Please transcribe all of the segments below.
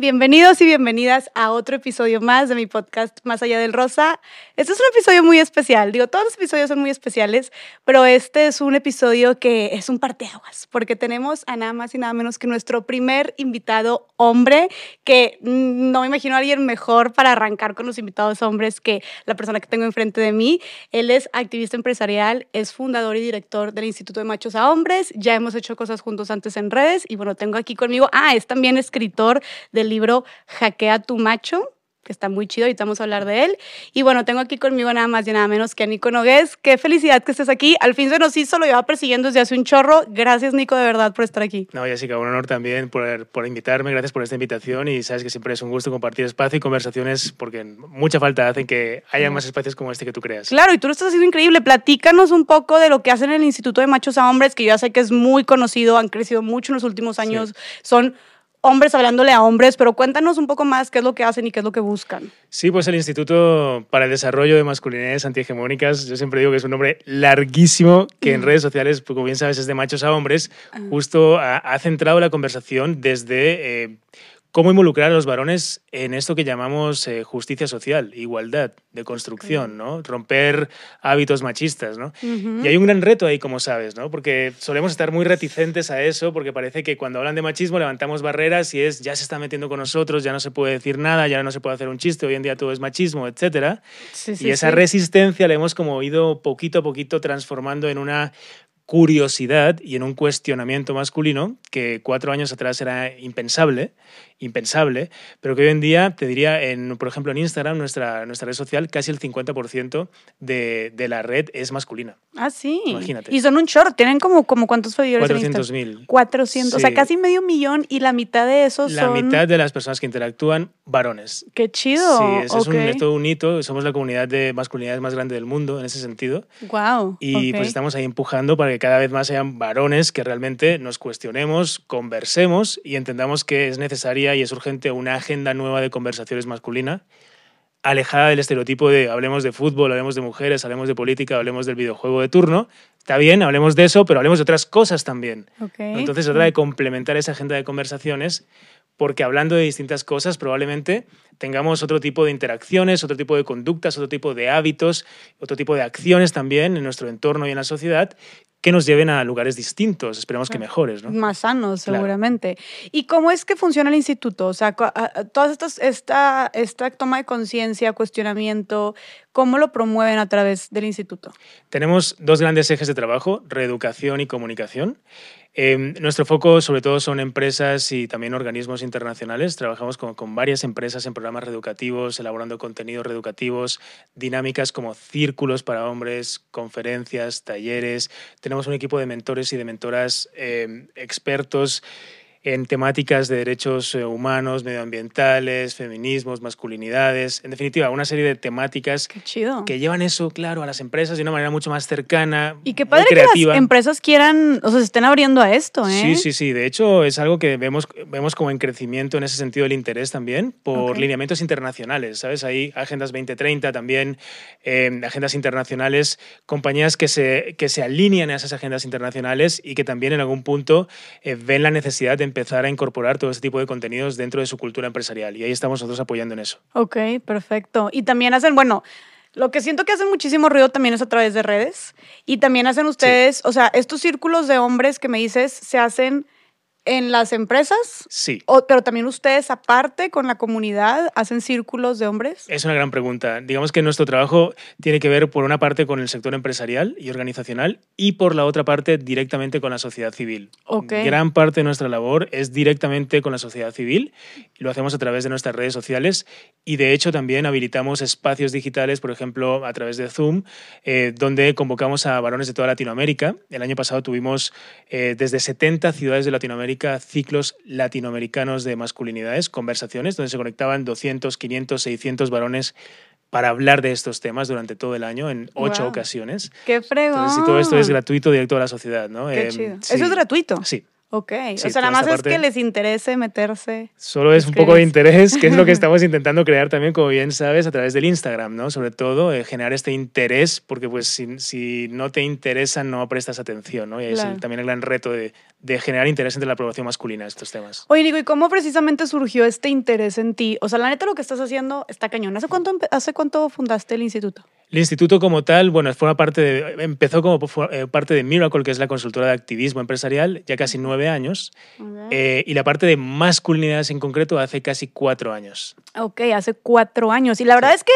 Bienvenidos y bienvenidas a otro episodio más de mi podcast Más allá del rosa. Este es un episodio muy especial. Digo, todos los episodios son muy especiales, pero este es un episodio que es un parteaguas, porque tenemos a nada más y nada menos que nuestro primer invitado hombre, que no me imagino a alguien mejor para arrancar con los invitados hombres que la persona que tengo enfrente de mí. Él es activista empresarial, es fundador y director del Instituto de Machos a Hombres. Ya hemos hecho cosas juntos antes en redes y bueno, tengo aquí conmigo, ah, es también escritor del libro Hackea tu macho, que está muy chido, y vamos a hablar de él. Y bueno, tengo aquí conmigo nada más y nada menos que a Nico Nogués. Qué felicidad que estés aquí. Al fin se nos hizo, lo llevaba persiguiendo desde hace un chorro. Gracias, Nico, de verdad, por estar aquí. No, Jessica, un honor también por, por invitarme. Gracias por esta invitación y sabes que siempre es un gusto compartir espacio y conversaciones porque mucha falta hacen que haya más espacios como este que tú creas. Claro, y tú lo estás haciendo increíble. Platícanos un poco de lo que hacen en el Instituto de Machos a Hombres, que yo ya sé que es muy conocido, han crecido mucho en los últimos años. Son hombres hablándole a hombres, pero cuéntanos un poco más qué es lo que hacen y qué es lo que buscan. Sí, pues el Instituto para el Desarrollo de Masculinidades Antihegemónicas, yo siempre digo que es un nombre larguísimo que en redes sociales, pues, como bien sabes, es de machos a hombres, ah. justo ha, centrado la conversación desde... Eh, cómo involucrar a los varones en esto que llamamos eh, justicia social, igualdad de construcción, ¿no? Romper hábitos machistas, ¿no? Y hay un gran reto ahí, como sabes, ¿no? Porque solemos estar muy reticentes a eso, porque parece que cuando hablan de machismo levantamos barreras y es ya se está metiendo con nosotros, ya no se puede decir nada, ya no se puede hacer un chiste, hoy en día todo es machismo, etc. y esa resistencia la hemos como ido poquito a poquito transformando en una curiosidad y en un cuestionamiento masculino que cuatro años atrás era impensable impensable, pero que hoy en día, te diría, en, por ejemplo, en Instagram, nuestra, nuestra red social, casi el 50% de, de la red es masculina. Ah, sí. Imagínate. Y son un short, tienen como, como cuántos seguidores 400 mil. 400, o sea, casi medio millón y la mitad de esos la son... La mitad de las personas que interactúan, varones. Qué chido. Sí, eso es, todo un hito, somos la comunidad de masculinidad más grande del mundo en ese sentido. Wow. Y pues estamos ahí empujando para que cada vez más sean varones que realmente nos cuestionemos, conversemos y entendamos que es necesaria y es urgente una agenda nueva de conversaciones masculina, alejada del estereotipo de hablemos de fútbol, hablemos de mujeres, hablemos de política, hablemos del videojuego de turno. Está bien, hablemos de eso, pero hablemos de otras cosas también. Entonces se trata de complementar esa agenda de conversaciones porque hablando de distintas cosas probablemente tengamos otro tipo de interacciones, otro tipo de conductas, otro tipo de hábitos, otro tipo de acciones también en nuestro entorno y en la sociedad que nos lleven a lugares distintos, esperemos que mejores, ¿no? Más sanos, seguramente. ¿Y cómo es que funciona el instituto? O sea, todas estas, esta, esta toma de conciencia, cuestionamiento, ¿cómo lo promueven a través del instituto? Tenemos dos grandes ejes de trabajo, reeducación y comunicación. Em, nuestro foco sobre todo son empresas y también organismos internacionales. Trabajamos con, varias empresas en programas reeducativos, elaborando contenidos reeducativos, dinámicas como círculos para hombres, conferencias, talleres. Tenemos un equipo de mentores y de mentoras em, expertos en temáticas de derechos eh, humanos, medioambientales, feminismos, masculinidades, en definitiva, una serie de temáticas que llevan eso, claro, a las empresas de una manera mucho más cercana. Y qué padre que las empresas quieran, o sea, se estén abriendo a esto, ¿eh? Sí, sí, sí. De hecho, es algo que vemos, vemos como en crecimiento en ese sentido el interés también por lineamientos internacionales, ¿sabes? Hay agendas 2030 también, em, agendas internacionales, compañías que se, que se alinean a esas agendas internacionales y que también en algún punto eh, ven la necesidad de empezar a incorporar todo ese tipo de contenidos dentro de su cultura empresarial. Y ahí estamos nosotros apoyando en eso. Ok, perfecto. Y también hacen, bueno, lo que siento que hacen muchísimo ruido también es a través de redes. Y también hacen ustedes, o sea, estos círculos de hombres que me dices se hacen en las empresas? Sí. pero también ustedes, aparte, con la comunidad, hacen círculos de hombres? Es una gran pregunta. Digamos que nuestro trabajo tiene que ver, por una parte, con el sector empresarial y organizacional y, por la otra parte, directamente con la sociedad civil. Okay. Gran parte de nuestra labor es directamente con la sociedad civil lo hacemos a través de nuestras redes sociales y, de hecho, también habilitamos espacios digitales, por ejemplo, a través de Zoom, eh, donde convocamos a varones de toda Latinoamérica. El año pasado tuvimos eh, desde 70 ciudades de Latinoamérica ciclos latinoamericanos de masculinidades, conversaciones, donde se conectaban 200, 500, 600 varones para hablar de estos temas durante todo el año en ocho ocasiones. ¡Qué fregón! Entonces, y todo esto es gratuito, directo a la sociedad, ¿no? Qué em, chido. ¿Eso es gratuito? Sí. Ok, Sí, o sea, nada más es que les interese meterse. Solo es un poco de interés, que es lo que estamos intentando crear también, como bien sabes, a través del Instagram, ¿no? Sobre todo, eh, generar este interés, porque pues si, si no te interesa, no prestas atención, ¿no? Y ahí es Claro. también el gran reto de, de generar interés entre la población masculina estos temas. Oye, Nico, ¿y cómo precisamente surgió este interés en ti? O sea, la neta lo que estás haciendo está cañón. ¿Hace cuánto, hace cuánto fundaste el instituto? El instituto como tal, bueno, forma parte de, empezó como eh, parte de Miracle, que es la consultora de activismo empresarial, ya casi nueve años, eh, y la parte de masculinidades en concreto hace casi cuatro años. Ok, hace cuatro años. Y la verdad es que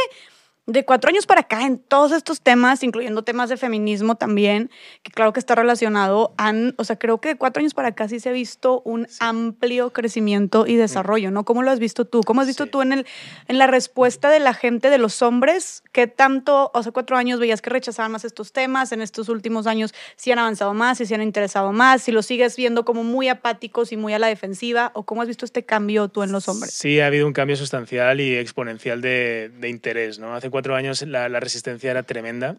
de cuatro años para acá, en todos estos temas, incluyendo temas de feminismo también, que claro que está relacionado, han, o sea, creo que de cuatro años para acá sí se ha visto un amplio crecimiento y desarrollo, ¿no? ¿Cómo lo has visto tú? ¿Cómo has visto Sí. tú en, el, en la respuesta de la gente, de los hombres? ¿Qué tanto, hace cuatro años veías que rechazaban más estos temas? En estos últimos años, si han avanzado más, si se han interesado más, si los sigues viendo como muy apáticos y muy a la defensiva, o cómo has visto este cambio tú en los hombres? Sí, ha habido un cambio sustancial y exponencial de, de interés. ¿no? Hace cuatro años la, la resistencia era tremenda.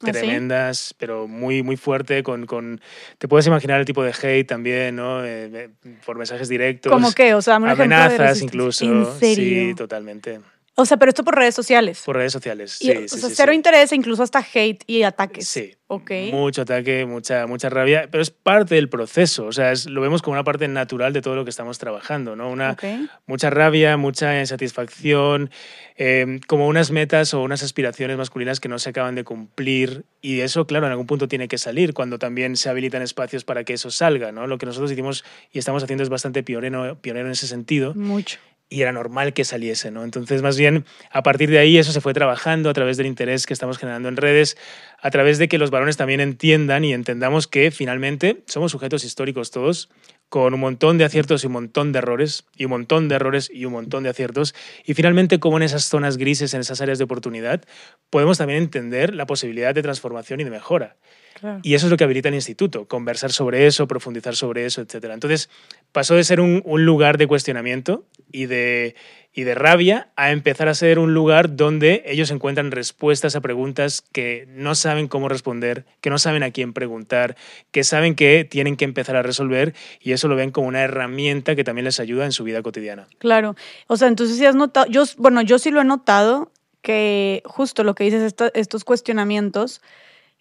¿Ah, sí? Tremendas, pero muy, muy fuerte. Con, con, te puedes imaginar el tipo de hate también, ¿no? Eh, eh, por mensajes directos. ¿Cómo qué? O sea, un de Amenazas resistencia. incluso. ¿En serio? Sí, totalmente. O sea, pero esto por redes sociales. Por redes sociales. Y, Sí, o sí, sea, sí, cero sí. interés e incluso hasta hate y ataques. Sí. Ok. Mucho ataque, mucha, mucha rabia, pero es parte del proceso. O sea, es- lo vemos como una parte natural de todo lo que estamos trabajando, ¿no? Una, Ok. mucha rabia, mucha insatisfacción, eh, como unas metas o unas aspiraciones masculinas que no se acaban de cumplir. Y eso, claro, en algún punto tiene que salir cuando también se habilitan espacios para que eso salga. ¿no? Lo que nosotros hicimos y estamos haciendo es bastante pionero, pionero en ese sentido Mucho. Y era normal que saliese, ¿no? Entonces, más bien, a partir de ahí eso se fue trabajando a través del interés que estamos generando en redes, a través de que los varones también entiendan y entendamos que finalmente somos sujetos históricos todos, con un montón de aciertos y un montón de errores, y un montón de errores y un montón de aciertos, y finalmente como en esas zonas grises, en esas áreas de oportunidad, podemos también entender la posibilidad de transformación y de mejora. Claro. Y eso es lo que habilita el instituto, conversar sobre eso, profundizar sobre eso, etc. Entonces, pasó de ser un, un lugar de cuestionamiento y de, y de rabia a empezar a ser un lugar donde ellos encuentran respuestas a preguntas que no saben cómo responder, que no saben a quién preguntar, que saben que tienen que empezar a resolver y eso lo ven como una herramienta que también les ayuda en su vida cotidiana. Claro. O sea, entonces sí has notado, yo, bueno, yo sí lo he notado que justo lo que dices, esto- estos cuestionamientos,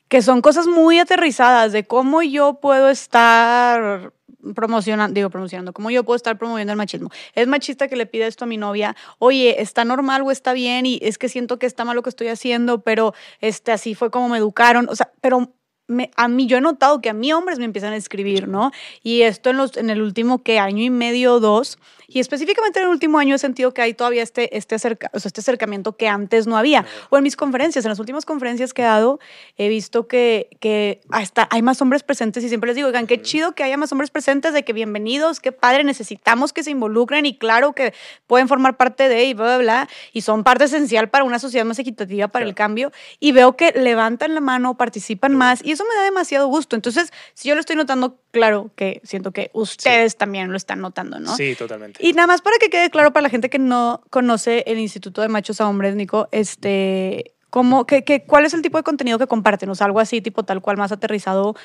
que son cosas muy aterrizadas de cómo yo puedo estar promocionando, digo promocionando, cómo yo puedo estar promoviendo el machismo. Es machista que le pida esto a mi novia, oye, ¿está normal o está bien? Y es que siento que está mal lo que estoy haciendo, pero este, así fue como me educaron. O sea, pero a mí, yo he notado que a mí hombres me empiezan a escribir, ¿no? Y esto en, los, en el último, ¿qué? Año y medio dos. Y específicamente en el último año he sentido que hay todavía este, este, acerca, o sea, este acercamiento que antes no había. O en mis conferencias, en las últimas conferencias que he dado, he visto que, que hasta hay más hombres presentes y siempre les digo, oigan, qué chido que haya más hombres presentes, de que bienvenidos, qué padre, necesitamos que se involucren y claro que pueden formar parte de y bla, bla, bla. Y son parte esencial para una sociedad más equitativa, para el cambio. Y veo que levantan la mano, participan más y eso me da demasiado gusto. Entonces, si yo lo estoy notando, claro que siento que ustedes también lo están notando, ¿no? Sí, totalmente. Y nada más para que quede claro para la gente que no conoce el Instituto de Machos a Hombres, Nico, este, ¿cómo, qué, qué- ¿cuál es el tipo de contenido que comparten? O sea, algo así, tipo tal cual, más aterrizado,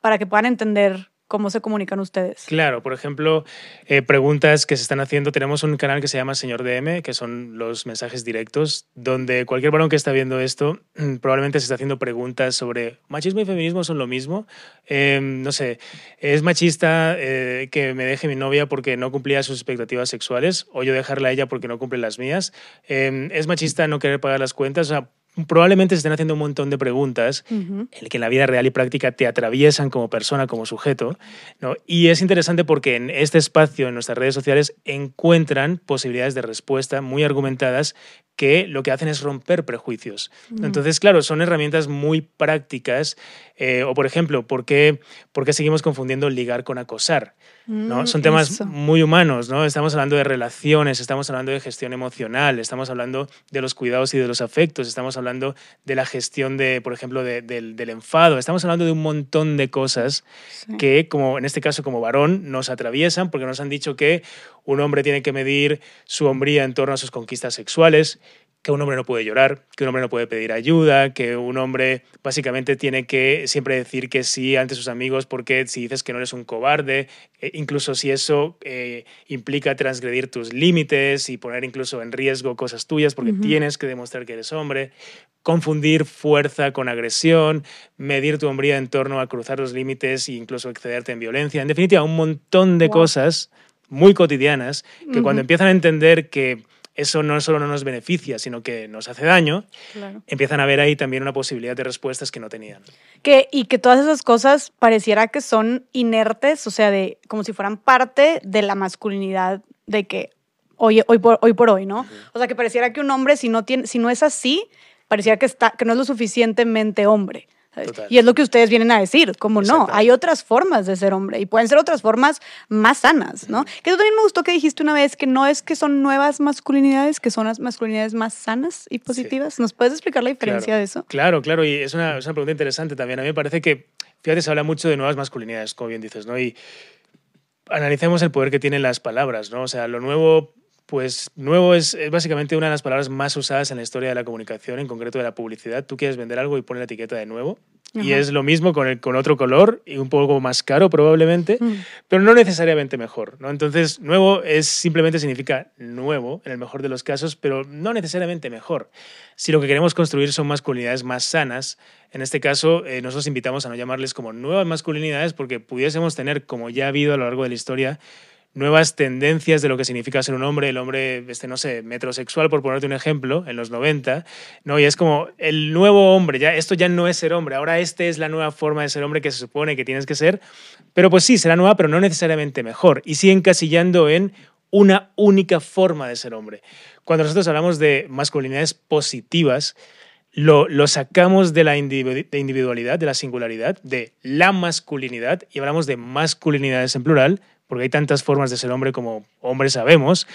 para que puedan entender cómo se comunican ustedes. Claro, por ejemplo, eh, preguntas que se están haciendo. Tenemos un canal que se llama Señor DM, que son los mensajes directos, donde cualquier varón que está viendo esto probablemente se está haciendo preguntas sobre machismo y feminismo son lo mismo. Eh, no sé, ¿es machista eh, que me deje mi novia porque no cumplía sus expectativas sexuales o yo dejarla a ella porque no cumple las mías? Eh, ¿Es machista no querer pagar las cuentas? O sea, probablemente se estén haciendo un montón de preguntas el que en la vida real y práctica te atraviesan como persona, como sujeto. ¿no? Y es interesante porque en este espacio, en nuestras redes sociales, encuentran posibilidades de respuesta muy argumentadas que lo que hacen es romper prejuicios. Entonces, claro, son herramientas muy prácticas. eh, o, por ejemplo, ¿por qué, ¿por qué seguimos confundiendo ligar con acosar? ¿No? Mm, Son temas eso. muy humanos, ¿no? Estamos hablando de relaciones, estamos hablando de gestión emocional, estamos hablando de los cuidados y de los afectos, estamos hablando de la gestión de, por ejemplo, de- del, del enfado, estamos hablando de un montón de cosas Sí. que, como en este caso como varón, nos atraviesan porque nos han dicho que un hombre tiene que medir su hombría en torno a sus conquistas sexuales, que un hombre no puede llorar, que un hombre no puede pedir ayuda, que un hombre básicamente tiene que siempre decir que sí ante sus amigos porque si dices que no eres un cobarde, eh, incluso si eso eh, implica transgredir tus límites y poner incluso en riesgo cosas tuyas porque tienes que demostrar que eres hombre, confundir fuerza con agresión, medir tu hombría en torno a cruzar los límites e incluso excederte en violencia, en definitiva, un montón de cosas muy cotidianas que cuando empiezan a entender que eso no solo no nos beneficia, sino que nos hace daño, empiezan a ver ahí también una posibilidad de respuestas que no tenían. Que, y que todas esas cosas pareciera que son inertes, o sea, de, como si fueran parte de la masculinidad de que hoy, hoy, por, hoy por hoy, ¿no? O sea, que pareciera que un hombre, si no, tiene, si no es así, pareciera que, está, que no es lo suficientemente hombre. Y es lo que ustedes vienen a decir, como no, hay otras formas de ser hombre y pueden ser otras formas más sanas, ¿no? Que eso también me gustó que dijiste una vez que no es que son nuevas masculinidades, que son las masculinidades más sanas y positivas. ¿Nos puedes explicar la diferencia de eso? Claro, claro, y es una, es una pregunta interesante también. A mí me parece que, fíjate, se habla mucho de nuevas masculinidades, como bien dices, ¿no? Y analicemos el poder que tienen las palabras, ¿no? O sea, lo nuevo pues nuevo es, básicamente una de las palabras más usadas en la historia de la comunicación, en concreto de la publicidad. Tú quieres vender algo y pones la etiqueta de nuevo. Y es lo mismo con, el, con otro color y un poco más caro probablemente, mm. pero no necesariamente mejor. ¿no? Entonces, nuevo es simplemente significa nuevo en el mejor de los casos, pero no necesariamente mejor. Si lo que queremos construir son masculinidades más sanas, en este caso eh, nosotros invitamos a no llamarles como nuevas masculinidades porque pudiésemos tener, como ya ha habido a lo largo de la historia, nuevas tendencias de lo que significa ser un hombre, el hombre, este, no sé, metrosexual, por ponerte un ejemplo, en los 90, ¿no? Y es como el nuevo hombre, ya, esto ya no es ser hombre, ahora este es la nueva forma de ser hombre que se supone que tienes que ser, pero pues sí, será nueva, pero no necesariamente mejor, y sigue encasillando en una única forma de ser hombre. Cuando nosotros hablamos de masculinidades positivas, lo, lo, sacamos de la individualidad, de la singularidad, de la masculinidad, y hablamos de masculinidades en plural, porque hay tantas formas de ser hombre como hombres sabemos,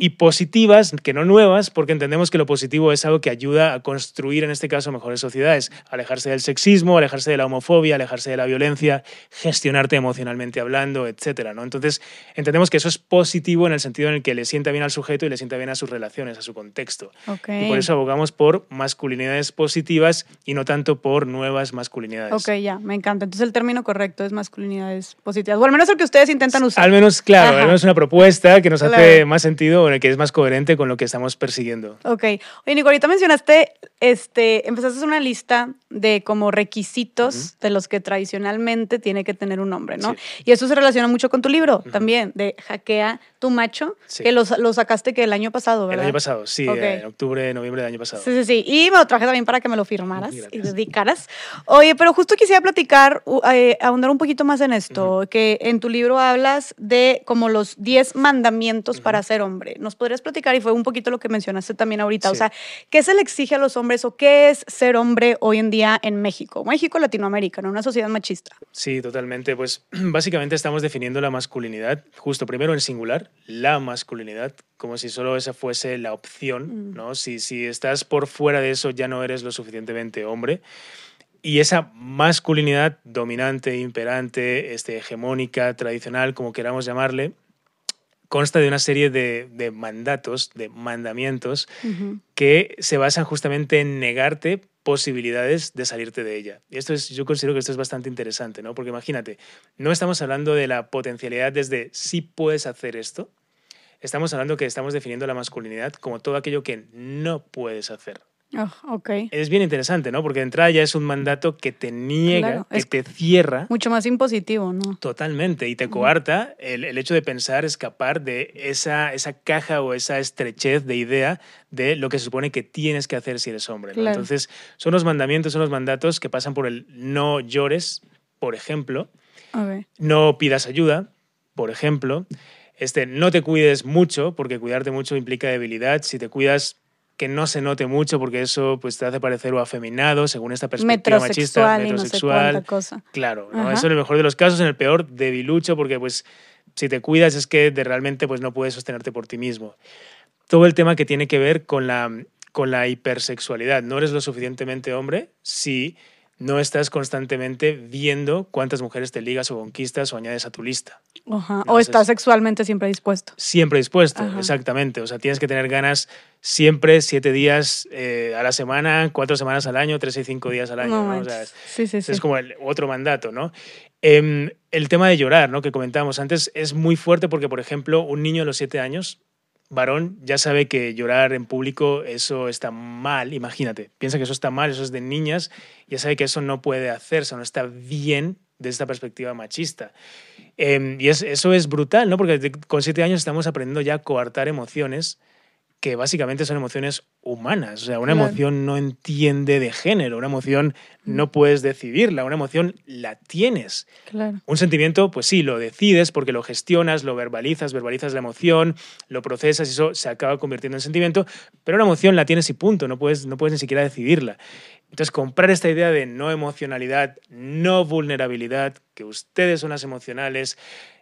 y positivas, que no nuevas, porque entendemos que lo positivo es algo que ayuda a construir, en este caso, mejores sociedades, alejarse del sexismo, alejarse de la homofobia, alejarse de la violencia, gestionarte emocionalmente hablando, etc. ¿no? Entonces, entendemos que eso es positivo en el sentido en el que le sienta bien al sujeto y le sienta bien a sus relaciones, a su contexto. Y por eso abogamos por masculinidades positivas y no tanto por nuevas masculinidades. Ok, ya, me encanta. Entonces, el término correcto es masculinidades positivas, o al menos el que ustedes intentan Al menos, claro, al menos una propuesta que nos hace más sentido, o que es más coherente con lo que estamos persiguiendo. Ok. Oye, Nico, ahorita mencionaste, este, empezaste a hacer una lista de como requisitos de los que tradicionalmente tiene que tener un hombre, ¿no? Y eso se relaciona mucho con tu libro también, de Hackea tu macho, que lo, lo, sacaste que el año pasado, ¿verdad? El año pasado, sí, en octubre, noviembre del año pasado. Sí, sí, sí. Y me lo traje también para que me lo firmaras y dedicaras. Oye, pero justo quisiera platicar, eh, ahondar un poquito más en esto, que en tu libro de como los 10 mandamientos para ser hombre. ¿Nos podrías platicar? Y fue un poquito lo que mencionaste también ahorita. O sea, ¿qué se le exige a los hombres o qué es ser hombre hoy en día en México? México, Latinoamérica, en una sociedad machista. Sí, totalmente. Pues básicamente estamos definiendo la masculinidad justo primero en singular, la masculinidad, como si solo esa fuese la opción, mm. ¿no? Si, si estás por fuera de eso ya no eres lo suficientemente hombre. Y esa masculinidad dominante, imperante, este, hegemónica, tradicional, como queramos llamarle, consta de una serie de, mandatos, de mandamientos, que se basan justamente en negarte posibilidades de salirte de ella. Y esto es, yo considero que esto es bastante interesante, ¿no? Porque imagínate, no estamos hablando de la potencialidad desde si puedes hacer esto, estamos hablando que estamos definiendo la masculinidad como todo aquello que no puedes hacer. Oh, okay. Es bien interesante, ¿no? Porque de entrada ya es un mandato que te niega, que te cierra. Mucho más impositivo, ¿no? Totalmente. Y te coarta el, el, hecho de pensar escapar de esa, esa caja o esa estrechez de idea de lo que se supone que tienes que hacer si eres hombre. Entonces, son los mandamientos, son los mandatos que pasan por el no llores, por ejemplo. No pidas ayuda, por ejemplo. Este, no te cuides mucho, porque cuidarte mucho implica debilidad. Si te cuidas que no se note mucho porque eso pues te hace parecer o afeminado según esta perspectiva machista, metrosexual. No sé cosa. Claro, ¿no? eso en el mejor de los casos, en el peor debilucho porque pues si te cuidas es que de realmente pues no puedes sostenerte por ti mismo. Todo el tema que tiene que ver con la, con la hipersexualidad. No eres lo suficientemente hombre si no estás constantemente viendo cuántas mujeres te ligas o conquistas o añades a tu lista. Ajá. O estás sexualmente siempre dispuesto. Siempre dispuesto, exactamente. O sea, tienes que tener ganas siempre, siete días eh, a la semana, cuatro semanas al año, tres y cinco días al año. ¿no? O sea, sí, sí, Es como el otro mandato, ¿no? Em, el tema de llorar, ¿no? Que comentábamos antes, es muy fuerte porque, por ejemplo, un niño a los siete años varón ya sabe que llorar en público eso está mal, imagínate, piensa que eso está mal, eso es de niñas, ya sabe que eso no puede hacerse, no está bien desde esta perspectiva machista. Em, y eso es brutal, ¿no? Porque con siete años estamos aprendiendo ya a coartar emociones que básicamente son emociones humanas. O sea, una emoción no entiende de género, una emoción no mm. puedes decidirla, una emoción la tienes. Un sentimiento, pues sí, lo decides porque lo gestionas, lo verbalizas, verbalizas la emoción, lo procesas y eso se acaba convirtiendo en sentimiento, pero una emoción la tienes y punto, no puedes, no puedes ni siquiera decidirla. Entonces, comprar esta idea de no emocionalidad, no vulnerabilidad, que ustedes son las emocionales,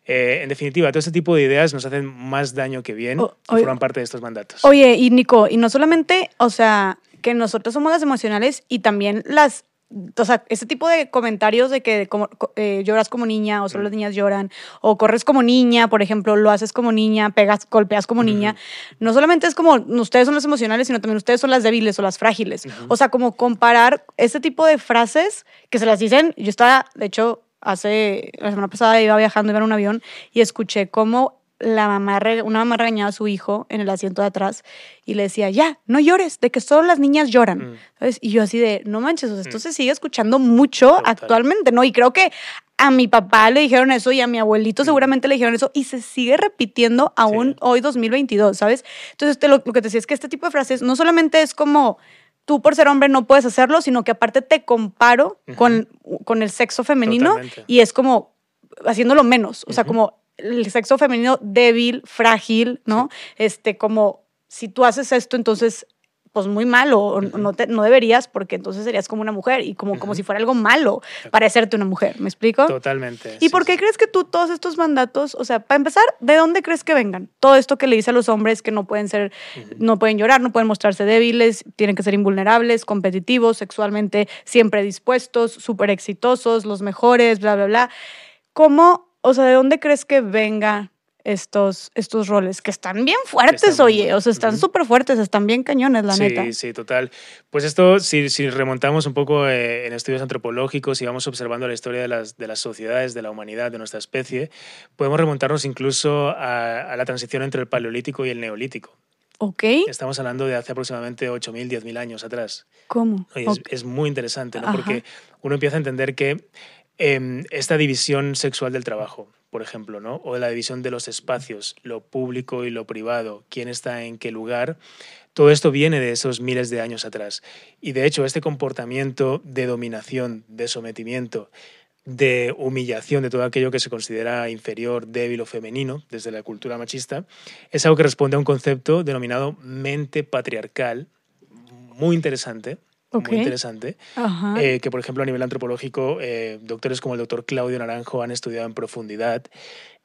eh, en definitiva, todo este tipo de ideas nos hacen más daño que bien y forman parte de estos mandatos. Oye, y Nico, y no solamente, o sea, que nosotros somos las emocionales y también las o sea, ese tipo de comentarios de que como, eh, lloras como niña o solo las niñas lloran, o corres como niña, por ejemplo, lo haces como niña, pegas, golpeas como niña, no solamente es como ustedes son las emocionales, sino también ustedes son las débiles o las frágiles. O sea, como comparar ese tipo de frases que se las dicen, yo estaba, de hecho, hace, la semana pasada iba viajando, iba en un avión y escuché cómo la mamá, una mamá regañaba a su hijo en el asiento de atrás y le decía, ya, no llores, de que solo las niñas lloran. Mm. Y yo así de, no manches, esto mm. se sigue escuchando mucho actualmente, ¿no? Y creo que a mi papá le dijeron eso y a mi abuelito mm. seguramente le dijeron eso y se sigue repitiendo aún hoy 2022, ¿sabes? Entonces, lo, lo, que te decía es que este tipo de frases no solamente es como tú por ser hombre no puedes hacerlo, sino que aparte te comparo con, con el sexo femenino y es como haciéndolo menos, o sea, como el sexo femenino débil, frágil, ¿no? Este, como si tú haces esto, entonces pues muy malo, no, no deberías porque entonces serías como una mujer y como, como si fuera algo malo parecerte una mujer, ¿me explico? Totalmente. ¿Y por qué crees que tú todos estos mandatos, o sea, para empezar, ¿de dónde crees que vengan? Todo esto que le dice a los hombres que no pueden ser, no pueden llorar, no pueden mostrarse débiles, tienen que ser invulnerables, competitivos, sexualmente siempre dispuestos, súper exitosos, los mejores, bla, bla, bla. ¿Cómo, o sea, de dónde crees que venga estos, estos roles, que están bien fuertes, oye, o sea, están súper fuertes, están bien cañones, la neta. Sí, sí, total. Pues esto, si, si remontamos un poco eh, en estudios antropológicos y vamos observando la historia de las, de las sociedades, de la humanidad, de nuestra especie, podemos remontarnos incluso a, la transición entre el paleolítico y el neolítico. Ok. Estamos hablando de hace aproximadamente 8.000, 10.000 años atrás. ¿Cómo? es, muy interesante, ¿no? Porque uno empieza a entender que em, esta división sexual del trabajo, por ejemplo, ¿no? o de la división de los espacios, lo público y lo privado, quién está en qué lugar, todo esto viene de esos miles de años atrás. Y de hecho, este comportamiento de dominación, de sometimiento, de humillación de todo aquello que se considera inferior, débil o femenino desde la cultura machista, es algo que responde a un concepto denominado mente patriarcal, muy interesante, muy interesante, eh, que por ejemplo a nivel antropológico eh, doctores como el doctor Claudio Naranjo han estudiado en profundidad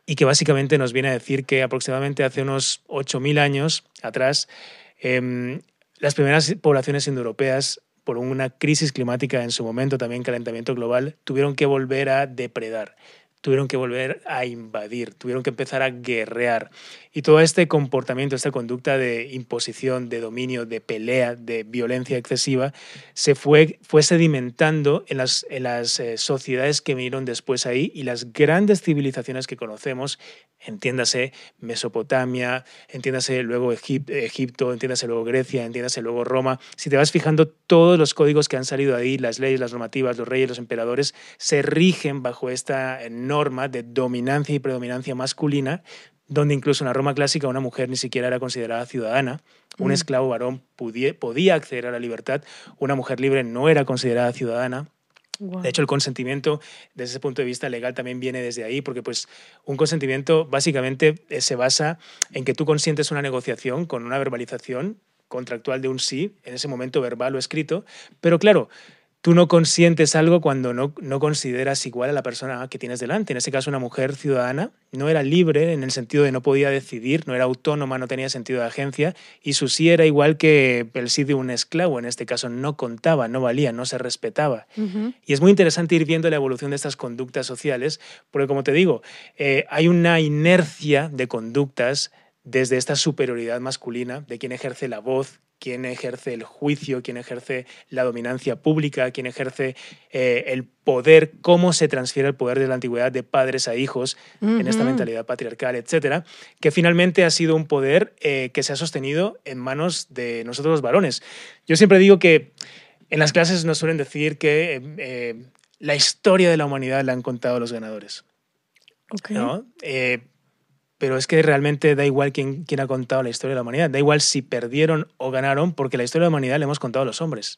y que básicamente nos viene a decir que aproximadamente hace unos 8.000 años atrás, em, las primeras poblaciones indoeuropeas, por una crisis climática en su momento, también calentamiento global, tuvieron que volver a depredar tuvieron que volver a invadir, tuvieron que empezar a guerrear. Y todo este comportamiento, esta conducta de imposición, de dominio, de pelea, de violencia excesiva, se fue, fue sedimentando en las, en las eh, sociedades que vinieron después ahí y las grandes civilizaciones que conocemos, entiéndase Mesopotamia, entiéndase luego Egipto, entiéndase luego Grecia, entiéndase luego Roma. Si te vas fijando, todos los códigos que han salido ahí, las leyes, las normativas, los reyes, los emperadores, se rigen bajo esta norma de dominancia y predominancia masculina donde incluso en la Roma clásica una mujer ni siquiera era considerada ciudadana, un mm. esclavo varón podía acceder a la libertad, una mujer libre no era considerada ciudadana. De hecho, el consentimiento, desde ese punto de vista legal, también viene desde ahí, porque pues, un consentimiento básicamente eh, se basa en que tú consientes una negociación con una verbalización contractual de un sí, en ese momento verbal o escrito, pero claro, tú no consientes algo cuando no, no consideras igual a la persona que tienes delante. En este caso, una mujer ciudadana no era libre en el sentido de no podía decidir, no era autónoma, no tenía sentido de agencia y su sí era igual que el sí de un esclavo. En este caso, no contaba, no valía, no se respetaba. Y es muy interesante ir viendo la evolución de estas conductas sociales, porque como te digo, eh, hay una inercia de conductas desde esta superioridad masculina de quien ejerce la voz, quien ejerce el juicio, quien ejerce la dominancia pública, quien ejerce eh, el poder, cómo se transfiere el poder de la antigüedad de padres a hijos en esta mentalidad patriarcal, etcétera, que finalmente ha sido un poder eh, que se ha sostenido en manos de nosotros los varones. Yo siempre digo que en las clases nos suelen decir que eh, la historia de la humanidad la han contado los ganadores. Okay pero es que realmente da igual quién, quién, ha contado la historia de la humanidad, da igual si perdieron o ganaron, porque la historia de la humanidad la hemos contado a los hombres.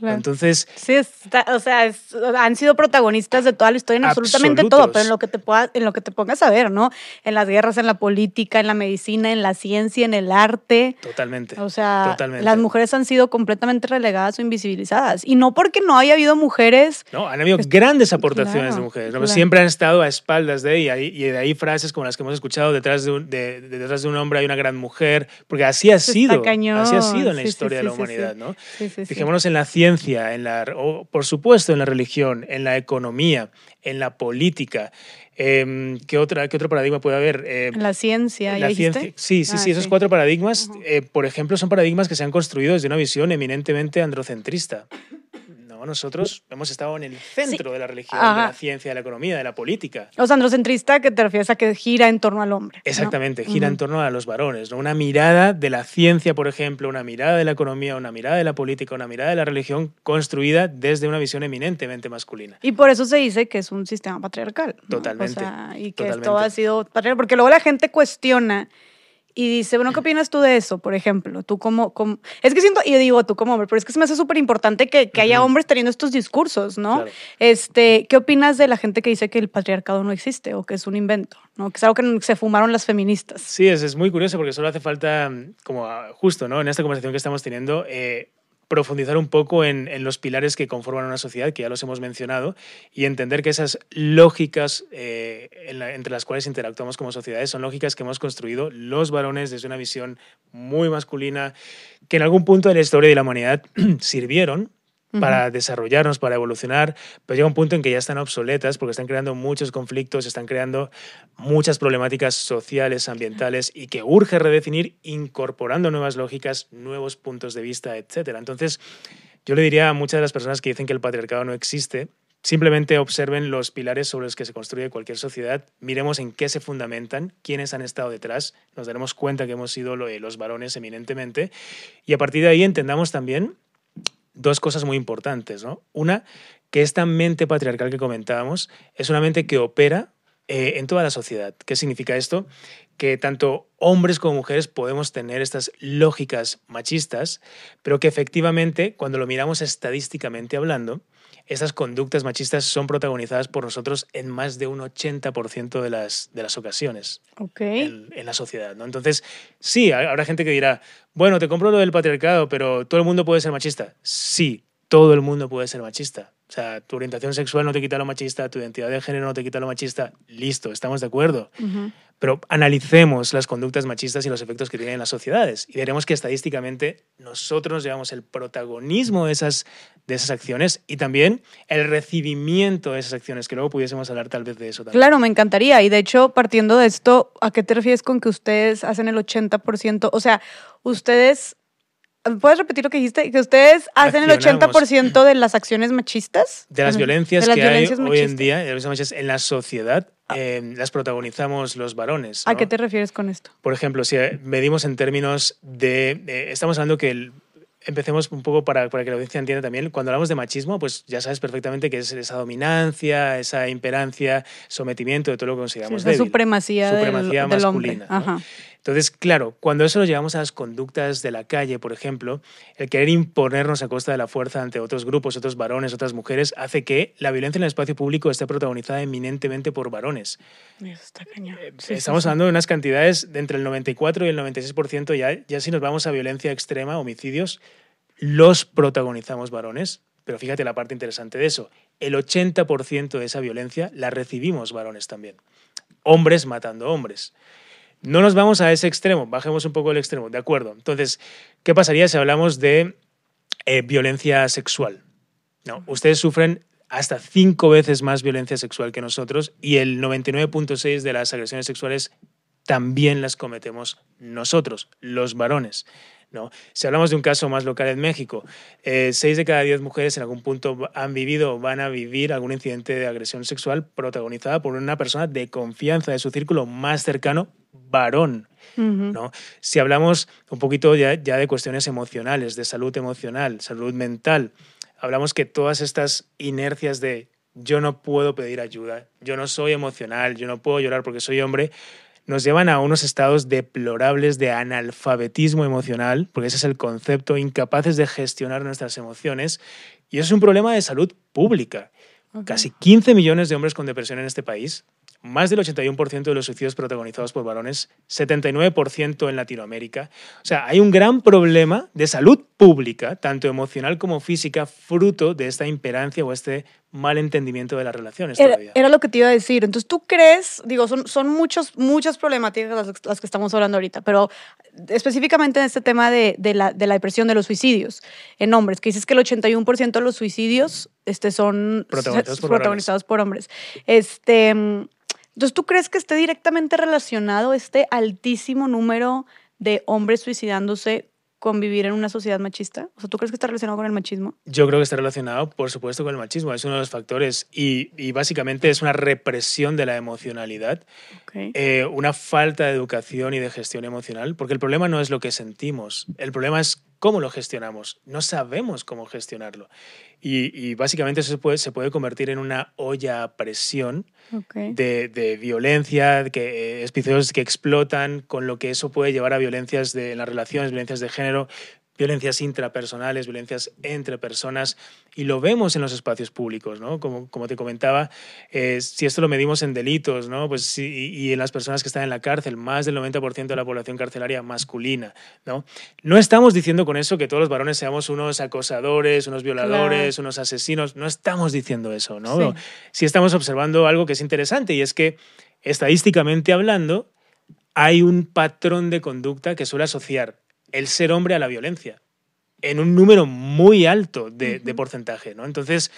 Entonces. Sí, o sea, han sido protagonistas de toda la historia en absolutamente todo, pero en lo, que te pueda, en lo que te pongas a ver, ¿no? En las guerras, en la política, en la medicina, en la ciencia, en el arte. Totalmente. O sea, las mujeres han sido completamente relegadas o invisibilizadas. Y no porque no haya habido mujeres. No, han habido grandes aportaciones de mujeres. Siempre han estado a espaldas de ella. Y de ahí frases como las que hemos escuchado: detrás de un, detrás de un hombre hay una gran mujer. Porque así ha sido. Así ha sido en la historia de la humanidad, ¿no? Fijémonos en la ciencia en la, por supuesto en la religión, en la economía, en la política. Em, ¿qué, otra, ¿Qué otro paradigma puede haber? Eh, la ciencia, la ciencia Sí, sí, ah, sí, esos cuatro paradigmas, eh, por ejemplo, son paradigmas que se han construido desde una visión eminentemente androcentrista nosotros hemos estado en el centro de la religión, de la ciencia, de la economía, de la política. O sea, androcentrista, que te refieres a que gira en torno al hombre. Exactamente, gira en torno a los varones. ¿no? Una mirada de la ciencia, por ejemplo, una mirada de la economía, una mirada de la política, una mirada de la religión construida desde una visión eminentemente masculina. Y por eso se dice que es un sistema patriarcal. Totalmente. y que esto ha sido patriarcal, porque luego la gente cuestiona y dice, bueno, ¿qué opinas tú de eso, por ejemplo? Tú como, como... Es que siento, y yo digo tú como hombre, pero es que se me hace súper importante que, que haya hombres teniendo estos discursos, ¿no? Este, ¿Qué opinas de la gente que dice que el patriarcado no existe o que es un invento, ¿no? Que es algo que se fumaron las feministas. Sí, es, es muy curioso porque solo hace falta, como ah, justo, ¿no? En esta conversación que estamos teniendo, eh, profundizar un poco en, los pilares que conforman una sociedad, que ya los hemos mencionado, y entender que esas lógicas eh, entre las cuales interactuamos como sociedades son lógicas que hemos construido los varones desde una visión muy masculina, que en algún punto de la historia de la humanidad sirvieron para desarrollarnos, para evolucionar, pero llega un punto en que ya están obsoletas porque están creando muchos conflictos, están creando muchas problemáticas sociales, ambientales y que urge redefinir incorporando nuevas lógicas, nuevos puntos de vista, etc. Entonces, yo le diría a muchas de las personas que dicen que el patriarcado no existe, Simplemente observen los pilares sobre los que se construye cualquier sociedad, miremos en qué se fundamentan, quiénes han estado detrás, nos daremos cuenta que hemos sido los varones eminentemente y a partir de ahí entendamos también dos cosas muy importantes. ¿no? Una, que esta mente patriarcal que comentábamos es una mente que opera eh, en toda la sociedad. ¿Qué significa esto? Que tanto hombres como mujeres podemos tener estas lógicas machistas, pero que efectivamente, cuando lo miramos estadísticamente hablando, estas conductas machistas son protagonizadas por nosotros en más de un 80% de las, de las ocasiones en, en, la sociedad. ¿no? Entonces, sí, habrá gente que dirá, bueno, te compro lo del patriarcado, pero todo el mundo puede ser machista. Sí, todo el mundo puede ser machista. O sea, tu orientación sexual no te quita lo machista, tu identidad de género no te quita lo machista. Listo, estamos de acuerdo. Pero analicemos las conductas machistas y los efectos que tienen en las sociedades y veremos que estadísticamente nosotros nos llevamos el protagonismo de esas, de esas acciones y también el recibimiento de esas acciones, que luego pudiésemos hablar tal vez de eso también. Claro, me encantaría. Y de hecho, partiendo de esto, ¿a qué te refieres con que ustedes hacen el 80%? O sea, ustedes ¿Puedes repetir lo que dijiste? Que ustedes hacen el 80% de las acciones machistas. De las violencias que hay hoy en día, en la sociedad, ah. eh, las protagonizamos los varones. ¿A qué te refieres con esto? Por ejemplo, si medimos en términos de... estamos hablando que el, empecemos un poco para, para, que la audiencia entienda también. Cuando hablamos de machismo, pues ya sabes perfectamente que es esa dominancia, esa imperancia, sometimiento de todo lo que consideramos sí, esa supremacía, supremacía del, masculina. Del entonces, claro, cuando eso lo llevamos a las conductas de la calle, por ejemplo, el querer imponernos a costa de la fuerza ante otros grupos, otros varones, otras mujeres, hace que la violencia en el espacio público esté protagonizada eminentemente por varones. está cañón. Eh, estamos hablando de unas cantidades de entre el 94 y el 96%, ya, ya si nos vamos a violencia extrema, homicidios, los protagonizamos varones Pero fíjate la parte interesante de eso. El 80% de esa violencia la recibimos varones también. Hombres matando hombres. No nos vamos a ese extremo, bajemos un poco el extremo, ¿de acuerdo? Entonces, ¿qué pasaría si hablamos de eh, violencia sexual? No, ustedes sufren hasta cinco veces más violencia sexual que nosotros y el 99.6 de las agresiones sexuales también las cometemos nosotros, los varones. ¿No? Si hablamos de un caso más local en México, eh, seis de cada diez mujeres en algún punto han vivido o van a vivir algún incidente de agresión sexual protagonizada por una persona de confianza de su círculo más cercano, varón. ¿no? Si hablamos un poquito ya, ya de cuestiones emocionales, de salud emocional, salud mental, hablamos que todas estas inercias de yo no puedo pedir ayuda, yo no soy emocional, yo no puedo llorar porque soy hombre, nos llevan a unos estados deplorables de analfabetismo emocional, porque ese es el concepto, incapaces de gestionar nuestras emociones, y eso es un problema de salud pública. Casi 15 millones de hombres con depresión en este país más del 81% de los suicidios protagonizados por varones, 79% en Latinoamérica. O sea, hay un gran problema de salud pública, tanto emocional como física, fruto de esta imperancia o este mal entendimiento de las relaciones. Era, era, lo que te iba a decir. Entonces, ¿tú crees, digo, son, son muchos, muchas problemáticas las, las, que estamos hablando ahorita, pero específicamente en este tema de, de, la, de la depresión, de los suicidios en hombres, que dices que el 81% de los suicidios este, son protagonizados, por, protagonizados por hombres. Este entonces, ¿tú crees que esté directamente relacionado este altísimo número de hombres suicidándose con vivir en una sociedad machista? O sea, ¿tú crees que está relacionado con el machismo? Yo creo que está relacionado, por supuesto, con el machismo. Es uno de los factores y, y básicamente es una represión de la emocionalidad, eh, una falta de educación y de gestión emocional, porque el problema no es lo que sentimos, el problema es cómo lo gestionamos. No sabemos cómo gestionarlo. Y, básicamente eso se puede, se puede, convertir en una olla a presión de, de, violencia, que, eh, episodios que explotan, con lo que eso puede llevar a violencias de, en las relaciones, violencias de género, violencias intrapersonales, violencias entre personas, y lo vemos en los espacios públicos, ¿no? Como, como te comentaba, eh, si esto lo medimos en delitos, ¿no? Pues, y, en las personas que están en la cárcel, más del 90% de la población carcelaria masculina, ¿no? No estamos diciendo con eso que todos los varones seamos unos acosadores, unos violadores, unos asesinos, no estamos diciendo eso, ¿no? Sí. sí estamos observando algo que es interesante, y es que estadísticamente hablando, hay un patrón de conducta que suele asociar el ser hombre a la violencia, en un número muy alto de, porcentaje. ¿no? Entonces,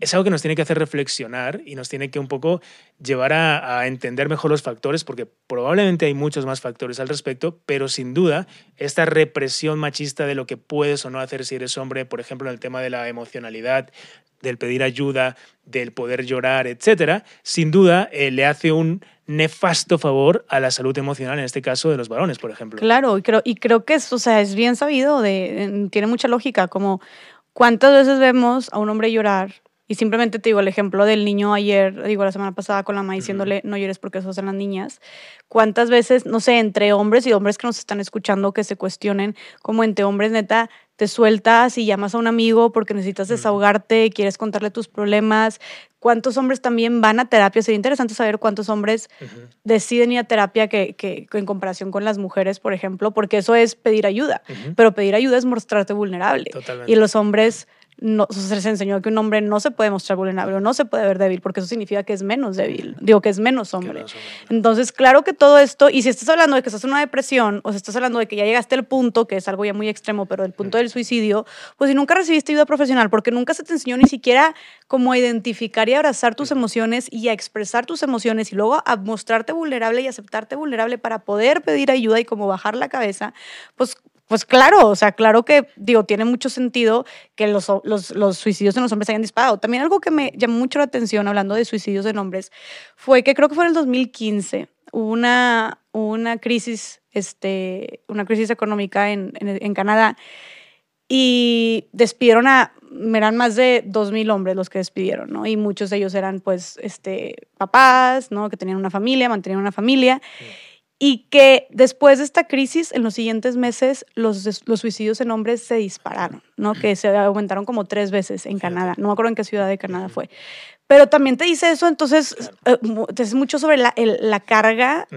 es algo que nos tiene que hacer reflexionar y nos tiene que un poco llevar a, entender mejor los factores, porque probablemente hay muchos más factores al respecto, pero sin duda esta represión machista de lo que puedes o no hacer si eres hombre, por ejemplo, en el tema de la emocionalidad, del pedir ayuda, del poder llorar, etcétera, sin duda eh, le hace un nefasto favor a la salud emocional, en este caso de los varones, por ejemplo. Claro, y creo, y creo que es, o sea, es bien sabido, de, tiene mucha lógica, como cuántas veces vemos a un hombre llorar y simplemente te digo el ejemplo del niño ayer, digo la semana pasada con la mamá diciéndole no llores porque eso hacen las niñas. ¿Cuántas veces, no sé, entre hombres y hombres que nos están escuchando que se cuestionen, como entre hombres, neta, te sueltas y llamas a un amigo porque necesitas desahogarte, quieres contarle tus problemas? ¿Cuántos hombres también van a terapia? Sería interesante saber cuántos hombres deciden ir a terapia que, que, en comparación con las mujeres, por ejemplo, porque eso es pedir ayuda, pero pedir ayuda es mostrarte vulnerable. Totalmente. Y los hombres no, se les enseñó que un hombre no se puede mostrar vulnerable, no se puede ver débil, porque eso significa que es menos débil, digo que es menos hombre. Entonces, claro que todo esto, y si estás hablando de que estás en una depresión, o si estás hablando de que ya llegaste al punto, que es algo ya muy extremo, pero el punto del suicidio, pues si nunca recibiste ayuda profesional, porque nunca se te enseñó ni siquiera cómo a identificar y abrazar tus emociones y a expresar tus emociones y luego a mostrarte vulnerable y aceptarte vulnerable para poder pedir ayuda y como bajar la cabeza, pues pues claro, o sea, claro que, digo, tiene mucho sentido que los, los, los, suicidios en los hombres hayan disparado. También algo que me llamó mucho la atención hablando de suicidios en hombres fue que creo que fue en el 2015, hubo una, una crisis, este, una crisis económica en, en, Canadá y despidieron a, eran más de 2.000 hombres los que despidieron, ¿no? Y muchos de ellos eran, pues, este, papás, ¿no? Que tenían una familia, mantenían una familia. Y que después de esta crisis, en los siguientes meses, los, los suicidios en hombres se dispararon, ¿no? Que se aumentaron como tres veces en Canadá. No me acuerdo en qué ciudad de Canadá fue. Pero también te dice eso, entonces, eh, te dice mucho sobre la, la carga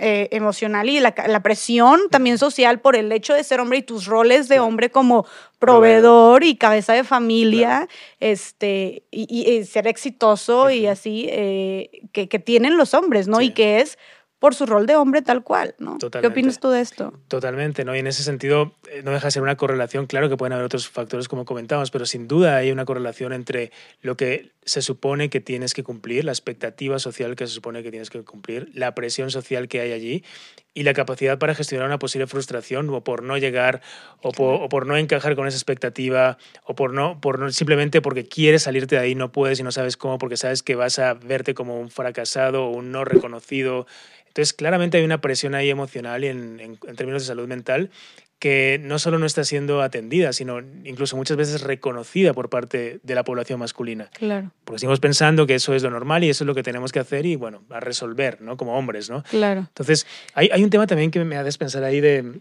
eh, emocional y la, la, presión también social por el hecho de ser hombre y tus roles de hombre como proveedor. y cabeza de familia, este, y, ser exitoso y así, eh, que, que, tienen los hombres, ¿no? Y que es por su rol de hombre tal cual, ¿no? ¿Qué opinas tú de esto? Totalmente, ¿no? Y en ese sentido eh, no deja de ser una correlación, claro que pueden haber otros factores como comentábamos, pero sin duda hay una correlación entre lo que se supone que tienes que cumplir, la expectativa social que se supone que tienes que cumplir, la presión social que hay allí y la capacidad para gestionar una posible frustración o por no llegar o por, no encajar con esa expectativa o por no, por no simplemente porque quieres salirte de ahí no puedes y no sabes cómo porque sabes que vas a verte como un fracasado o un no reconocido. Entonces, claramente hay una presión ahí emocional y en, términos de salud mental que no solo no está siendo atendida, sino incluso muchas veces reconocida por parte de la población masculina. Claro. Porque seguimos pensando que eso es lo normal y eso es lo que tenemos que hacer y, bueno, a resolver, ¿no? Como hombres, ¿no? Claro. Entonces, hay, hay un tema también que me hace pensar ahí de,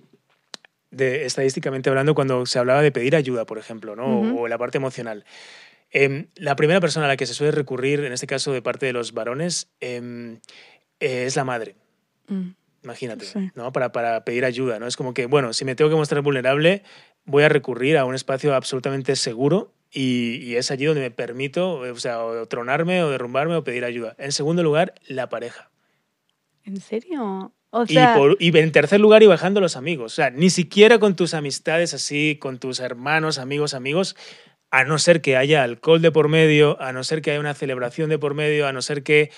de, estadísticamente hablando, cuando se hablaba de pedir ayuda, por ejemplo, ¿no? o, la parte emocional. Em, la primera persona a la que se suele recurrir, en este caso de parte de los varones, em, es la madre. Mm. Imagínate, ¿no? Para, para pedir ayuda, ¿no? Es como que, bueno, si me tengo que mostrar vulnerable, voy a recurrir a un espacio absolutamente seguro y, y, es allí donde me permito, o sea, o tronarme o derrumbarme o pedir ayuda. En segundo lugar, la pareja. ¿En serio? O sea... y, por, y, en tercer lugar, y bajando los amigos. O sea, ni siquiera con tus amistades así, con tus hermanos, amigos, amigos, a no ser que haya alcohol de por medio, a no ser que haya una celebración de por medio, a no ser que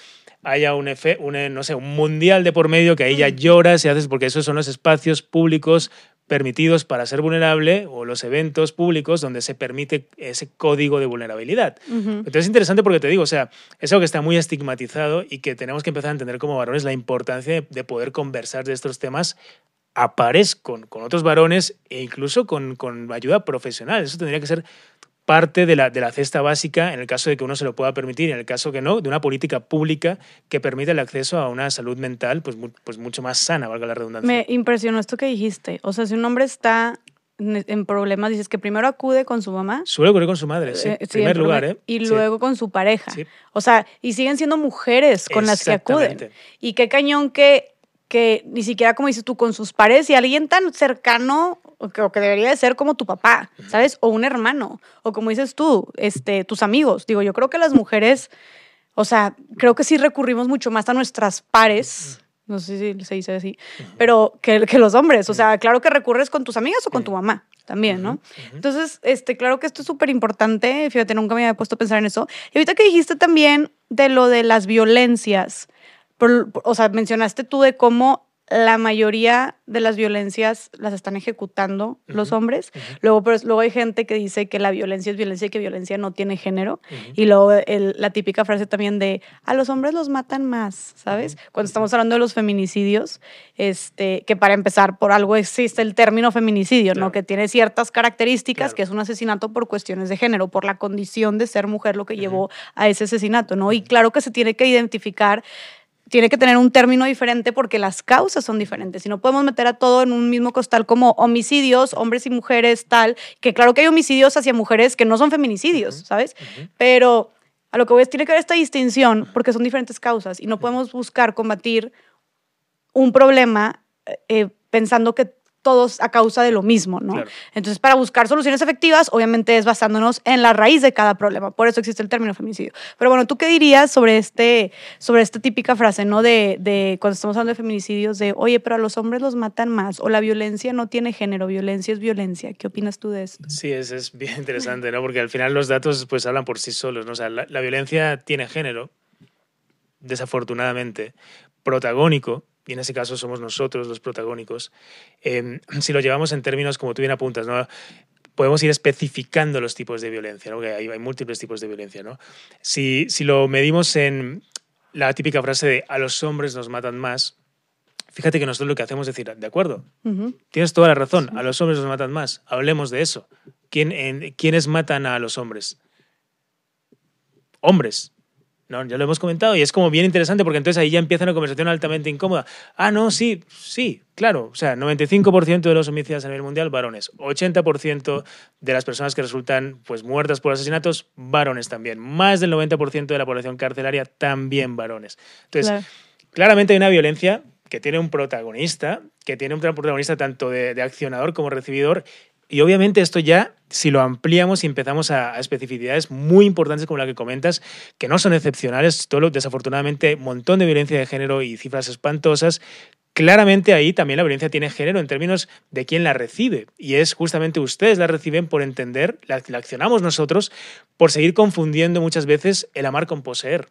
haya un, efe, un, eh, no sé, un mundial de por medio que ahí ya lloras y haces, porque esos son los espacios públicos permitidos para ser vulnerable o los eventos públicos donde se permite ese código de vulnerabilidad. Entonces es interesante porque te digo, o sea, es algo que está muy estigmatizado y que tenemos que empezar a entender como varones la importancia de, poder conversar de estos temas a pares con, con otros varones e incluso con, con ayuda profesional. Eso tendría que ser parte de la, de la cesta básica en el caso de que uno se lo pueda permitir, en el caso que no, de una política pública que permita el acceso a una salud mental pues, pues mucho más sana, valga la redundancia. Me impresionó esto que dijiste. O sea, si un hombre está en problemas, dices que primero acude con su mamá. Suele ocurrir con su madre, sí. Eh, en primer lugar, ¿eh? Y luego con su pareja. O sea, y siguen siendo mujeres con las que acuden. Y qué cañón que que ni siquiera, como dices tú, con sus pares y alguien tan cercano o que, que, debería de ser como tu papá, ¿sabes? O un hermano, o como dices tú, este, tus amigos. Digo, yo creo que las mujeres, o sea, creo que sí recurrimos mucho más a nuestras pares, no sé si se dice así, pero que, que los hombres. O sea, claro que recurres con tus amigas o con tu mamá también, ¿no? Entonces, este, claro que esto es súper importante. Fíjate, nunca me había puesto a pensar en eso. Y ahorita que dijiste también de lo de las violencias, o sea, mencionaste tú de cómo la mayoría de las violencias las están ejecutando los hombres. luego, pero, luego hay gente que dice que la violencia es violencia y que violencia no tiene género. Y luego la típica frase también de a los hombres los matan más, ¿sabes? Cuando estamos hablando de los feminicidios, este, que para empezar por algo existe el término feminicidio, ¿no? Que tiene ciertas características, que es un asesinato por cuestiones de género, por la condición de ser mujer lo que llevó a ese asesinato, ¿no? Y claro que se tiene que identificar tiene que tener un término diferente porque las causas son diferentes. Y no podemos meter a todo en un mismo costal como homicidios, hombres y mujeres, tal, que claro que hay homicidios hacia mujeres que no son feminicidios, ¿sabes? Pero a lo que voy es, tiene que haber esta distinción porque son diferentes causas y no podemos buscar combatir un problema eh, pensando que todos a causa de lo mismo, ¿no? Entonces, para buscar soluciones efectivas, obviamente es basándonos en la raíz de cada problema. Por eso existe el término feminicidio. Pero bueno, ¿tú qué dirías sobre, este, sobre esta típica frase, ¿no? De, de cuando estamos hablando de feminicidios, de, oye, pero a los hombres los matan más, o la violencia no tiene género, violencia es violencia. ¿Qué opinas tú de esto? Sí, es, es bien interesante, ¿no? Porque al final los datos pues hablan por sí solos, ¿no? O sea, la, la violencia tiene género, desafortunadamente, protagónico, y en ese caso somos nosotros los protagónicos, em, si lo llevamos en términos como tú bien apuntas, ¿no? podemos ir especificando los tipos de violencia, ¿no? hay, hay, múltiples tipos de violencia. ¿no? Si, si lo medimos en la típica frase de a los hombres nos matan más, fíjate que nosotros lo que hacemos es decir, de acuerdo, tienes toda la razón, a los hombres nos matan más, hablemos de eso. ¿Quién, en, ¿Quiénes matan a los hombres? Hombres. No, ya lo hemos comentado y es como bien interesante porque entonces ahí ya empieza una conversación altamente incómoda. Ah, no, sí, sí, claro. O sea, 95% de los homicidios a nivel mundial, varones. 80% de las personas que resultan pues, muertas por asesinatos, varones también. Más del 90% de la población carcelaria, también varones. Entonces, claramente hay una violencia que tiene un protagonista, que tiene un protagonista tanto de, de accionador como recibidor y obviamente esto ya, si lo ampliamos y empezamos a, especificidades muy importantes como la que comentas, que no son excepcionales, todo lo, desafortunadamente, montón de violencia de género y cifras espantosas, claramente ahí también la violencia tiene género en términos de quién la recibe. Y es justamente ustedes la reciben por entender, la, la accionamos nosotros, por seguir confundiendo muchas veces el amar con poseer.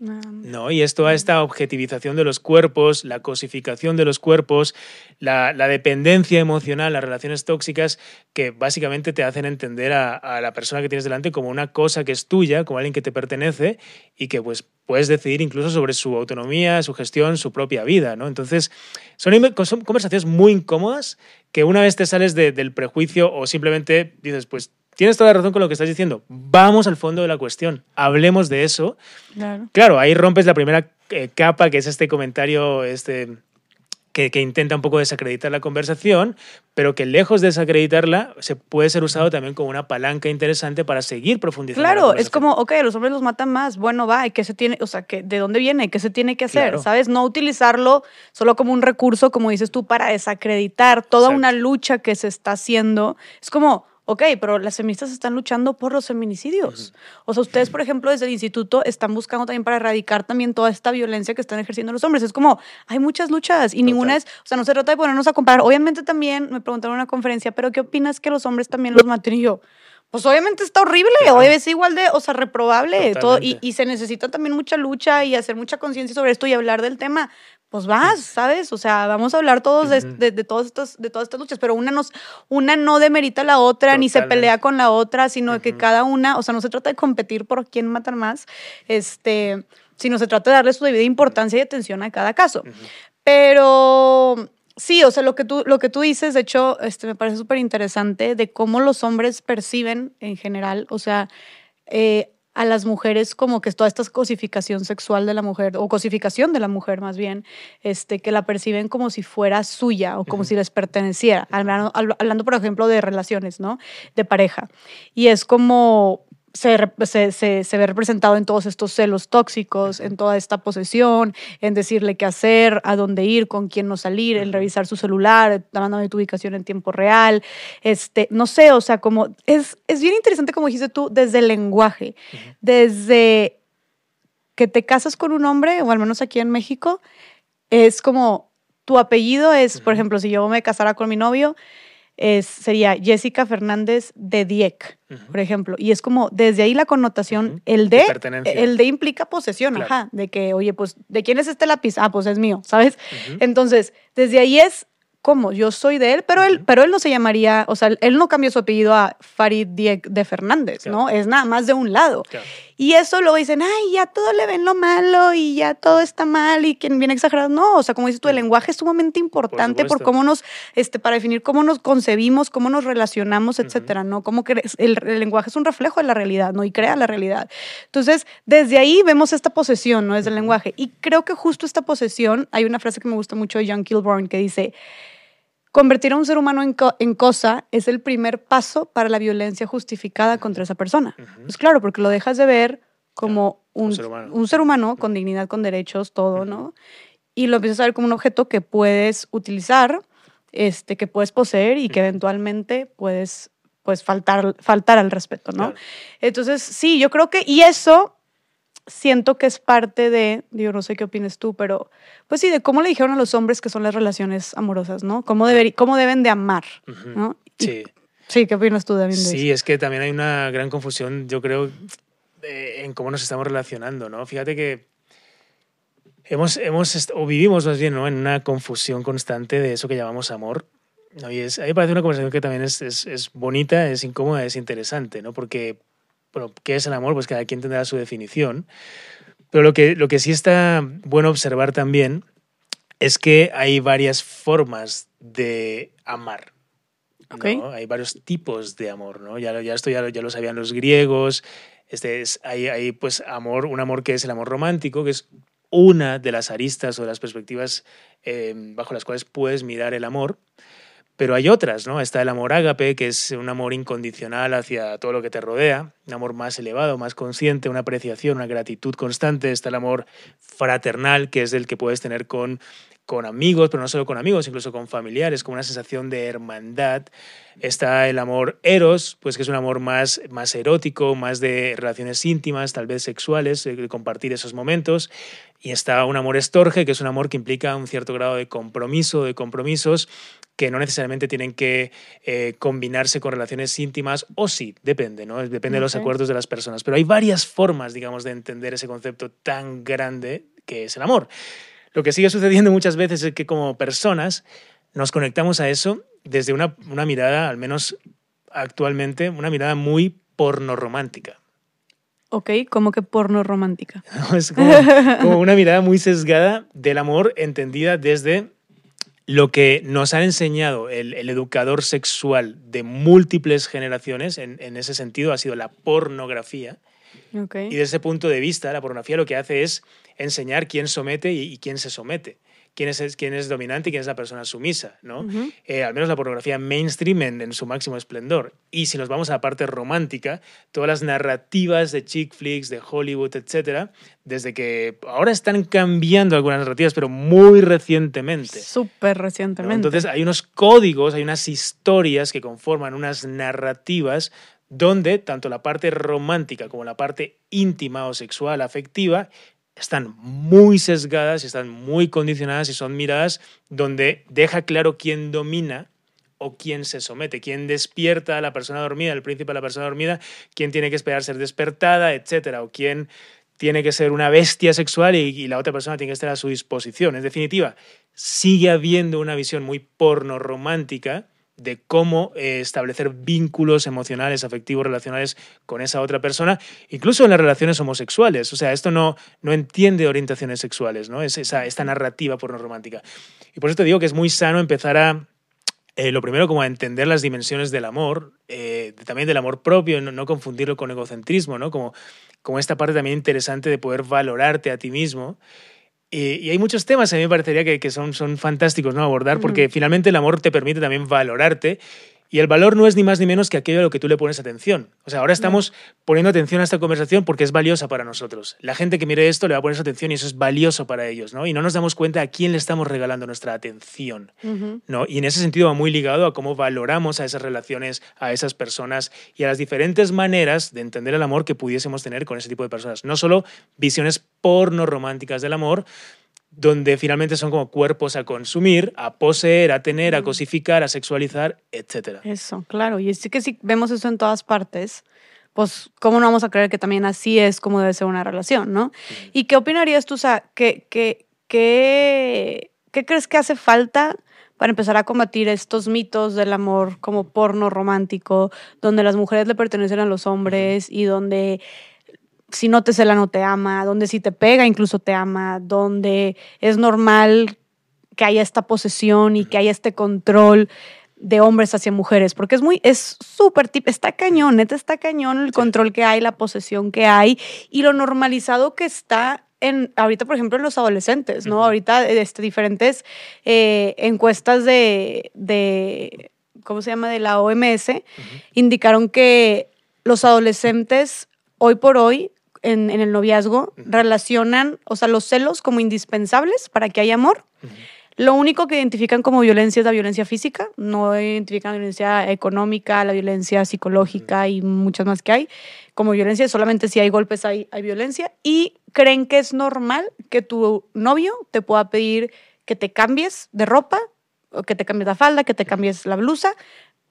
No, y esto a esta objetivización de los cuerpos, la cosificación de los cuerpos, la, dependencia emocional, las relaciones tóxicas que básicamente te hacen entender a, la persona que tienes delante como una cosa que es tuya, como alguien que te pertenece y que pues puedes decidir incluso sobre su autonomía, su gestión, su propia vida, ¿no? Entonces, son, son conversaciones muy incómodas que una vez te sales del prejuicio o simplemente dices, pues tienes toda la razón con lo que estás diciendo. Vamos al fondo de la cuestión. Hablemos de eso. Claro, ahí rompes la primera eh, capa, que es este comentario este, que, intenta un poco desacreditar la conversación, pero que lejos de desacreditarla, se puede ser usado también como una palanca interesante para seguir profundizando. Claro, es como, ok, los hombres los matan más, bueno, va, ¿y qué se tiene, o sea, ¿de dónde viene? ¿Qué se tiene que hacer? ¿Sabes? No utilizarlo solo como un recurso, como dices tú, para desacreditar toda una lucha que se está haciendo. Es como, Ok, pero las feministas están luchando por los feminicidios. O sea, ustedes, por ejemplo, desde el instituto están buscando también para erradicar también toda esta violencia que están ejerciendo los hombres. Es como, hay muchas luchas y ninguna es, o sea, no se trata de ponernos a comparar. Obviamente también me preguntaron en una conferencia, pero ¿qué opinas que los hombres también los maten? Y yo, pues obviamente está horrible, o es igual de, o sea, reprobable, todo, y, y, se necesita también mucha lucha y hacer mucha conciencia sobre esto y hablar del tema, pues vas, ¿sabes? O sea, vamos a hablar todos de, de, de, todos estos, de todas estas luchas, pero una, nos, una no demerita a la otra, ni se pelea con la otra, sino que cada una, o sea, no se trata de competir por quién matar más, este, sino se trata de darle su debida importancia y atención a cada caso. Pero sí, o sea, lo que tú, lo que tú dices, de hecho, este, me parece súper interesante de cómo los hombres perciben en general, o sea, eh, a las mujeres como que toda esta cosificación sexual de la mujer, o cosificación de la mujer más bien, este, que la perciben como si fuera suya o como si les perteneciera, hablando, hablando, por ejemplo, de relaciones, ¿no? De pareja. Y es como, se, se, se, ve representado en todos estos celos tóxicos, en toda esta posesión, en decirle qué hacer, a dónde ir, con quién no salir, el revisar su celular, de tu ubicación en tiempo real. Este, no sé, o sea, como es, es bien interesante, como dijiste tú, desde el lenguaje, desde que te casas con un hombre, o al menos aquí en México, es como tu apellido es, por ejemplo, si yo me casara con mi novio, es, sería Jessica Fernández de Dieck, por ejemplo. Y es como, desde ahí la connotación, el de, el de implica posesión, ajá, de que, oye, pues, ¿de quién es este lápiz? Ah, pues es mío, ¿sabes? Entonces, desde ahí es ¿cómo? Yo soy de él, pero él, pero él no se llamaría, o sea, él no cambió su apellido a Farid Diek de Fernández, ¿no? Es nada más de un lado. Y eso luego dicen, ay, ya todo le ven lo malo y ya todo está mal y quien viene exagerado. No, o sea, como dices tú, el lenguaje es sumamente importante por, cómo nos, este, para definir cómo nos concebimos, cómo nos relacionamos, etcétera, ¿no? Como que el, el, lenguaje es un reflejo de la realidad, ¿no? Y crea la realidad. Entonces, desde ahí vemos esta posesión, ¿no? Desde el lenguaje. Y creo que justo esta posesión, hay una frase que me gusta mucho de John Kilborn que dice, Convertir a un ser humano en, cosa es el primer paso para la violencia justificada contra esa persona. Pues claro, porque lo dejas de ver como un, ser, humano. con dignidad, con derechos, todo, ¿no? Y lo empiezas a ver como un objeto que puedes utilizar, este, que puedes poseer y que eventualmente puedes pues faltar, faltar al respeto, ¿no? Entonces, sí, yo creo que, y eso siento que es parte de, digo, no sé qué opinas tú, pero pues sí, de cómo le dijeron a los hombres que son las relaciones amorosas, ¿no? Cómo, cómo deben de amar, ¿no? sí. Sí, ¿qué opinas tú, David? Sí, es que también hay una gran confusión, yo creo, en cómo nos estamos relacionando, ¿no? Fíjate que hemos, hemos o vivimos más bien, ¿no? En una confusión constante de eso que llamamos amor. Y es, a mí me parece una conversación que también es, es, es bonita, es incómoda, es interesante, ¿no? Porque bueno, ¿qué es el amor? Pues cada quien tendrá su definición. Pero lo que, lo que sí está bueno observar también es que hay varias formas de amar. Hay varios tipos de amor, ¿no? Ya, ya esto ya, ya, lo sabían los griegos, Este es, hay, hay pues amor, un amor que es el amor romántico, que es una de las aristas o de las perspectivas eh, bajo las cuales puedes mirar el amor. Pero hay otras, ¿no? Está el amor ágape, que es un amor incondicional hacia todo lo que te rodea, un amor más elevado, más consciente, una apreciación, una gratitud constante. Está el amor fraternal, que es el que puedes tener con con amigos, pero no solo con amigos, incluso con familiares, con una sensación de hermandad. Está el amor eros, pues que es un amor más, más erótico, más de relaciones íntimas, tal vez sexuales, de compartir esos momentos. Y está un amor estorge, que es un amor que implica un cierto grado de compromiso, de compromisos que no necesariamente tienen que eh, combinarse con relaciones íntimas, o sí, depende, ¿no? Depende de los acuerdos de las personas. Pero hay varias formas, digamos, de entender ese concepto tan grande que es el amor. Lo que sigue sucediendo muchas veces es que como personas nos conectamos a eso desde una, mirada, al menos actualmente, una mirada muy porno romántica. Ok, ¿cómo que porno romántica? es como, una mirada muy sesgada del amor entendida desde lo que nos ha enseñado el, educador sexual de múltiples generaciones, en, ese sentido, ha sido la pornografía. Okay. Y desde ese punto de vista, la pornografía lo que hace es enseñar quién somete y, quién se somete. Quién es, quién es dominante y quién es la persona sumisa, ¿no? Eh, al menos la pornografía mainstream en, su máximo esplendor. Y si nos vamos a la parte romántica, todas las narrativas de chick flicks, de Hollywood, etcétera, desde que ahora están cambiando algunas narrativas, pero muy recientemente. Súper recientemente. Entonces hay unos códigos, hay unas historias que conforman unas narrativas donde tanto la parte romántica como la parte íntima o sexual, afectiva, están muy sesgadas y están muy condicionadas y son miradas donde deja claro quién domina o quién se somete, quién despierta a la persona dormida, el príncipe a la persona dormida, quién tiene que esperar ser despertada, etcétera, o quién tiene que ser una bestia sexual y, la otra persona tiene que estar a su disposición. En definitiva, sigue habiendo una visión muy porno romántica de cómo eh, establecer vínculos emocionales, afectivos, relacionales con esa otra persona, incluso en las relaciones homosexuales. O sea, esto no, no entiende orientaciones sexuales, ¿no? Es esa, esta narrativa porno romántica. Y por eso te digo que es muy sano empezar a, eh, lo primero, como a entender las dimensiones del amor, eh, también del amor propio, no, no, confundirlo con egocentrismo, ¿no? Como, como esta parte también interesante de poder valorarte a ti mismo y, hay muchos temas, a mí me parecería que, que son, son fantásticos ¿no? abordar, porque finalmente el amor te permite también valorarte y el valor no es ni más ni menos que aquello a lo que tú le pones atención. O sea, ahora estamos poniendo atención a esta conversación porque es valiosa para nosotros. La gente que mire esto le va a poner atención y eso es valioso para ellos, ¿no? Y no nos damos cuenta a quién le estamos regalando nuestra atención, ¿no? Y en ese sentido va muy ligado a cómo valoramos a esas relaciones, a esas personas y a las diferentes maneras de entender el amor que pudiésemos tener con ese tipo de personas. No solo visiones porno románticas del amor, donde finalmente son como cuerpos a consumir, a poseer, a tener, a cosificar, a sexualizar, etc. Eso, claro. Y sí que si vemos eso en todas partes, pues, ¿cómo no vamos a creer que también así es como debe ser una relación, no? ¿Y qué opinarías tú, o sea, qué, qué, qué, qué crees que hace falta para empezar a combatir estos mitos del amor como porno romántico, donde las mujeres le pertenecen a los hombres y donde si no te cela no te ama, donde si te pega incluso te ama, donde es normal que haya esta posesión y que haya este control de hombres hacia mujeres, porque es muy, es súper tip, está cañón, neta está cañón el control que hay, la posesión que hay y lo normalizado que está en, ahorita, por ejemplo, en los adolescentes, ¿no? Ahorita, este, diferentes eh, encuestas de, de, ¿cómo se llama? De la OMS, indicaron que los adolescentes hoy por hoy en, el noviazgo relacionan, o sea, los celos como indispensables para que haya amor. Lo único que identifican como violencia es la violencia física, no identifican la violencia económica, la violencia psicológica y muchas más que hay. Como violencia, solamente si hay golpes hay, hay violencia. Y creen que es normal que tu novio te pueda pedir que te cambies de ropa, o que te cambies la falda, que te cambies la blusa,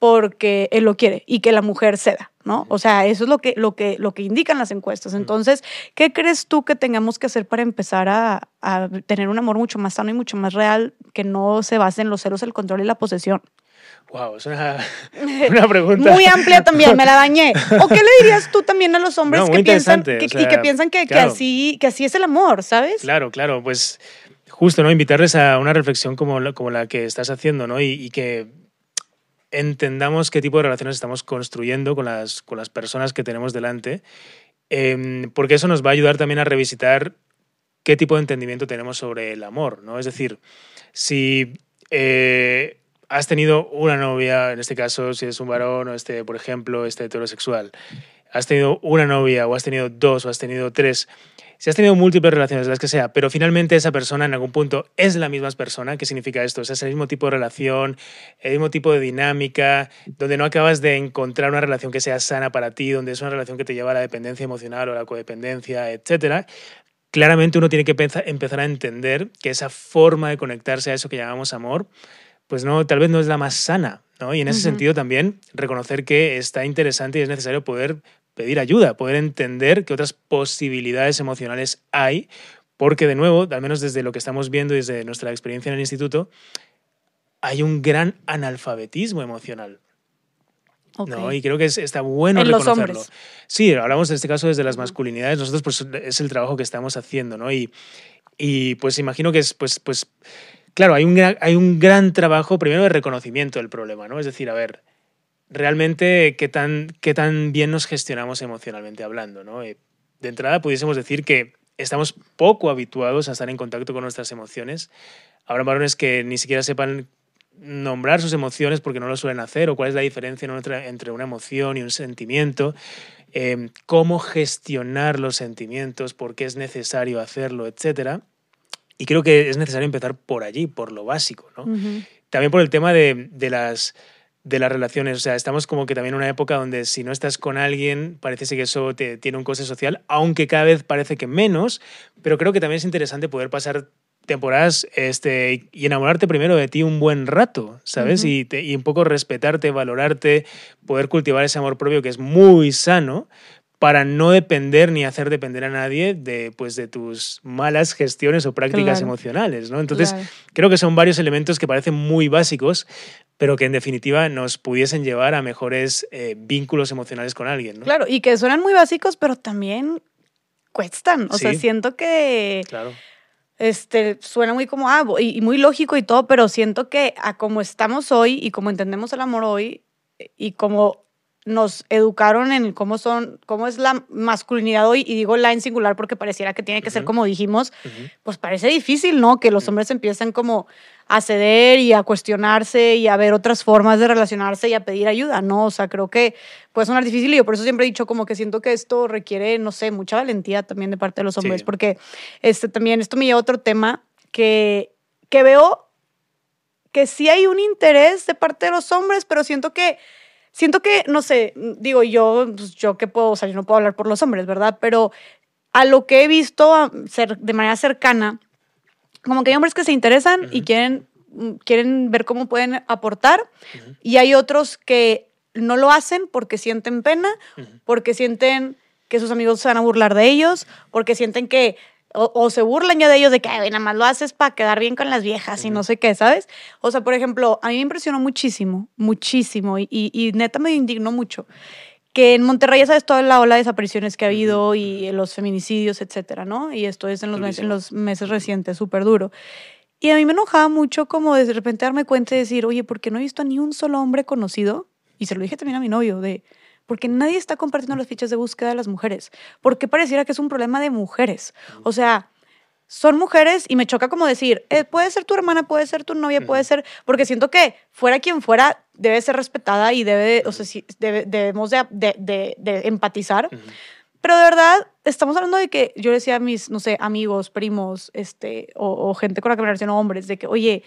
porque él lo quiere y que la mujer ceda, ¿no? O sea, eso es lo que, lo que, lo que indican las encuestas. Entonces, ¿qué crees tú que tengamos que hacer para empezar a, tener un amor mucho más sano y mucho más real que no se base en los celos, el control y la posesión? Wow, es una, una, pregunta. Muy amplia también, me la dañé. ¿O qué le dirías tú también a los hombres que piensan, que, y que piensan que, que, así, que así es el amor, ¿sabes? Claro, claro, pues justo, ¿no? Invitarles a una reflexión como como la que estás haciendo, ¿no? y que entendamos qué tipo de relaciones estamos construyendo con las, con las personas que tenemos delante em, porque eso nos va a ayudar también a revisitar qué tipo de entendimiento tenemos sobre el amor, ¿no? Es decir, si eh, has tenido una novia, en este caso, si es un varón o este, por ejemplo, este heterosexual, has tenido una novia o has tenido dos o has tenido tres, si has tenido múltiples relaciones, las que sea, pero finalmente esa persona en algún punto es la misma persona, ¿qué significa esto? es el mismo tipo de relación, el mismo tipo de dinámica, donde no acabas de encontrar una relación que sea sana para ti, donde es una relación que te lleva a la dependencia emocional o a la codependencia, etcétera. Claramente uno tiene que empezar a entender que esa forma de conectarse a eso que llamamos amor, pues no, tal vez no es la más sana, ¿no? Y en ese sentido también reconocer que está interesante y es necesario poder pedir ayuda, poder entender qué otras posibilidades emocionales hay, porque de nuevo, al menos desde lo que estamos viendo desde nuestra experiencia en el instituto, hay un gran analfabetismo emocional. ¿no? Y creo que está bueno reconocerlo. Sí, hablamos en este caso desde las masculinidades, nosotros pues es el trabajo que estamos haciendo, ¿no? Y, y pues imagino que es, pues, pues, claro, hay un, hay un gran trabajo primero de reconocimiento del problema, ¿no? Es decir, a ver, realmente qué tan, qué tan bien nos gestionamos emocionalmente hablando. ¿no? Eh, de entrada, pudiésemos decir que estamos poco habituados a estar en contacto con nuestras emociones. Habrá varones que ni siquiera sepan nombrar sus emociones porque no lo suelen hacer o cuál es la diferencia entre una emoción y un sentimiento, eh, cómo gestionar los sentimientos, por qué es necesario hacerlo, etc. Y creo que es necesario empezar por allí, por lo básico. ¿no? También por el tema de, de las de las relaciones. O sea, estamos como que también en una época donde si no estás con alguien, parece que eso te, tiene un coste social, aunque cada vez parece que menos, pero creo que también es interesante poder pasar temporadas este, y enamorarte primero de ti un buen rato, ¿sabes? y, y un poco respetarte, valorarte, poder cultivar ese amor propio que es muy sano, para no depender ni hacer depender a nadie de, pues, de tus malas gestiones o prácticas emocionales. ¿no? Entonces, creo que son varios elementos que parecen muy básicos, pero que en definitiva nos pudiesen llevar a mejores eh, vínculos emocionales con alguien. ¿no? Claro, y que suenan muy básicos, pero también cuestan. O sea, siento que... Claro. Este, suena muy como, ah, y, muy lógico y todo, pero siento que a como estamos hoy y como entendemos el amor hoy y como nos educaron en cómo son, cómo es la masculinidad hoy, y digo la en singular porque pareciera que tiene que ser como dijimos, pues parece difícil, ¿no? Que los hombres empiecen como a ceder y a cuestionarse y a ver otras formas de relacionarse y a pedir ayuda, ¿no? O sea, creo que puede sonar difícil y yo por eso siempre he dicho como que siento que esto requiere, no sé, mucha valentía también de parte de los hombres, porque este también, esto me lleva a otro tema que, que veo que sí hay un interés de parte de los hombres, pero siento que siento que, no sé, digo yo, pues yo qué puedo, o sea, yo no puedo hablar por los hombres, ¿verdad? Pero a lo que he visto de manera cercana, como que hay hombres que se interesan y quieren, mm, quieren ver cómo pueden aportar y hay otros que no lo hacen porque sienten pena, porque sienten que sus amigos se van a burlar de ellos, porque sienten que o, se burlan ya de ellos de que nada más lo haces para quedar bien con las viejas y no sé qué, ¿sabes? O sea, por ejemplo, a mí me impresionó muchísimo, muchísimo y, y, neta me indignó mucho que en Monterrey ya sabes toda la ola de desapariciones que ha habido y los feminicidios, etcétera, ¿no? Y esto es en los, meses, en los meses recientes, súper duro. Y a mí me enojaba mucho como de repente darme cuenta y decir, oye, ¿por qué no he visto a ni un solo hombre conocido? Y se lo dije también a mi novio, de, porque nadie está compartiendo las fichas de búsqueda de las mujeres, porque pareciera que es un problema de mujeres. O sea, son mujeres y me choca como decir, eh, puede ser tu hermana, puede ser tu novia, puede ser, porque siento que fuera quien fuera, debe ser respetada y debe, o sea, debemos de, empatizar. Pero de verdad, estamos hablando de que yo decía a mis, no sé, amigos, primos, este, o, o gente con la que me relaciono, hombres, de que, oye,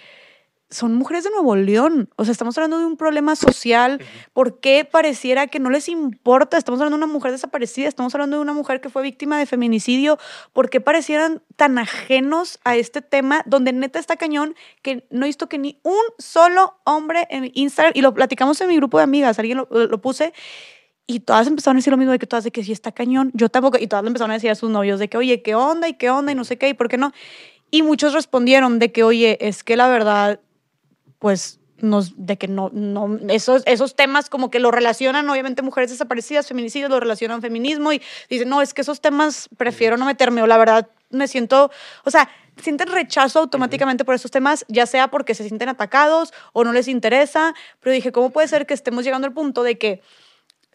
son mujeres de Nuevo León. O sea, estamos hablando de un problema social. ¿Por qué pareciera que no les importa? Estamos hablando de una mujer desaparecida, estamos hablando de una mujer que fue víctima de feminicidio. ¿Por qué parecieran tan ajenos a este tema donde neta está cañón que no he visto que ni un solo hombre en Instagram, y lo platicamos en mi grupo de amigas, alguien lo, lo puse, y todas empezaron a decir lo mismo de que todas de que sí está cañón, yo tampoco, y todas le empezaron a decir a sus novios de que, oye, ¿qué onda? ¿Y qué onda? Y no sé qué, ¿y por qué no? Y muchos respondieron de que, oye, es que la verdad pues nos, de que no, no, esos, esos temas como que lo relacionan, obviamente mujeres desaparecidas, feminicidios, lo relacionan feminismo y dicen, no, es que esos temas prefiero no meterme o la verdad me siento, o sea, sienten rechazo automáticamente por esos temas, ya sea porque se sienten atacados o no les interesa, pero dije, ¿cómo puede ser que estemos llegando al punto de que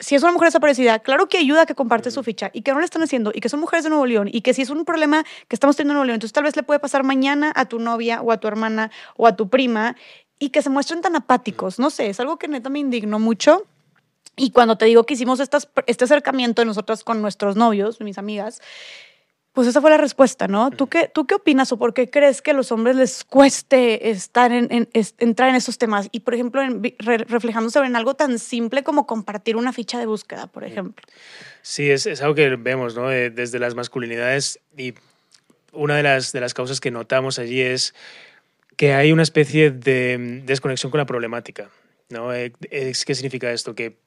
si es una mujer desaparecida, claro que ayuda a que comparte su ficha y que no le están haciendo y que son mujeres de Nuevo León y que si es un problema que estamos teniendo en Nuevo León, entonces tal vez le puede pasar mañana a tu novia o a tu hermana o a tu prima y que se muestren tan apáticos. No sé, es algo que neta me indignó mucho. Y cuando te digo que hicimos estas, este acercamiento de nosotras con nuestros novios, mis amigas, pues esa fue la respuesta, ¿no? ¿Tú qué, ¿Tú qué opinas o por qué crees que a los hombres les cueste estar en, entrar en esos temas? Y, por ejemplo, reflejándose en algo tan simple como compartir una ficha de búsqueda, por ejemplo. Sí, es, es algo que vemos, ¿no? desde las masculinidades y una de las, de las causas que notamos allí es que hay una especie de desconexión con la problemática, ¿no? Eh, ¿Qué significa esto? Que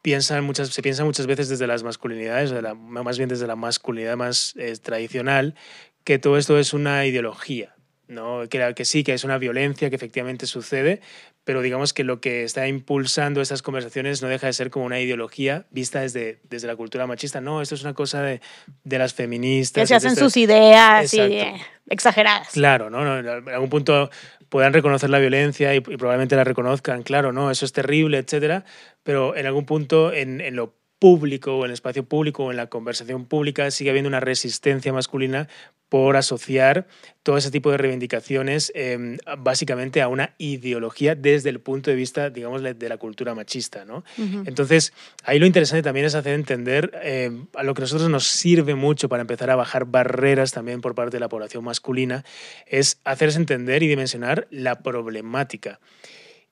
piensan muchas, se piensa muchas veces desde las masculinidades, más bien desde la masculinidad más eh, tradicional, que todo esto es una ideología, ¿no? Que, que sí, que es una violencia que efectivamente sucede, pero digamos que lo que está impulsando estas conversaciones no deja de ser como una ideología vista desde, desde la cultura machista. No, esto es una cosa de, de las feministas. Que se hacen sus ideas y, exageradas. Claro, ¿no? En algún punto puedan reconocer la violencia y, probablemente la reconozcan, claro, no, eso es terrible, etcétera, pero en algún punto en, en lo público o en el espacio público o en la conversación pública sigue habiendo una resistencia masculina por asociar todo ese tipo de reivindicaciones em, básicamente a una ideología desde el punto de vista, digamos, de la cultura machista. ¿no? Entonces, ahí lo interesante también es hacer entender em, a lo que a nosotros nos sirve mucho para empezar a bajar barreras también por parte de la población masculina, es hacerse entender y dimensionar la problemática.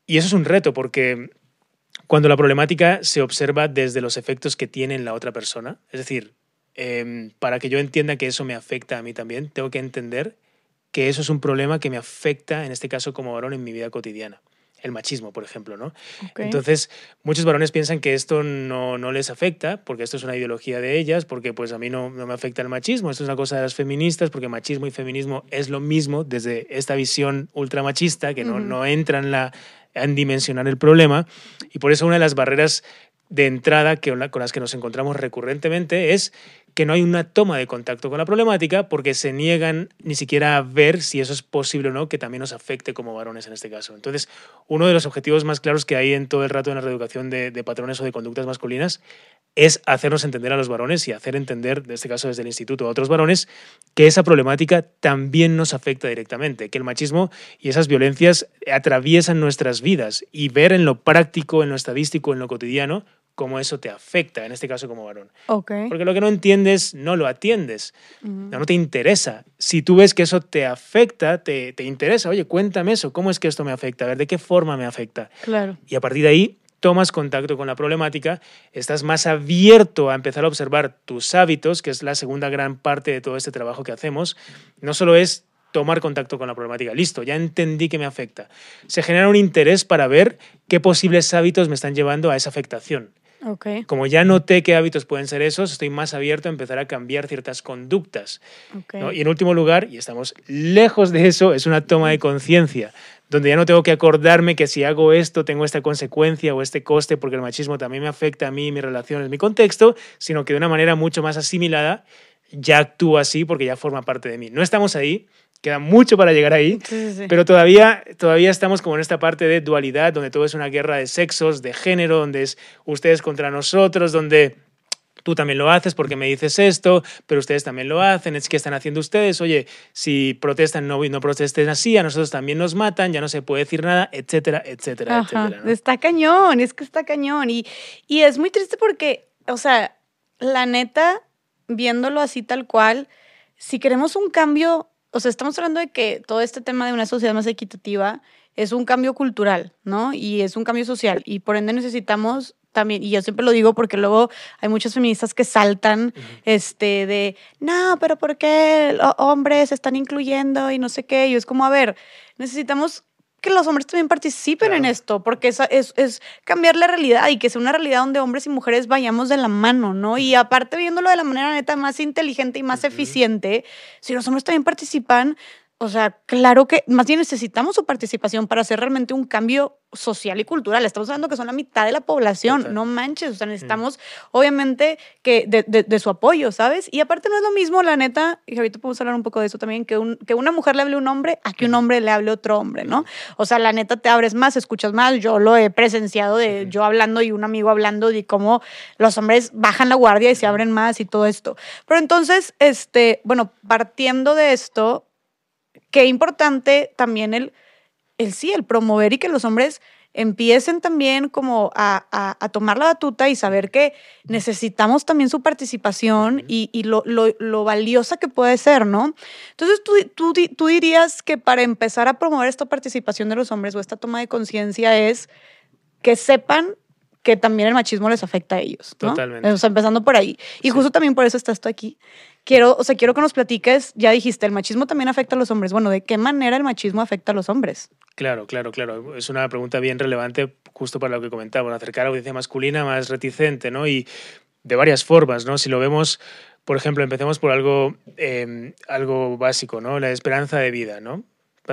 Y eso es un reto porque cuando la problemática se observa desde los efectos que tiene en la otra persona, es decir, Em, para que yo entienda que eso me afecta a mí también, tengo que entender que eso es un problema que me afecta, en este caso como varón, en mi vida cotidiana. El machismo, por ejemplo, ¿no? Entonces, muchos varones piensan que esto no, no, les afecta, porque esto es una ideología de ellas, porque pues a mí no, no me afecta el machismo, esto es una cosa de las feministas, porque machismo y feminismo es lo mismo desde esta visión ultramachista, que no, no entra en, la, en dimensionar el problema, y por eso una de las barreras de entrada que, con las que nos encontramos recurrentemente es que no hay una toma de contacto con la problemática porque se niegan ni siquiera a ver si eso es posible o no, que también nos afecte como varones en este caso. Entonces, uno de los objetivos más claros que hay en todo el rato en la reeducación de, patrones o de conductas masculinas es hacernos entender a los varones y hacer entender, en este caso desde el instituto, a otros varones, que esa problemática también nos afecta directamente, que el machismo y esas violencias atraviesan nuestras vidas y ver en lo práctico, en lo estadístico, en lo cotidiano, cómo eso te afecta, en este caso como varón. Porque lo que no entiendes, no lo atiendes, no, te interesa. Si tú ves que eso te afecta, te, te, interesa, oye, cuéntame eso, ¿cómo es que esto me afecta? A ver, ¿de qué forma me afecta? Claro. Y a partir de ahí tomas contacto con la problemática, estás más abierto a empezar a observar tus hábitos, que es la segunda gran parte de todo este trabajo que hacemos. No solo es tomar contacto con la problemática. Listo, ya entendí que me afecta. Se genera un interés para ver qué posibles hábitos me están llevando a esa afectación. Como ya noté qué hábitos pueden ser esos, estoy más abierto a empezar a cambiar ciertas conductas. Y en último lugar, y estamos lejos de eso, es una toma de conciencia, donde ya no tengo que acordarme que si hago esto tengo esta consecuencia o este coste, porque el machismo también me afecta a mí, mis relaciones, mi contexto, sino que de una manera mucho más asimilada ya actúo así porque ya forma parte de mí. No estamos ahí, queda mucho para llegar ahí, pero todavía, todavía estamos como en esta parte de dualidad, donde todo es una guerra de sexos, de género, donde es ustedes contra nosotros, donde tú también lo haces porque me dices esto, pero ustedes también lo hacen, es que están haciendo ustedes, oye, si protestan no, no protesten así, a nosotros también nos matan, ya no se puede decir nada, etcétera, etcétera, etcétera. Está cañón, es que está cañón y, y es muy triste porque, o sea, la neta, viéndolo así tal cual, si queremos un cambio o sea, estamos hablando de que todo este tema de una sociedad más equitativa es un cambio cultural, ¿no? Y es un cambio social. Y por ende necesitamos también, y yo siempre lo digo porque luego hay muchas feministas que saltan este, de, no, pero ¿por qué hombres se están incluyendo y no sé qué? Y es como, a ver, necesitamos que los hombres también participen en esto, porque es, es, es, cambiar la realidad y que sea una realidad donde hombres y mujeres vayamos de la mano, ¿no? Y aparte viéndolo de la manera neta más inteligente y más eficiente, si los hombres también participan, o sea, claro que más bien necesitamos su participación para hacer realmente un cambio social y cultural. Estamos hablando que son la mitad de la población, no manches, o sea, necesitamos obviamente que de, su apoyo, ¿sabes? Y aparte no es lo mismo, la neta, y ahorita podemos hablar un poco de eso también, que, un, que una mujer le hable a un hombre a que un hombre le hable a otro hombre, ¿no? O sea, la neta te abres más, escuchas más, yo lo he presenciado de yo hablando y un amigo hablando de cómo los hombres bajan la guardia y se abren más y todo esto. Pero entonces, este, bueno, partiendo de esto, qué importante también el, el sí, el promover y que los hombres empiecen también como a, a, tomar la batuta y saber que necesitamos también su participación y, y lo, lo, lo, valiosa que puede ser, ¿no? Entonces, ¿tú, tú, tú dirías que para empezar a promover esta participación de los hombres o esta toma de conciencia es que sepan que también el machismo les afecta a ellos, ¿no? Totalmente. O sea, empezando por ahí. Y justo también por eso estás tú aquí. Quiero, o sea, quiero que nos platiques, ya dijiste, el machismo también afecta a los hombres. Bueno, ¿de qué manera el machismo afecta a los hombres? Claro, claro, claro. Es una pregunta bien relevante justo para lo que comentaba, acercar a la audiencia masculina más reticente, ¿no? Y de varias formas, ¿no? Si lo vemos, por ejemplo, empecemos por algo, eh, algo básico, ¿no? La esperanza de vida, ¿no?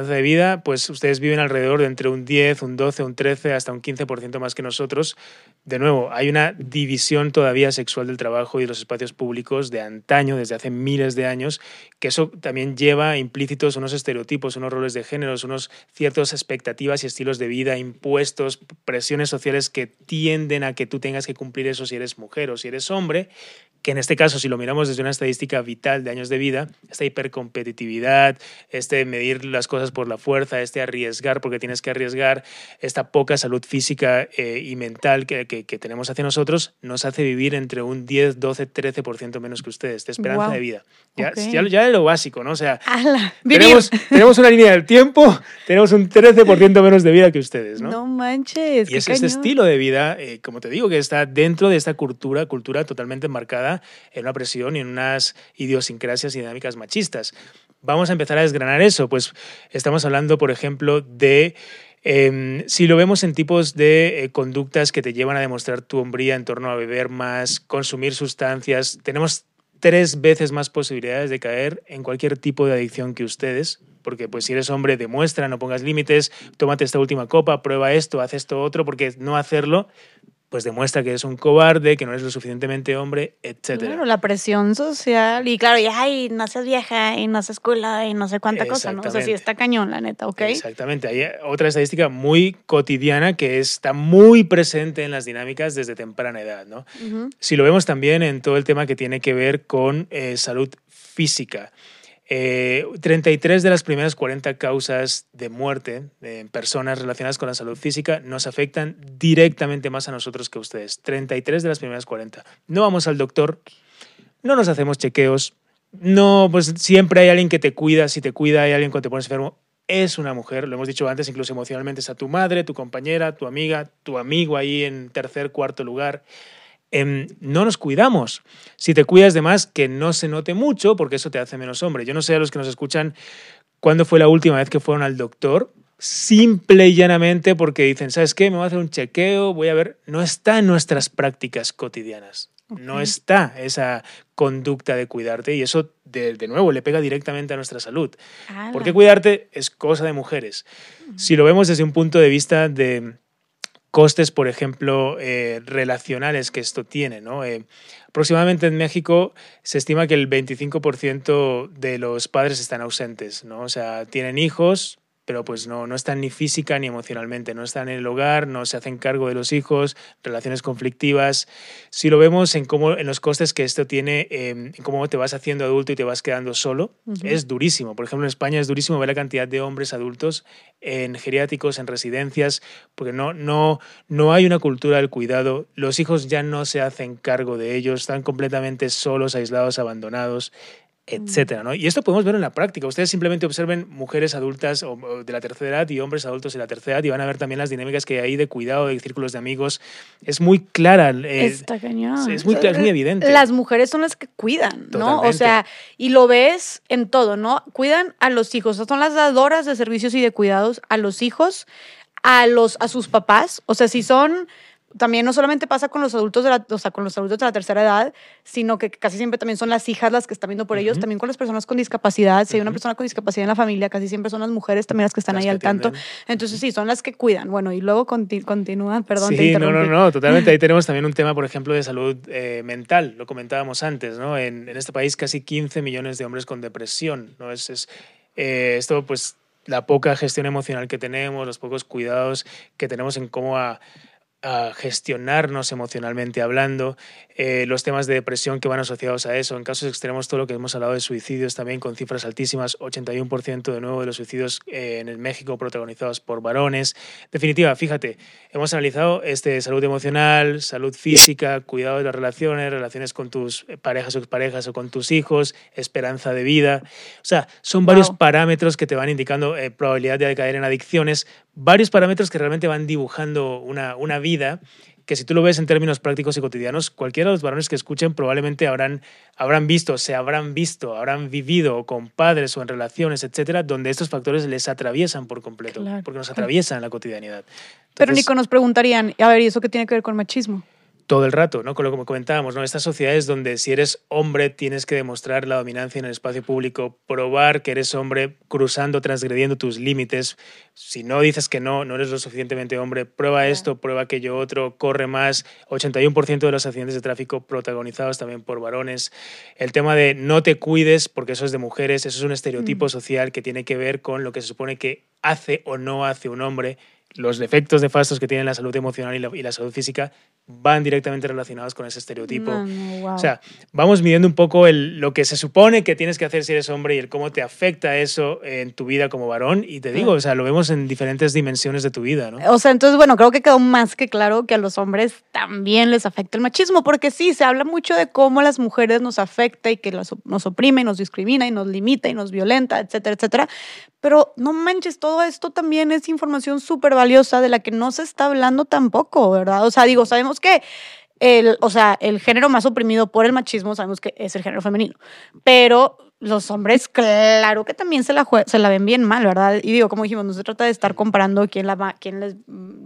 De vida, pues ustedes viven alrededor de entre un 10, un 12, un 13, hasta un 15% más que nosotros. De nuevo, hay una división todavía sexual del trabajo y de los espacios públicos de antaño, desde hace miles de años, que eso también lleva implícitos unos estereotipos, unos roles de géneros, unos ciertas expectativas y estilos de vida impuestos, presiones sociales que tienden a que tú tengas que cumplir eso si eres mujer o si eres hombre, que en este caso, si lo miramos desde una estadística vital de años de vida, esta hipercompetitividad, este medir las cosas por la fuerza, este arriesgar porque tienes que arriesgar, esta poca salud física eh, y mental que, que, tenemos hacia nosotros, nos hace vivir entre un 10, 12, 13% menos que ustedes de esperanza de vida. Ya, ya, ya, lo básico, ¿no? O sea, tenemos, tenemos, una línea del tiempo, tenemos un 13% menos de vida que ustedes, ¿no? No manches. Y es este estilo de vida, eh, como te digo, que está dentro de esta cultura, cultura totalmente marcada en una presión y en unas idiosincrasias y dinámicas machistas. Vamos a empezar a desgranar eso. Pues estamos hablando, por ejemplo, de em, si lo vemos en tipos de eh, conductas que te llevan a demostrar tu hombría en torno a beber más, consumir sustancias, tenemos tres veces más posibilidades de caer en cualquier tipo de adicción que ustedes, porque pues si eres hombre demuestra, no pongas límites, tómate esta última copa, prueba esto, haz esto otro, porque no hacerlo pues demuestra que eres un cobarde, que no eres lo suficientemente hombre, etc. Claro, la presión social y claro, y ay, no seas vieja y no seas y no sé cuánta cosa, ¿no? O sea, sí está cañón, la neta, ¿ok? Exactamente. Hay otra estadística muy cotidiana que está muy presente en las dinámicas desde temprana edad, ¿no? Si lo vemos también en todo el tema que tiene que ver con eh, salud física. 33 eh, de las primeras 40 causas de muerte en personas relacionadas con la salud física nos afectan directamente más a nosotros que a ustedes. 33 de las primeras 40. No vamos al doctor, no nos hacemos chequeos, no, pues siempre hay alguien que te cuida, si te cuida hay alguien cuando te pones enfermo. Es una mujer, lo hemos dicho antes, incluso emocionalmente es a tu madre, tu compañera, tu amiga, tu amigo ahí en tercer, cuarto lugar. Em, no nos cuidamos. Si te cuidas de más, que no se note mucho, porque eso te hace menos hombre. Yo no sé a los que nos escuchan cuándo fue la última vez que fueron al doctor, simple y llanamente porque dicen, ¿sabes qué? Me voy a hacer un chequeo, voy a ver. No está en nuestras prácticas cotidianas. No está esa conducta de cuidarte y eso, de, nuevo, le pega directamente a nuestra salud. Porque cuidarte es cosa de mujeres. Si lo vemos desde un punto de vista de costes, por ejemplo, eh, relacionales que esto tiene. ¿no? Eh, aproximadamente en México se estima que el 25% de los padres están ausentes, ¿no? o sea, tienen hijos, pero pues no, no están ni física ni emocionalmente, no están en el hogar, no se hacen cargo de los hijos, relaciones conflictivas. Si lo vemos en, cómo, en los costes que esto tiene, em, en cómo te vas haciendo adulto y te vas quedando solo, es durísimo. Por ejemplo, en España es durísimo ver la cantidad de hombres adultos en geriátricos, en residencias, porque no, no, no hay una cultura del cuidado. Los hijos ya no se hacen cargo de ellos, están completamente solos, aislados, abandonados etcétera, ¿no? Y esto podemos ver en la práctica. Ustedes simplemente observen mujeres adultas de la tercera edad y hombres adultos de la tercera edad y van a ver también las dinámicas que hay de cuidado, de círculos de amigos. Es muy clara. Eh, Está. Es muy, es muy evidente. Las mujeres son las que cuidan, ¿no? O sea, y lo ves en todo, ¿no? Cuidan a los hijos. Son las dadoras de servicios y de cuidados a los hijos, a, los, a sus papás. O sea, si son también no solamente pasa con los adultos de la, o sea, con los adultos de la tercera edad, sino que casi siempre también son las hijas las que están viendo por ellos, también con las personas con discapacidad. Si hay una persona con discapacidad en la familia, casi siempre son las mujeres también las que están ahí al tanto. Entonces sí, son las que cuidan. Bueno, y luego continúan, perdón. Sí, no, no, no, totalmente. Ahí tenemos también un tema, por ejemplo, de salud eh, mental, lo comentábamos antes, ¿no? En, en, este país casi 15 millones de hombres con depresión, ¿no? Es, es eh, esto pues la poca gestión emocional que tenemos, los pocos cuidados que tenemos en cómo a, a gestionarnos emocionalmente hablando, eh, los temas de depresión que van asociados a eso, en casos extremos todo lo que hemos hablado de suicidios también con cifras altísimas, 81% de nuevo de los suicidios eh, en el México protagonizados por varones. Definitiva, fíjate, hemos analizado este, salud emocional, salud física, cuidado de las relaciones, relaciones con tus parejas o exparejas o con tus hijos, esperanza de vida. O sea, son varios parámetros que te van indicando eh, probabilidad de caer en adicciones, varios parámetros que realmente van dibujando una, una vida que si tú lo ves en términos prácticos y cotidianos, cualquiera de los varones que escuchen probablemente habrán, habrán visto, se habrán visto, habrán vivido con padres o en relaciones, etcétera, donde estos factores les atraviesan por completo, porque nos atraviesan la cotidianidad. Pero Nico, nos preguntarían, a ver, ¿y eso qué tiene que ver con machismo? Todo el rato, ¿no? Con lo que comentábamos, ¿no? Estas sociedades donde si eres hombre tienes que demostrar la dominancia en el espacio público, probar que eres hombre cruzando, transgrediendo tus límites. Si no dices que no, no eres lo suficientemente hombre, prueba esto, prueba aquello otro, corre más. 81% de los accidentes de tráfico protagonizados también por varones. El tema de no te cuides porque eso es de mujeres, eso es un estereotipo mm. social que tiene que ver con lo que se supone que hace o no hace un hombre los defectos nefastos que tiene la salud emocional y la, salud física van directamente relacionados con ese estereotipo. O sea, vamos midiendo un poco el, lo que se supone que tienes que hacer si eres hombre y el cómo te afecta eso en tu vida como varón. Y te digo, o sea, lo vemos en diferentes dimensiones de tu vida, ¿no? O sea, entonces, bueno, creo que quedó más que claro que a los hombres también les afecta el machismo, porque sí, se habla mucho de cómo las mujeres nos afecta y que nos oprime, y nos discrimina y nos limita y nos violenta, etcétera, etcétera. Pero no manches, todo esto también es información súper valiosa de la que no se está hablando tampoco, ¿verdad? O sea, digo, sabemos que el, o sea, el género más oprimido por el machismo sabemos que es el género femenino, pero los hombres, claro que también se la, se la ven bien mal, ¿verdad? Y digo, como dijimos, no se trata de estar comparando quién, la, quién les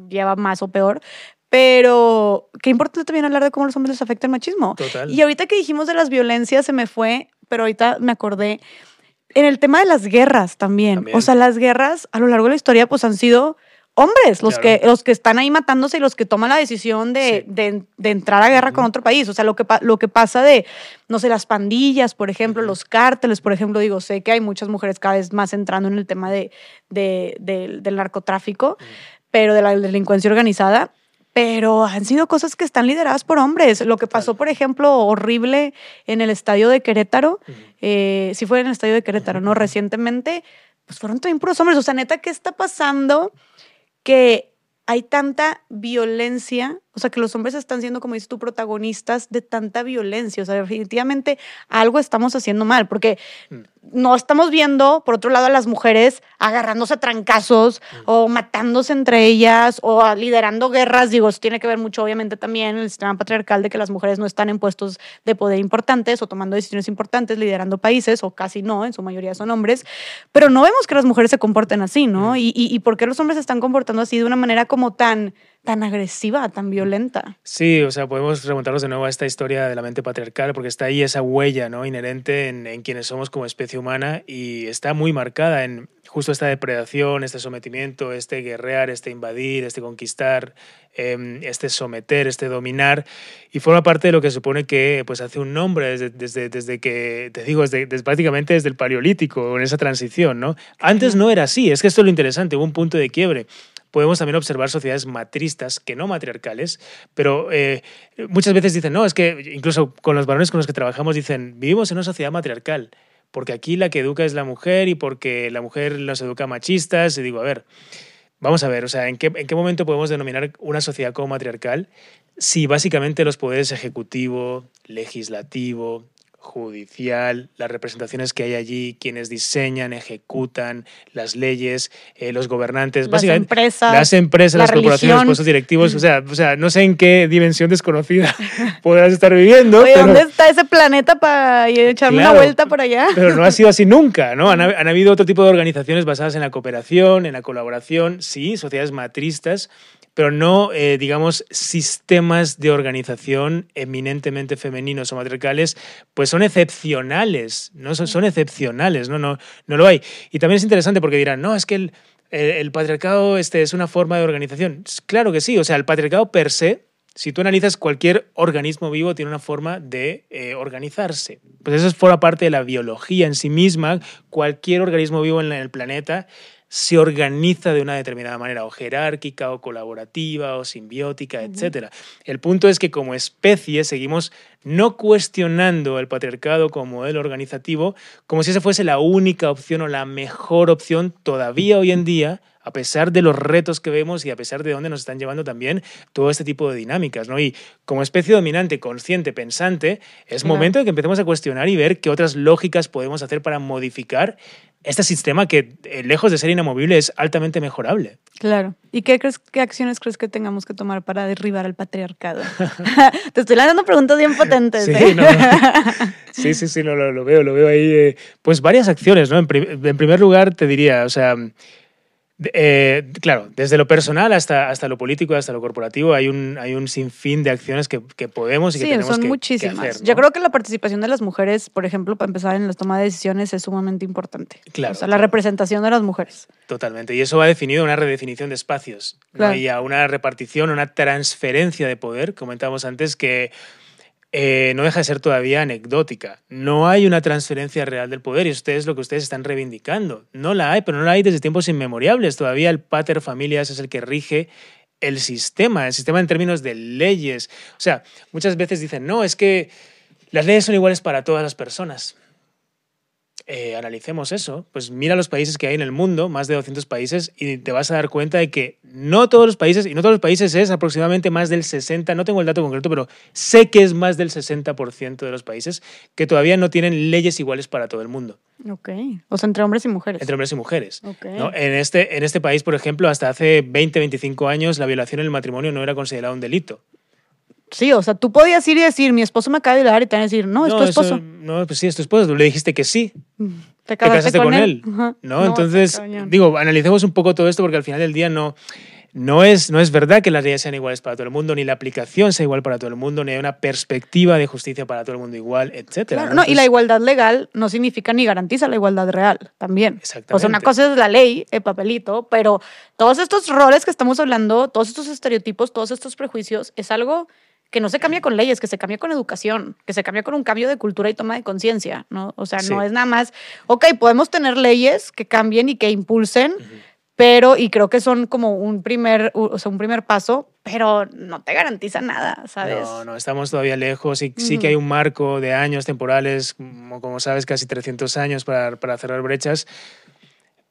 lleva más o peor, pero qué importante también hablar de cómo los hombres les afecta el machismo. Total. Y ahorita que dijimos de las violencias se me fue, pero ahorita me acordé en el tema de las guerras también. O sea, las guerras a lo largo de la historia pues han sido hombres los, que, los que están ahí matándose y los que toman la decisión de, de, entrar a guerra con otro país. O sea, lo que, lo que pasa de, no sé, las pandillas, por ejemplo, los cárteles, por ejemplo, digo, sé que hay muchas mujeres cada vez más entrando en el tema de, del narcotráfico, pero de la delincuencia organizada pero han sido cosas que están lideradas por hombres. Lo que pasó, por ejemplo, horrible en el estadio de Querétaro, eh, si fue en el estadio de Querétaro, ¿no? Recientemente, pues fueron también puros hombres. O sea, neta, ¿qué está pasando? Que hay tanta violencia, o sea, que los hombres están siendo, como dices tú, protagonistas de tanta violencia. O sea, definitivamente algo estamos haciendo mal, porque mm no estamos viendo, por otro lado, a las mujeres agarrándose a trancazos o matándose entre ellas o liderando guerras. Digo, eso tiene que ver mucho, obviamente, también el sistema patriarcal de que las mujeres no están en puestos de poder importantes o tomando decisiones importantes, liderando países, o casi no, en su mayoría son hombres. Pero no vemos que las mujeres se comporten así, ¿no? Y, y, y por qué los hombres se están comportando así de una manera como tan tan agresiva, tan violenta. Sí, o sea, podemos remontarnos de nuevo a esta historia de la mente patriarcal, porque está ahí esa huella ¿no? inherente en, en quienes somos como especie humana y está muy marcada en justo esta depredación, este sometimiento, este guerrear, este invadir, este conquistar, em, este someter, este dominar, y forma parte de lo que supone que pues, hace un nombre desde, desde, desde que, te digo, desde, prácticamente desde el paleolítico, en esa transición. ¿no? Antes no era así, es que esto es lo interesante, hubo un punto de quiebre podemos también observar sociedades matristas que no matriarcales, pero eh, muchas veces dicen, no, es que incluso con los varones con los que trabajamos dicen, vivimos en una sociedad matriarcal, porque aquí la que educa es la mujer y porque la mujer nos educa machistas. Y digo, a ver, vamos a ver, o sea, ¿en qué, en qué momento podemos denominar una sociedad como matriarcal si básicamente los poderes ejecutivo, legislativo, judicial, las representaciones que hay allí, quienes diseñan, ejecutan las leyes, eh, los gobernantes, las básicamente empresas, las empresas, las corporaciones, los puestos directivos, o sea, o sea, no sé en qué dimensión desconocida podrás estar viviendo. Oye, ¿dónde está ese planeta para echarme una vuelta por allá? Pero no ha sido así nunca, ¿no? Han, han habido otro tipo de organizaciones basadas en la cooperación, en la colaboración, sí, sociedades matristas, pero no, eh, digamos, sistemas de organización eminentemente femeninos o matriarcales, pues son excepcionales, ¿no? Son, excepcionales, ¿no? No, no lo hay. Y también es interesante porque dirán, no, es que el, el, patriarcado este, es una forma de organización. Claro que sí, o sea, el patriarcado per se, si tú analizas cualquier organismo vivo, tiene una forma de eh, organizarse. Pues eso forma parte de la biología en sí misma. Cualquier organismo vivo en el planeta se organiza de una determinada manera, o jerárquica, o colaborativa, o simbiótica, etc. El punto es que como especie seguimos no cuestionando el patriarcado como modelo organizativo, como si esa fuese la única opción o la mejor opción todavía hoy en día a pesar de los retos que vemos y a pesar de dónde nos están llevando también todo este tipo de dinámicas. ¿no? Y como especie dominante, consciente, pensante, es momento de que empecemos a cuestionar y ver qué otras lógicas podemos hacer para modificar este sistema que, eh, lejos de ser inamovible, es altamente mejorable. Claro. ¿Y qué, crees, qué acciones crees que tengamos que tomar para derribar al patriarcado? Te estoy lanzando preguntas bien potentes. Sí, ¿eh? sí, sí, sí, lo, veo, lo veo ahí. Eh, pues varias acciones, ¿no? En, en primer lugar, te diría, o sea, eh, claro, desde lo personal hasta, hasta lo político, hasta lo corporativo, hay un, hay un sinfín de acciones que, que podemos y que tenemos son muchísimas. Yo creo que la participación de las mujeres, por ejemplo, para empezar en la toma de decisiones, es sumamente importante. Claro. O sea, la representación de las mujeres. Totalmente. Y eso va definido a una redefinición de espacios y a una repartición, una transferencia de poder. Comentábamos antes que eh, no deja de ser todavía anecdótica. No hay una transferencia real del poder y eso es lo que ustedes están reivindicando. No la hay, pero no la hay desde tiempos inmemoriales. Todavía el pater familias es el que rige el sistema, el sistema en términos de leyes. O sea, muchas veces dicen, no, es que las leyes son iguales para todas las personas. Eh, analicemos eso, pues mira los países que hay en el mundo, más de 200 países, y te vas a dar cuenta de que no todos los países, y no todos los países es aproximadamente más del 60, no tengo el dato concreto, pero sé que es más del 60% de los países que todavía no tienen leyes iguales para todo el mundo. Ok, o sea, entre hombres y mujeres. Entre hombres y mujeres. En, este, en este país, por ejemplo, hasta hace 20, 25 años, la violación en el matrimonio no era considerada un delito. Sí, o sea, tú podías ir y decir, mi esposo me acaba de violar y te van a decir, no, es tu esposo. no, pues sí, es tu esposo. Le dijiste que sí. Mm, te, casaste, con, él. ¿no? Entonces, digo, analicemos un poco todo esto porque al final del día no, no, es, no es verdad que las leyes sean iguales para todo el mundo, ni la aplicación sea igual para todo el mundo, ni hay una perspectiva de justicia para todo el mundo igual, etc. Claro, no, y la igualdad legal no significa ni garantiza la igualdad real también. Exactamente. O sea, una cosa es la ley, el papelito, pero todos estos roles que estamos hablando, todos estos estereotipos, todos estos prejuicios, es algo que no se cambia con leyes, que se cambia con educación, que se cambia con un cambio de cultura y toma de conciencia, ¿no? O sea, no es nada más, ok, podemos tener leyes que cambien y que impulsen, pero, y creo que son como un primer, o sea, un primer paso, pero no te garantiza nada, ¿sabes? No, no, estamos todavía lejos y sí que hay un marco de años temporales, como, como sabes, casi 300 años para, para cerrar brechas,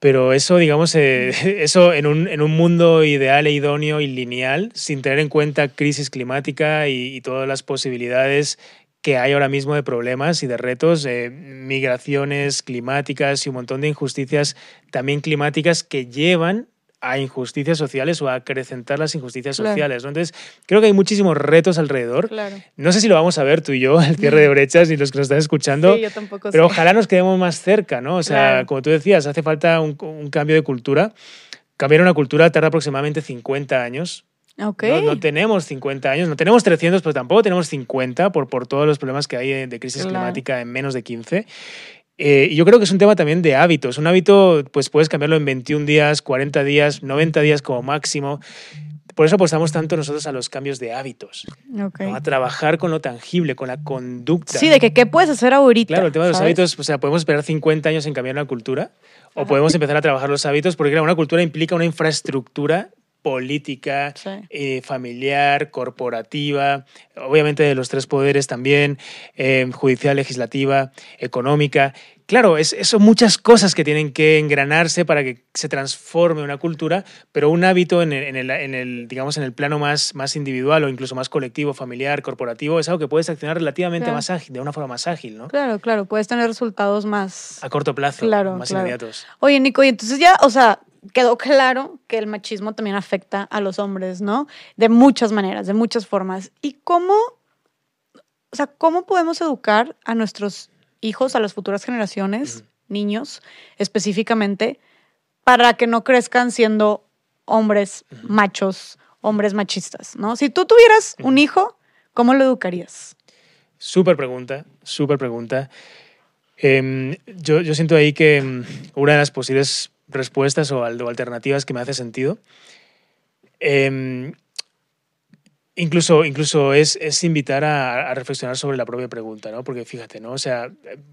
pero eso, digamos, eh, eso en un, en un, mundo ideal e idóneo y lineal, sin tener en cuenta crisis climática y, todas las posibilidades que hay ahora mismo de problemas y de retos, eh, migraciones climáticas y un montón de injusticias también climáticas que llevan a injusticias sociales o a acrecentar las injusticias sociales. Entonces, creo que hay muchísimos retos alrededor. No sé si lo vamos a ver tú y yo, el cierre de brechas y los que nos están escuchando, sí, yo tampoco pero ojalá nos quedemos más cerca, ¿no? O sea, como tú decías, hace falta un, cambio de cultura. Cambiar una cultura tarda aproximadamente 50 años. Okay. No, tenemos 50 años, no tenemos 300, pero tampoco tenemos 50 por, por todos los problemas que hay de crisis climática en menos de 15. Eh, y yo creo que es un tema también de hábitos. Un hábito, pues puedes cambiarlo en 21 días, 40 días, 90 días como máximo. Por eso apostamos tanto nosotros a los cambios de hábitos. A trabajar con lo tangible, con la conducta. Sí, de que qué puedes hacer ahorita. Claro, el tema de los hábitos, o sea, podemos esperar 50 años en cambiar una cultura o podemos empezar a trabajar los hábitos porque una cultura implica una infraestructura política, eh, familiar, corporativa, obviamente de los tres poderes también, eh, judicial, legislativa, económica. Claro, es, son muchas cosas que tienen que engranarse para que se transforme una cultura, pero un hábito en el, digamos, en el plano más, más individual o incluso más colectivo, familiar, corporativo, es algo que puedes accionar relativamente más ágil, de una forma más ágil, ¿no? Claro, claro, puedes tener resultados más... A corto plazo, más inmediatos. Oye, Nico, y entonces ya, o sea, quedó claro que el machismo también afecta a los hombres, ¿no? De muchas maneras, de muchas formas. ¿Y cómo, o sea, cómo podemos educar a nuestros hijos, a las futuras generaciones, niños específicamente, para que no crezcan siendo hombres machos hombres machistas, ¿no? Si tú tuvieras un hijo, ¿cómo lo educarías? Súper pregunta, súper pregunta. Em, yo, yo, siento ahí que em, una de las posibles respuestas o, alternativas que me hace sentido eh, Incluso, incluso es, es invitar a, a, reflexionar sobre la propia pregunta, ¿no? Porque fíjate, ¿no? O sea,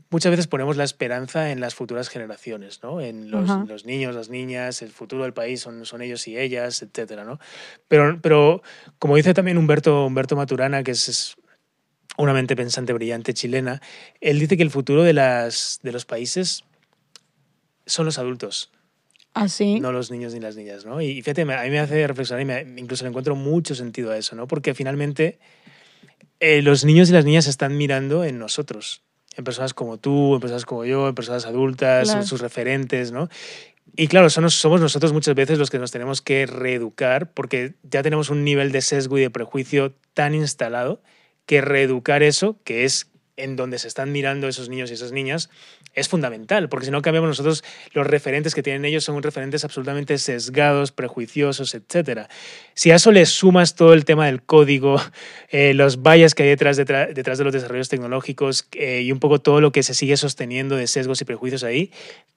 muchas veces ponemos la esperanza en las futuras generaciones, ¿no? En los, los niños, las niñas, el futuro del país son, son ellos y ellas, etcétera, ¿no? Pero, pero como dice también Humberto, Humberto Maturana, que es, es una mente pensante brillante chilena, él dice que el futuro de, las, de los países son los adultos, ¿Ah, no los niños ni las niñas, ¿no? Y fíjate, a mí me hace reflexionar y me, incluso le encuentro mucho sentido a eso, ¿no? Porque finalmente eh, los niños y las niñas están mirando en nosotros, en personas como tú, en personas como yo, en personas adultas, en sus referentes, ¿no? Y claro, somos, somos nosotros muchas veces los que nos tenemos que reeducar porque ya tenemos un nivel de sesgo y de prejuicio tan instalado que reeducar eso, que es en donde se están mirando esos niños y esas niñas, es fundamental, porque si no cambiamos nosotros, los referentes que tienen ellos son referentes absolutamente sesgados, prejuiciosos, etc. Si a eso le sumas todo el tema del código, eh, los vallas que hay detrás, detrás, de los desarrollos tecnológicos eh, y un poco todo lo que se sigue sosteniendo de sesgos y prejuicios ahí,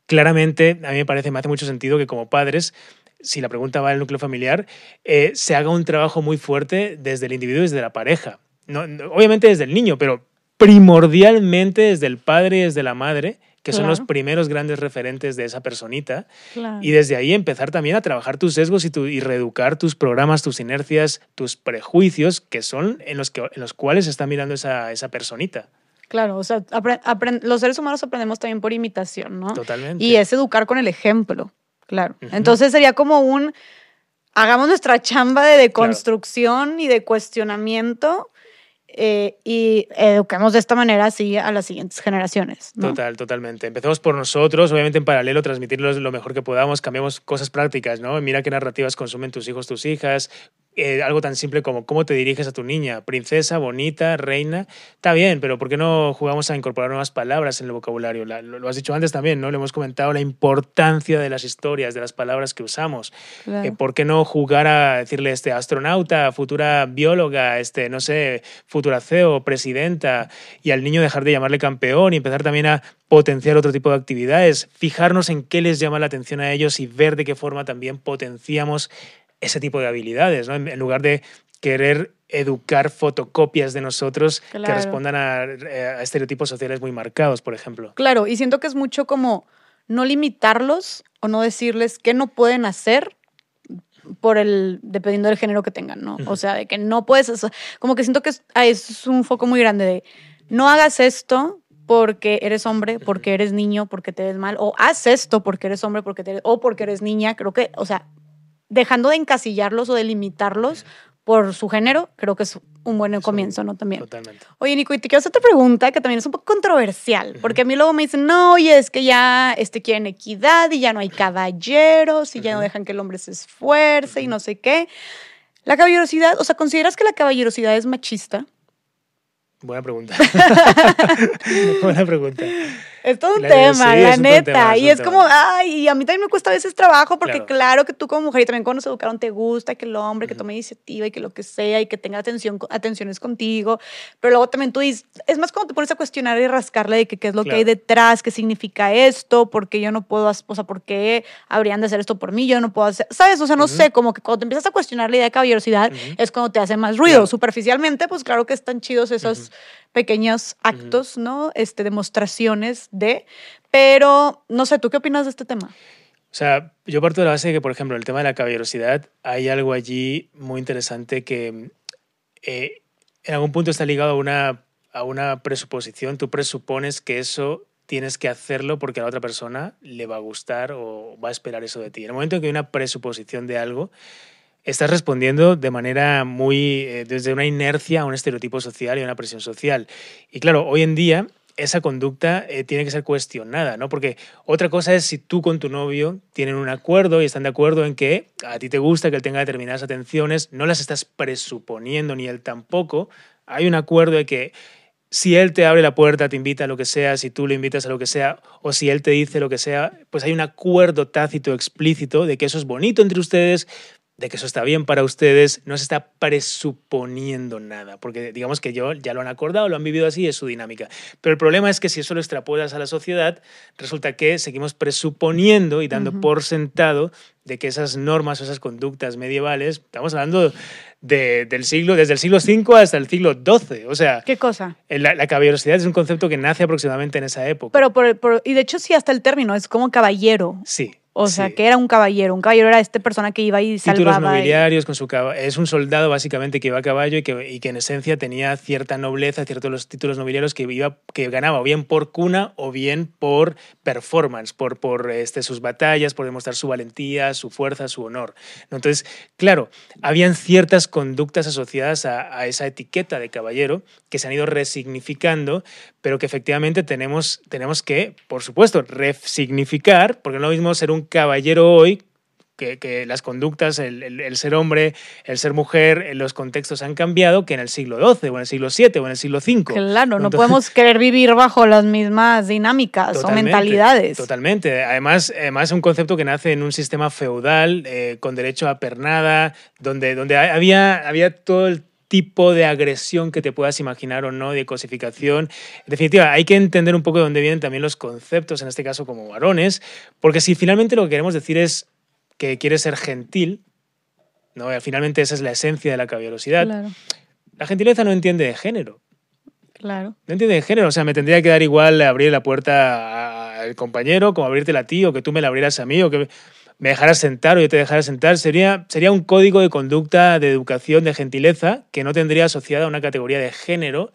claramente a mí me parece, me hace mucho sentido que como padres si la pregunta va al núcleo familiar, eh, se haga un trabajo muy fuerte desde el individuo y desde la pareja. No, obviamente desde el niño, pero primordialmente desde el padre y desde la madre, que son los primeros grandes referentes de esa personita. Y desde ahí empezar también a trabajar tus sesgos y, tu, y reeducar tus programas, tus inercias, tus prejuicios, que son en los, que, en los cuales está mirando esa, esa personita. Claro, o sea, los seres humanos aprendemos también por imitación, ¿no? Totalmente. Y es educar con el ejemplo, claro. Entonces sería como un, hagamos nuestra chamba de deconstrucción y de cuestionamiento eh, y eduquemos de esta manera así a las siguientes generaciones. Total, totalmente. Empecemos por nosotros, obviamente en paralelo, transmitirlos lo mejor que podamos, cambiemos cosas prácticas, ¿no? Mira qué narrativas consumen tus hijos, tus hijas, eh, algo tan simple como cómo te diriges a tu niña, princesa, bonita, reina, está bien, pero ¿por qué no jugamos a incorporar nuevas palabras en el vocabulario? lo, has dicho antes también, ¿no? Le hemos comentado la importancia de las historias, de las palabras que usamos. Eh, ¿Por qué no jugar a decirle este astronauta, futura bióloga, este, no sé, futura CEO, presidenta, y al niño dejar de llamarle campeón y empezar también a potenciar otro tipo de actividades, fijarnos en qué les llama la atención a ellos y ver de qué forma también potenciamos ese tipo de habilidades, ¿no? en lugar de querer educar fotocopias de nosotros que respondan eh, a, estereotipos sociales muy marcados, por ejemplo. Claro, y siento que es mucho como no limitarlos o no decirles qué no pueden hacer por el dependiendo del género que tengan, ¿no? O sea, de que no puedes, como que siento que es, es un foco muy grande de no hagas esto porque eres hombre, porque eres niño, porque te ves mal, o haz esto porque eres hombre, porque te o porque eres niña, creo que, o sea, dejando de encasillarlos o de limitarlos por su género, creo que es un buen comienzo, ¿no? También. Totalmente. Oye, Nico, y te quiero hacer otra pregunta que también es un poco controversial, porque a mí luego me dicen, no, oye, es que ya este, quieren equidad y ya no hay caballeros y ya no dejan que el hombre se esfuerce y no sé qué. La caballerosidad, o sea, ¿consideras que la caballerosidad es machista? Buena pregunta. Buena pregunta. Es todo un tema, la neta. y es como, ay, a mí también me cuesta a veces trabajo porque claro. que tú como mujer y también cuando nos educaron te gusta que el hombre que tome iniciativa y que lo que sea y que tenga atención, atenciones contigo. Pero luego también tú dices, es más cuando te pones a cuestionar y rascarle de que, qué es lo que hay detrás, qué significa esto, por qué yo no puedo, o sea, por qué habrían de hacer esto por mí, yo no puedo hacer, ¿sabes? O sea, no sé, como que cuando te empiezas a cuestionar la idea de caballerosidad es cuando te hace más ruido. Superficialmente, pues claro que están chidos esos pequeños actos, ¿no? Este, demostraciones de, pero no sé, ¿tú qué opinas de este tema? O sea, yo parto de la base de que, por ejemplo, el tema de la caballerosidad, hay algo allí muy interesante que eh, en algún punto está ligado a una, a una presuposición. Tú presupones que eso tienes que hacerlo porque a la otra persona le va a gustar o va a esperar eso de ti. En el momento en que hay una presuposición de algo, estás respondiendo de manera muy, eh, desde una inercia a un estereotipo social y a una presión social. Y claro, hoy en día esa conducta eh, tiene que ser cuestionada, ¿no? Porque otra cosa es si tú con tu novio tienen un acuerdo y están de acuerdo en que a ti te gusta que él tenga determinadas atenciones, no las estás presuponiendo ni él tampoco. Hay un acuerdo de que si él te abre la puerta, te invita a lo que sea, si tú le invitas a lo que sea, o si él te dice lo que sea, pues hay un acuerdo tácito, explícito de que eso es bonito entre ustedes, de que eso está bien para ustedes, no se está presuponiendo nada, porque digamos que yo ya lo han acordado, lo han vivido así, es su dinámica. Pero el problema es que si eso lo extrapolas a la sociedad, resulta que seguimos presuponiendo y dando por sentado de que esas normas o esas conductas medievales, estamos hablando de, del siglo, desde el siglo V hasta el siglo XII, o sea... ¿Qué cosa? La, la, caballerosidad es un concepto que nace aproximadamente en esa época. Pero por, por, y de hecho sí, hasta el término, es como caballero. Sí. O sea, que era un caballero. Un caballero era esta persona que iba y salvaba. Títulos nobiliarios con su caballo. Es un soldado básicamente que iba a caballo y que, y que, en esencia tenía cierta nobleza, ciertos los títulos nobiliarios que, iba, que ganaba o bien por cuna o bien por performance, por, por este, sus batallas, por demostrar su valentía, su fuerza, su honor. Entonces, claro, habían ciertas conductas asociadas a, a esa etiqueta de caballero que se han ido resignificando, pero que efectivamente tenemos, tenemos que, por supuesto, resignificar, porque no lo mismo ser un caballero hoy que, que, las conductas, el, el, el, ser hombre, el ser mujer, los contextos han cambiado que en el siglo XII o en el siglo VII o en el siglo V. Claro, Entonces, no podemos querer vivir bajo las mismas dinámicas o mentalidades. Totalmente. Además, además, es un concepto que nace en un sistema feudal eh, con derecho a pernada, donde, donde había, había todo el tipo de agresión que te puedas imaginar o no, de cosificación. En definitiva, hay que entender un poco de dónde vienen también los conceptos, en este caso como varones, porque si finalmente lo que queremos decir es que quieres ser gentil, ¿no? finalmente esa es la esencia de la caballerosidad, Claro, la gentileza no entiende de género. claro. No entiende de género, o sea, me tendría que dar igual abrir la puerta al compañero como abrírtela a ti o que tú me la abrieras a mí o que me dejaras sentar o yo te dejara sentar, sería, sería un código de conducta, de educación, de gentileza que no tendría asociada a una categoría de género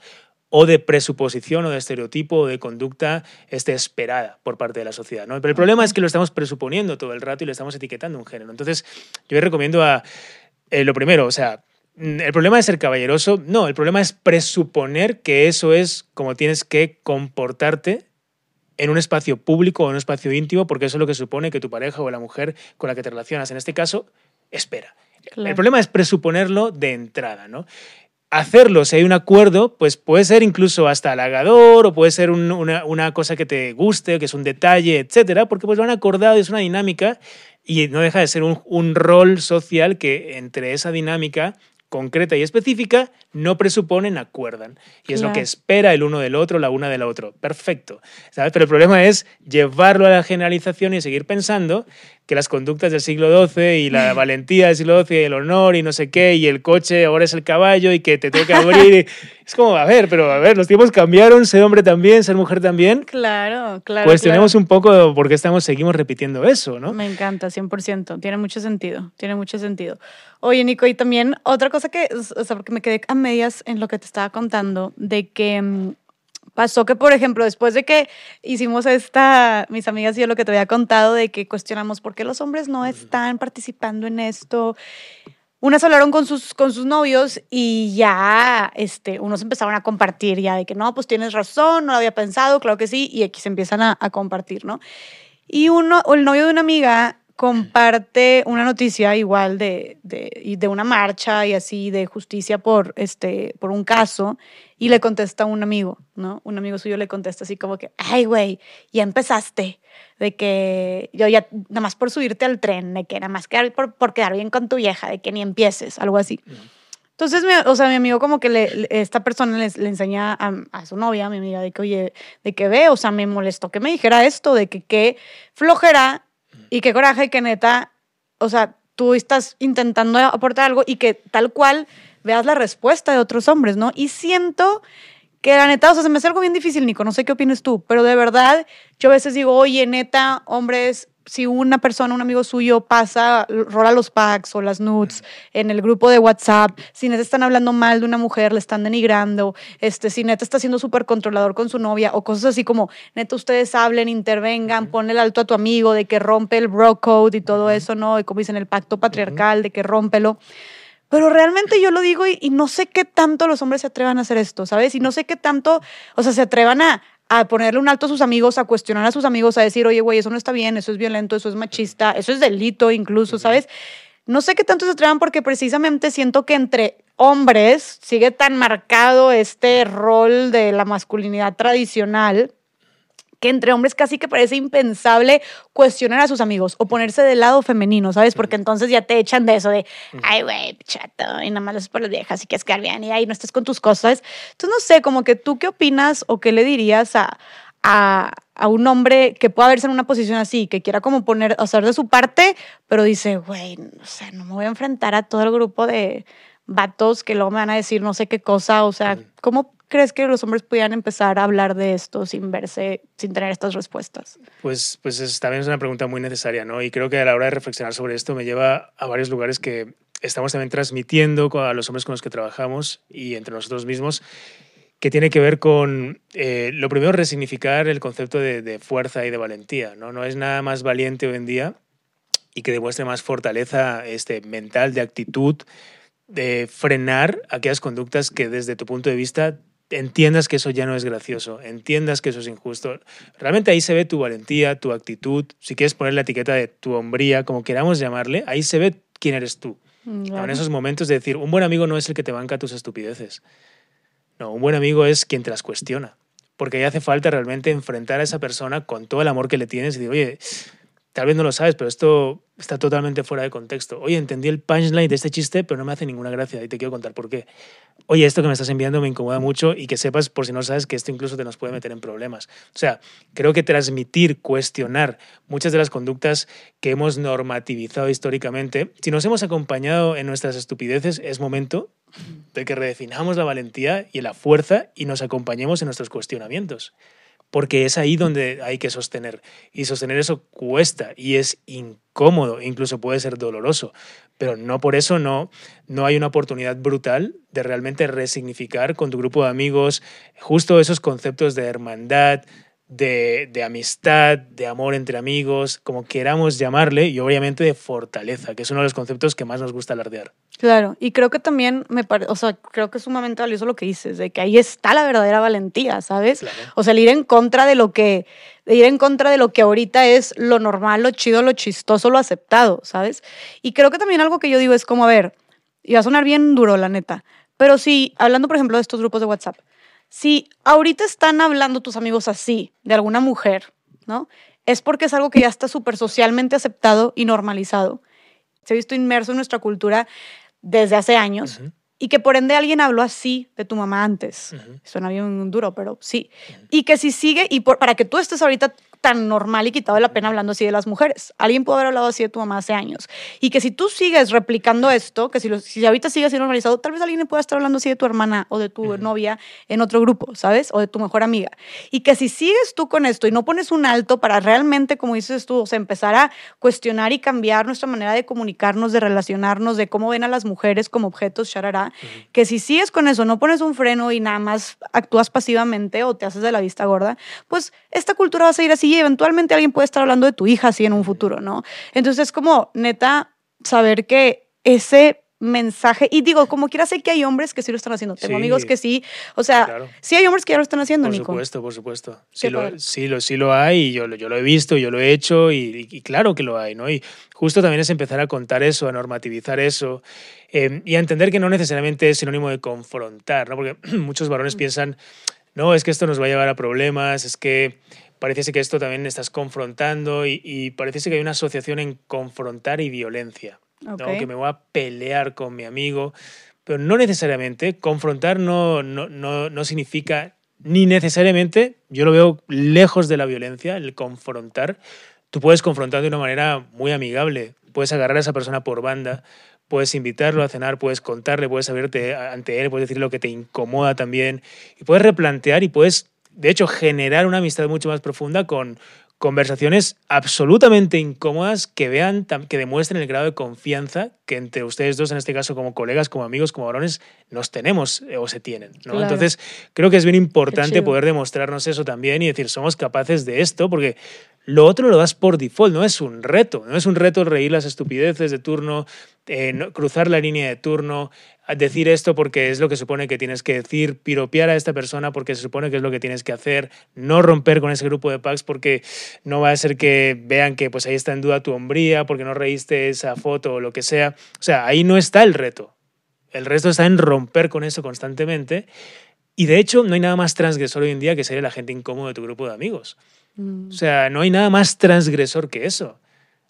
o de presuposición o de estereotipo o de conducta este, esperada por parte de la sociedad. ¿no? Pero el problema es que lo estamos presuponiendo todo el rato y le estamos etiquetando un género. Entonces, yo recomiendo a eh, lo primero, o sea, el problema de ser caballeroso, no, el problema es presuponer que eso es como tienes que comportarte en un espacio público o en un espacio íntimo, porque eso es lo que supone que tu pareja o la mujer con la que te relacionas, en este caso, espera. Claro. El problema es presuponerlo de entrada, ¿no? Hacerlo, si hay un acuerdo, pues puede ser incluso hasta halagador o puede ser un, una, una, cosa que te guste, que es un detalle, etcétera, porque pues lo han acordado es una dinámica y no deja de ser un, un rol social que entre esa dinámica concreta y específica no presuponen, acuerdan. Y es Claro. lo que espera el uno del otro, la una del otro. Perfecto. ¿sabes? Pero el problema es llevarlo a la generalización y seguir pensando que las conductas del siglo XII y la valentía del siglo XII y el honor y no sé qué y el coche ahora es el caballo y que te toca abrir. y- es como, a ver, pero a ver, los tiempos cambiaron, ser hombre también, ser mujer también. Claro, claro. Cuestionemos un poco por qué estamos, seguimos repitiendo eso, ¿no? Me encanta, 100%. Tiene mucho sentido, tiene mucho sentido. Oye, Nico, y también otra cosa que, o sea, porque me quedé a medias en lo que te estaba contando, de que mm, pasó que, por ejemplo, después de que hicimos esta, mis amigas y yo lo que te había contado, de que cuestionamos por qué los hombres no están participando en esto. Unas hablaron con sus, con sus novios y ya este, unos empezaron a compartir ya de que no, pues tienes razón, no lo había pensado, claro que sí, y aquí se empiezan a, a compartir, ¿no? Y uno, o el novio de una amiga comparte una noticia igual de, de, de una marcha y así de justicia por, este, por un caso y le contesta a un amigo, ¿no? Un amigo suyo le contesta así como que, ay, güey, ya empezaste, de que yo ya, nada más por subirte al tren, de que nada más quedar por, por quedar bien con tu vieja, de que ni empieces, algo así. Entonces, mi, o sea, mi amigo como que le- esta persona le, le enseña a, a su novia, a mi amiga, de que, oye, de que ve, o sea, me molestó que me dijera esto, de que qué flojera y qué coraje que neta, o sea, tú estás intentando aportar algo y que tal cual veas la respuesta de otros hombres, ¿no? Y siento que la neta, o sea, se me hace algo bien difícil, Nico, no sé qué opinas tú, pero de verdad, yo a veces digo, oye, neta, hombres, si una persona, un amigo suyo pasa, rola los packs o las nudes en el grupo de WhatsApp, si neta están hablando mal de una mujer, le están denigrando, este, si neta está siendo súper controlador con su novia o cosas así como, neta, ustedes hablen, intervengan, ponle el alto a tu amigo de que rompe el bro code y todo eso, ¿no? Y como dicen, el pacto patriarcal de que rómpelo. Pero realmente yo lo digo y, y no sé qué tanto los hombres se atrevan a hacer esto, ¿sabes? Y no sé qué tanto, o sea, se atrevan a, a ponerle un alto a sus amigos, a cuestionar a sus amigos, a decir, oye, güey, eso no está bien, eso es violento, eso es machista, eso es delito incluso, ¿sabes? No sé qué tanto se atrevan porque precisamente siento que entre hombres sigue tan marcado este rol de la masculinidad tradicional que entre hombres casi que parece impensable cuestionar a sus amigos o ponerse del lado femenino, ¿sabes? Porque entonces ya te echan de eso de, ay, güey, chato, y nada más lo es por las viejas y quieres quedar bien y ahí no estés con tus cosas. Entonces, no sé, como que tú qué opinas o qué le dirías a, a, a un hombre que pueda verse en una posición así, que quiera como poner, hacer de su parte, pero dice, güey, o sea, no me voy a enfrentar a todo el grupo de vatos que luego me van a decir no sé qué cosa, o sea, ¿cómo crees que los hombres pudieran empezar a hablar de esto sin verse, sin tener estas respuestas? Pues, pues es, también es una pregunta muy necesaria, ¿no? Y creo que a la hora de reflexionar sobre esto me lleva a varios lugares que estamos también transmitiendo a los hombres con los que trabajamos y entre nosotros mismos, que tiene que ver con, eh, lo primero, resignificar el concepto de, de, fuerza y de valentía, ¿no? No es nada más valiente hoy en día y que demuestre más fortaleza este, mental, de actitud, de frenar aquellas conductas que desde tu punto de vista entiendas que eso ya no es gracioso, entiendas que eso es injusto. Realmente ahí se ve tu valentía, tu actitud, si quieres poner la etiqueta de tu hombría, como queramos llamarle, ahí se ve quién eres tú. Claro. En esos momentos de decir, un buen amigo no es el que te banca tus estupideces. No, un buen amigo es quien te las cuestiona. Porque ahí hace falta realmente enfrentar a esa persona con todo el amor que le tienes y decir, oye, tal vez no lo sabes, pero esto está totalmente fuera de contexto. Oye, entendí el punchline de este chiste, pero no me hace ninguna gracia y te quiero contar por qué. Oye, esto que me estás enviando me incomoda mucho y que sepas, por si no sabes, que esto incluso te nos puede meter en problemas. O sea, creo que transmitir, cuestionar muchas de las conductas que hemos normativizado históricamente, si nos hemos acompañado en nuestras estupideces, es momento de que redefinamos la valentía y la fuerza y nos acompañemos en nuestros cuestionamientos porque es ahí donde hay que sostener. Y sostener eso cuesta y es incómodo, incluso puede ser doloroso, pero no por eso no, no hay una oportunidad brutal de realmente resignificar con tu grupo de amigos justo esos conceptos de hermandad, de, de, amistad, de amor entre amigos, como queramos llamarle, y obviamente de fortaleza, que es uno de los conceptos que más nos gusta alardear. Claro, y creo que también me parece, o sea, creo que es sumamente valioso lo que dices, de que ahí está la verdadera valentía, ¿sabes? Claro. O sea, el ir en contra de lo que, de ir en contra de lo que ahorita es lo normal, lo chido, lo chistoso, lo aceptado, ¿sabes? Y creo que también algo que yo digo es como, a ver, y va a sonar bien duro, la neta, pero si, hablando por ejemplo de estos grupos de WhatsApp, si ahorita están hablando tus amigos así de alguna mujer, ¿no? Es porque es algo que ya está súper socialmente aceptado y normalizado. Se ha visto inmerso en nuestra cultura desde hace años. Uh -huh. Y que por ende alguien habló así de tu mamá antes. Uh -huh. Suena bien duro, pero sí. Uh -huh. Y que si sigue, y por, para que tú estés ahorita tan normal y quitado de la pena hablando así de las mujeres. Alguien puede haber hablado así de tu mamá hace años. Y que si tú sigues replicando esto, que si, lo, si ahorita sigue siendo normalizado, tal vez alguien pueda estar hablando así de tu hermana o de tu uh -huh. novia en otro grupo, ¿sabes? O de tu mejor amiga. Y que si sigues tú con esto y no pones un alto para realmente, como dices tú, o sea, empezar a cuestionar y cambiar nuestra manera de comunicarnos, de relacionarnos, de cómo ven a las mujeres como objetos, charará, uh -huh. que si sigues con eso, no pones un freno y nada más actúas pasivamente o te haces de la vista gorda, pues esta cultura va a seguir así y eventualmente alguien puede estar hablando de tu hija así en un futuro, ¿no? Entonces es como, neta, saber que ese mensaje, y digo, como quiera sé que hay hombres que sí lo están haciendo, tengo sí, amigos que sí, o sea, claro. sí hay hombres que ya lo están haciendo, por Nico. Por supuesto, por supuesto. Sí lo, sí, lo, sí lo hay, y yo, yo lo he visto, yo lo he hecho, y, y, claro que lo hay, ¿no? Y justo también es empezar a contar eso, a normativizar eso, eh, y a entender que no necesariamente es sinónimo de confrontar, ¿no? Porque muchos varones mm. piensan, no, es que esto nos va a llevar a problemas, es que parece que esto también estás confrontando y, y parece que hay una asociación en confrontar y violencia. Okay. ¿no? Que me voy a pelear con mi amigo, pero no necesariamente. Confrontar no, no, no, no significa ni necesariamente, yo lo veo lejos de la violencia, el confrontar. Tú puedes confrontar de una manera muy amigable, puedes agarrar a esa persona por banda, puedes invitarlo a cenar, puedes contarle, puedes abrirte ante él, puedes decir lo que te incomoda también, y puedes replantear y puedes de hecho, generar una amistad mucho más profunda con conversaciones absolutamente incómodas que vean, que demuestren el grado de confianza que entre ustedes dos, en este caso como colegas, como amigos, como varones, nos tenemos eh, o se tienen. ¿no? Claro. Entonces, creo que es bien importante poder demostrarnos eso también y decir, somos capaces de esto, porque lo otro lo das por default, no es un reto, no es un reto reír las estupideces de turno, eh, cruzar la línea de turno, decir esto porque es lo que supone que tienes que decir, piropear a esta persona porque se supone que es lo que tienes que hacer, no romper con ese grupo de packs porque no va a ser que vean que pues ahí está en duda tu hombría, porque no reíste esa foto o lo que sea. O sea, ahí no está el reto. El resto está en romper con eso constantemente. Y de hecho, no hay nada más transgresor hoy en día que ser el agente incómodo de tu grupo de amigos. O sea, no hay nada más transgresor que eso.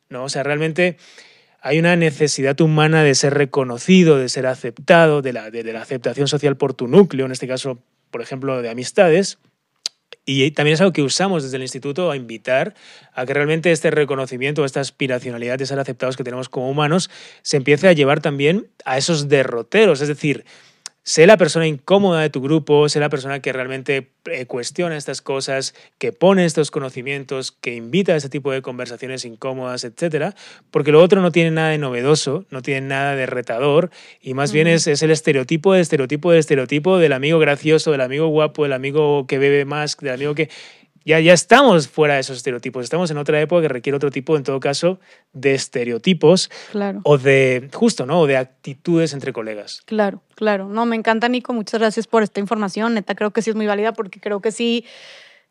¿no? O sea, realmente hay una necesidad humana de ser reconocido, de ser aceptado, de la, de la aceptación social por tu núcleo, en este caso, por ejemplo, de amistades. Y también es algo que usamos desde el instituto a invitar a que realmente este reconocimiento, esta aspiracionalidad de ser aceptados que tenemos como humanos, se empiece a llevar también a esos derroteros. Es decir, sé la persona incómoda de tu grupo, sé la persona que realmente eh, cuestiona estas cosas, que pone estos conocimientos, que invita a ese tipo de conversaciones incómodas, etcétera, porque lo otro no tiene nada de novedoso, no tiene nada de retador, y más bien es, es, el estereotipo del estereotipo del estereotipo del amigo gracioso, del amigo guapo, del amigo que bebe más, del amigo que ya, ya estamos fuera de esos estereotipos. Estamos en otra época que requiere otro tipo, en todo caso, de estereotipos claro. o de, justo, ¿no? O de actitudes entre colegas. Claro, claro. No, me encanta, Nico. Muchas gracias por esta información. Neta, creo que sí es muy válida porque creo que sí,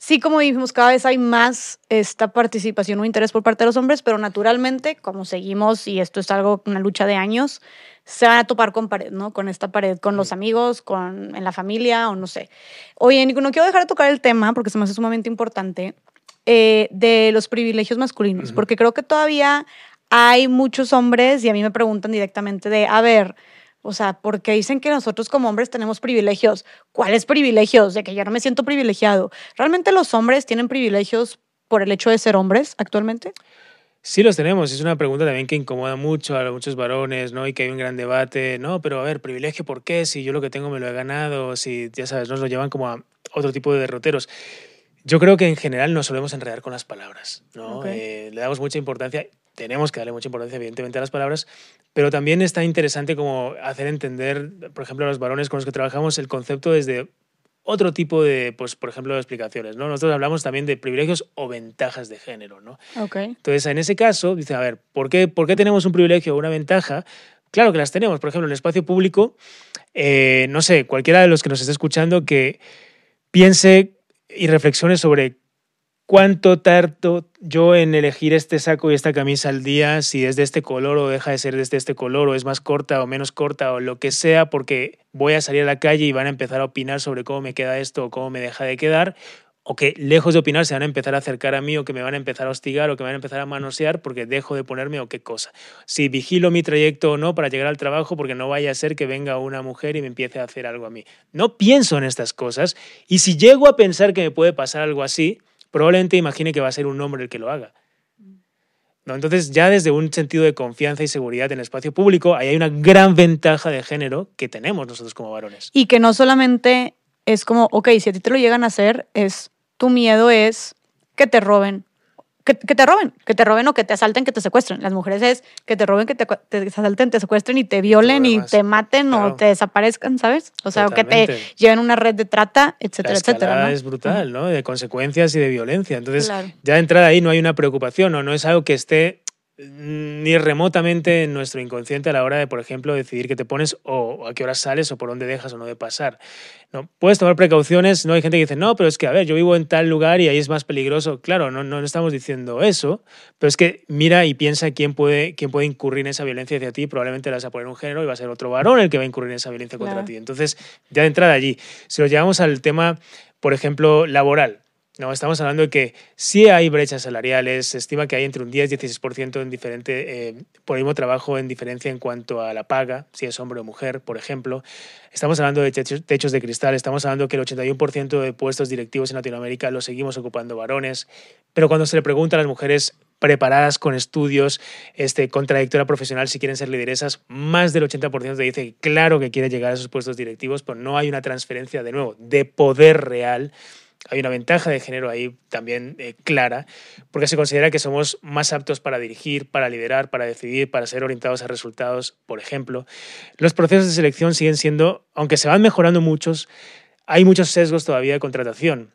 sí, como dijimos, cada vez hay más esta participación o interés por parte de los hombres, pero naturalmente, como seguimos, y esto es algo, una lucha de años, se van a topar con pared, ¿no? Con esta pared, con los amigos, con, en la familia o no sé. Oye, Nico, no quiero dejar de tocar el tema porque se me hace sumamente importante eh, de los privilegios masculinos, porque creo que todavía hay muchos hombres y a mí me preguntan directamente de, a ver, o sea, porque dicen que nosotros como hombres tenemos privilegios. ¿Cuáles privilegios? De que yo no me siento privilegiado. ¿Realmente los hombres tienen privilegios por el hecho de ser hombres actualmente? Sí los tenemos, es una pregunta también que incomoda mucho a muchos varones, ¿no? Y que hay un gran debate, no, pero a ver, privilegio, ¿por qué? Si yo lo que tengo me lo he ganado, si, ya sabes, nos lo llevan como a otro tipo de derroteros. Yo creo que en general nos solemos enredar con las palabras, ¿no? Eh, le damos mucha importancia, tenemos que darle mucha importancia evidentemente a las palabras, pero también está interesante como hacer entender, por ejemplo, a los varones con los que trabajamos el concepto desde otro tipo de, pues, por ejemplo, de explicaciones, ¿no? Nosotros hablamos también de privilegios o ventajas de género, ¿no? Okay. Entonces, en ese caso, dice, a ver, ¿por qué, ¿por qué tenemos un privilegio o una ventaja? Claro que las tenemos. Por ejemplo, en el espacio público, eh, no sé, cualquiera de los que nos esté escuchando que piense y reflexione sobre cuánto tarto yo en elegir este saco y esta camisa al día, si es de este color o deja de ser de este color o es más corta o menos corta o lo que sea, porque voy a salir a la calle y van a empezar a opinar sobre cómo me queda esto o cómo me deja de quedar, o que lejos de opinar se van a empezar a acercar a mí o que me van a empezar a hostigar o que me van a empezar a manosear porque dejo de ponerme o qué cosa. Si vigilo mi trayecto o no para llegar al trabajo porque no vaya a ser que venga una mujer y me empiece a hacer algo a mí. No pienso en estas cosas y si llego a pensar que me puede pasar algo así, probablemente imagine que va a ser un hombre el que lo haga. ¿No? Entonces, ya desde un sentido de confianza y seguridad en el espacio público, ahí hay una gran ventaja de género que tenemos nosotros como varones. Y que no solamente es como, ok, si a ti te lo llegan a hacer, es tu miedo es que te roben, que, te roben, que te roben o que te asalten, que te secuestren. Las mujeres es que te roben, que te, asalten, te secuestren y te violen y te maten o te desaparezcan, ¿sabes? O sea, que te lleven una red de trata, etcétera, etcétera. ¿no? Es brutal, ¿no? De consecuencias y de violencia. Entonces, ya de entrada ahí no hay una preocupación o no es algo que esté ni remotamente en nuestro inconsciente a la hora de, por ejemplo, decidir qué te pones o a qué hora sales o por dónde dejas o no de pasar. ¿no? Puedes tomar precauciones, no hay gente que dice, no, pero es que, a ver, yo vivo en tal lugar y ahí es más peligroso. Claro, no, no estamos diciendo eso, pero es que mira y piensa quién puede, quién puede incurrir en esa violencia hacia ti, probablemente le vas a poner un género y va a ser otro varón el que va a incurrir en esa violencia contra ti. Entonces, ya de entrada allí, si lo llevamos al tema, por ejemplo, laboral, estamos hablando de que sí hay brechas salariales, se estima que hay entre un 10 y 16% en diferente, eh, por el mismo trabajo en diferencia en cuanto a la paga, si es hombre o mujer, por ejemplo. Estamos hablando de techos de cristal, estamos hablando que el 81% de puestos directivos en Latinoamérica los seguimos ocupando varones, pero cuando se le pregunta a las mujeres preparadas con estudios, este, con trayectoria profesional, si quieren ser lideresas, más del 80% te dice claro que quiere llegar a esos puestos directivos, pero no hay una transferencia, de nuevo, de poder real hay una ventaja de género ahí también eh, clara, porque se considera que somos más aptos para dirigir, para liderar, para decidir, para ser orientados a resultados, por ejemplo. Los procesos de selección siguen siendo, aunque se van mejorando muchos, hay muchos sesgos todavía de contratación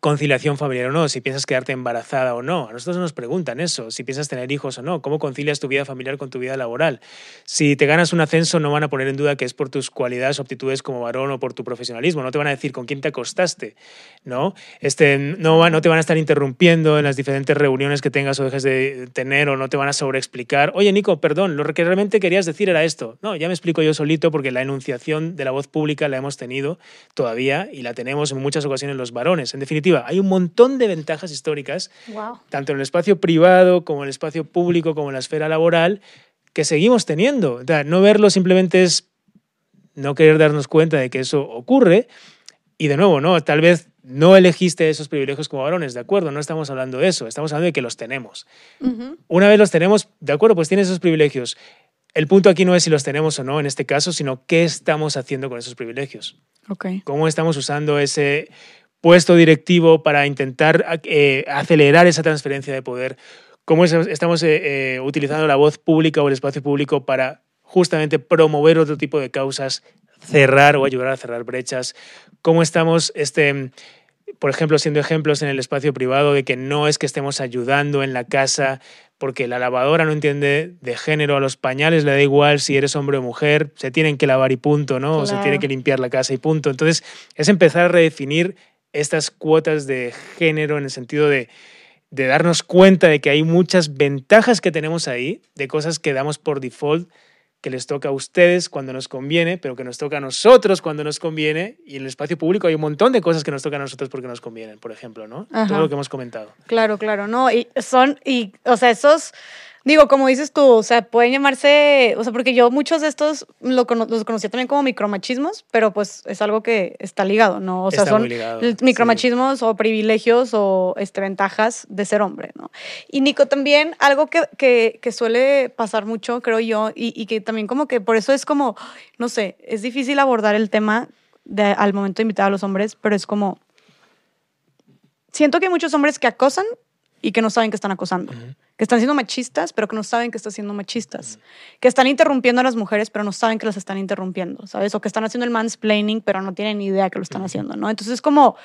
conciliación familiar o no, si piensas quedarte embarazada o no. A nosotros nos preguntan eso, si piensas tener hijos o no, cómo concilias tu vida familiar con tu vida laboral. Si te ganas un ascenso no van a poner en duda que es por tus cualidades o aptitudes como varón o por tu profesionalismo, no te van a decir con quién te acostaste, ¿no? Este, no, no te van a estar interrumpiendo en las diferentes reuniones que tengas o dejes de tener o no te van a sobreexplicar. Oye, Nico, perdón, lo que realmente querías decir era esto. No, ya me explico yo solito porque la enunciación de la voz pública la hemos tenido todavía y la tenemos en muchas ocasiones los varones. En definitiva, definitiva, hay un montón de ventajas históricas, Wow. tanto en el espacio privado como en el espacio público, como en la esfera laboral, que seguimos teniendo. O sea, no verlo simplemente es no querer darnos cuenta de que eso ocurre. Y de nuevo, ¿no? Tal vez no elegiste esos privilegios como varones, ¿de acuerdo? No estamos hablando de eso, estamos hablando de que los tenemos. Ujú. Una vez los tenemos, de acuerdo, pues tienes esos privilegios. El punto aquí no es si los tenemos o no en este caso, sino qué estamos haciendo con esos privilegios. Ok. Cómo estamos usando ese puesto directivo para intentar eh, acelerar esa transferencia de poder. Cómo es- estamos eh, eh, utilizando la voz pública o el espacio público para justamente promover otro tipo de causas, cerrar o ayudar a cerrar brechas. Cómo estamos este, por ejemplo, siendo ejemplos en el espacio privado de que no es que estemos ayudando en la casa porque la lavadora no entiende de género, a los pañales le da igual si eres hombre o mujer, se tienen que lavar y punto, ¿no? O se tiene que limpiar la casa y punto. Entonces, es empezar a redefinir estas cuotas de género en el sentido de, de darnos cuenta de que hay muchas ventajas que tenemos ahí, de cosas que damos por default que les toca a ustedes cuando nos conviene, pero que nos toca a nosotros cuando nos conviene. Y en el espacio público hay un montón de cosas que nos tocan a nosotros porque nos convienen, por ejemplo, ¿no? Ajá. Todo lo que hemos comentado. Claro, claro, no, y son, y, o sea, esos, digo, como dices tú, o sea, pueden llamarse, o sea, porque yo muchos de estos lo cono- los conocía también como micromachismos, pero pues es algo que está ligado, ¿no? O sea, Está son ligado, sí. micromachismos o privilegios o este, ventajas de ser hombre, ¿no? Y Nico, también algo que, que, que suele pasar mucho, creo yo, y, y que también como que por eso es como, no sé, es difícil abordar el tema de, al momento de invitar a los hombres, pero es como, siento que hay muchos hombres que acosan y que no saben que están acosando. Que están siendo machistas, pero que no saben que están siendo machistas. Que están interrumpiendo a las mujeres, pero no saben que las están interrumpiendo, ¿sabes? O que están haciendo el mansplaining, pero no tienen ni idea que lo están haciendo, ¿no? Entonces es como,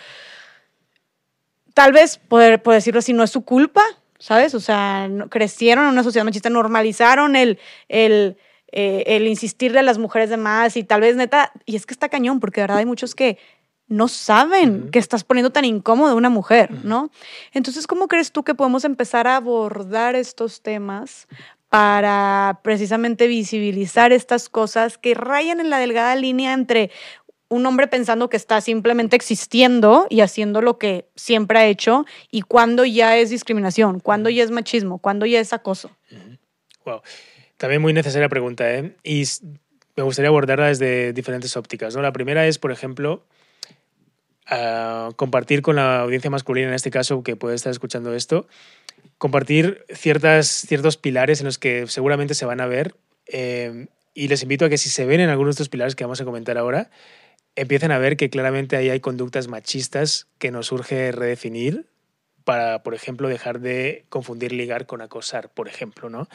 tal vez, poder, poder decirlo así, no es su culpa, ¿sabes? O sea, no- crecieron en una sociedad machista, normalizaron el... el eh, el insistirle a las mujeres de más y tal vez neta, y es que está cañón, porque de verdad hay muchos que no saben que estás poniendo tan incómodo a una mujer, ¿no? Entonces, ¿cómo crees tú que podemos empezar a abordar estos temas para precisamente visibilizar estas cosas que rayan en la delgada línea entre un hombre pensando que está simplemente existiendo y haciendo lo que siempre ha hecho y cuando ya es discriminación, cuando ya es machismo, cuando ya es acoso? Wow. También muy necesaria pregunta, ¿eh? Y me gustaría abordarla desde diferentes ópticas, ¿no? La primera es, por ejemplo, ah, compartir con la audiencia masculina, en este caso, que puede estar escuchando esto, compartir ciertas, ciertos pilares en los que seguramente se van a ver. eh, y les invito a que si se ven en algunos de estos pilares que vamos a comentar ahora, empiecen a ver que claramente ahí hay conductas machistas que nos urge redefinir para, por ejemplo, dejar de confundir ligar con acosar, por ejemplo, ¿no?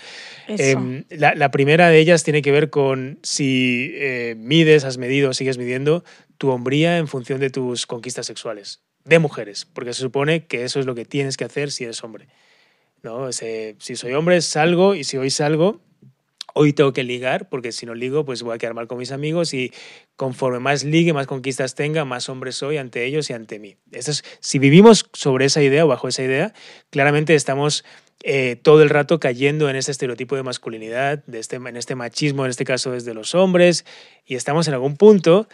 Em, la, la primera de ellas tiene que ver con si eh, mides, has medido, sigues midiendo tu hombría en función de tus conquistas sexuales, de mujeres, porque se supone que eso es lo que tienes que hacer si eres hombre. ¿no? Si soy hombre, salgo y si hoy salgo, hoy tengo que ligar, porque si no ligo, pues voy a quedar mal con mis amigos y conforme más ligue, más conquistas tenga, más hombre soy ante ellos y ante mí. Esto es, si vivimos sobre esa idea o bajo esa idea, claramente estamos eh, todo el rato cayendo en este estereotipo de masculinidad, este, en este machismo, en este caso desde los hombres, y estamos en algún punto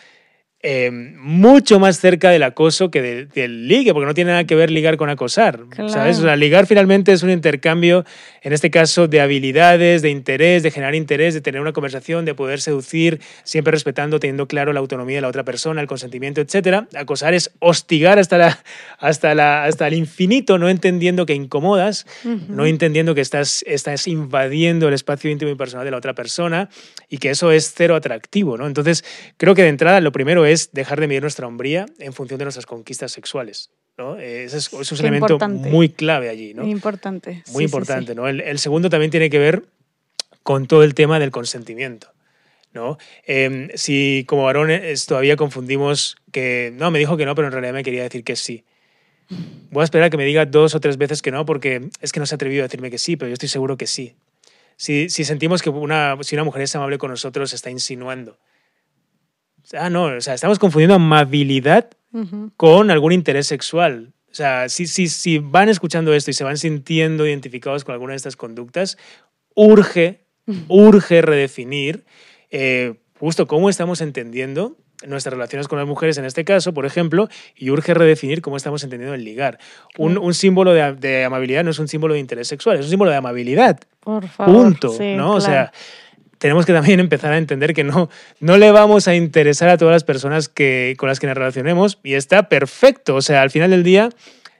eh, mucho más cerca del acoso que de- del ligue, porque no tiene nada que ver ligar con acosar, Claro. ¿sabes? O sea, ligar finalmente es un intercambio, en este caso, de habilidades, de interés, de generar interés, de tener una conversación, de poder seducir, siempre respetando, teniendo claro la autonomía de la otra persona, el consentimiento, etc. Acosar es hostigar hasta, la, hasta, la, hasta el infinito, no entendiendo que incomodas, no entendiendo que estás, estás invadiendo el espacio íntimo y personal de la otra persona y que eso es cero atractivo, ¿no? Entonces, creo que de entrada lo primero es dejar de medir nuestra hombría en función de nuestras conquistas sexuales, ¿no? Eh, Ese es, es un elemento importante. muy clave allí, ¿no? Importante. Muy sí, importante, sí. ¿no? El, el segundo también tiene que ver con todo el tema del consentimiento, ¿no? Em, si como varones todavía confundimos que, no, me dijo que no, pero en realidad me quería decir que sí. Voy a esperar a que me diga dos o tres veces que no, porque es que no se ha atrevido a decirme que sí, pero yo estoy seguro que sí. Si, si sentimos que una, si una mujer es amable con nosotros, está insinuando. Ah, no, o sea, estamos confundiendo amabilidad con algún interés sexual. O sea, si, si, si van escuchando esto y se van sintiendo identificados con alguna de estas conductas, urge, urge redefinir eh, justo cómo estamos entendiendo nuestras relaciones con las mujeres en este caso, por ejemplo, y urge redefinir cómo estamos entendiendo el ligar. Un, un símbolo de, de, amabilidad no es un símbolo de interés sexual, es un símbolo de amabilidad. Por favor. Punto, ¿no? O sea, tenemos que también empezar a entender que no, no le vamos a interesar a todas las personas que, con las que nos relacionemos y está perfecto. O sea, al final del día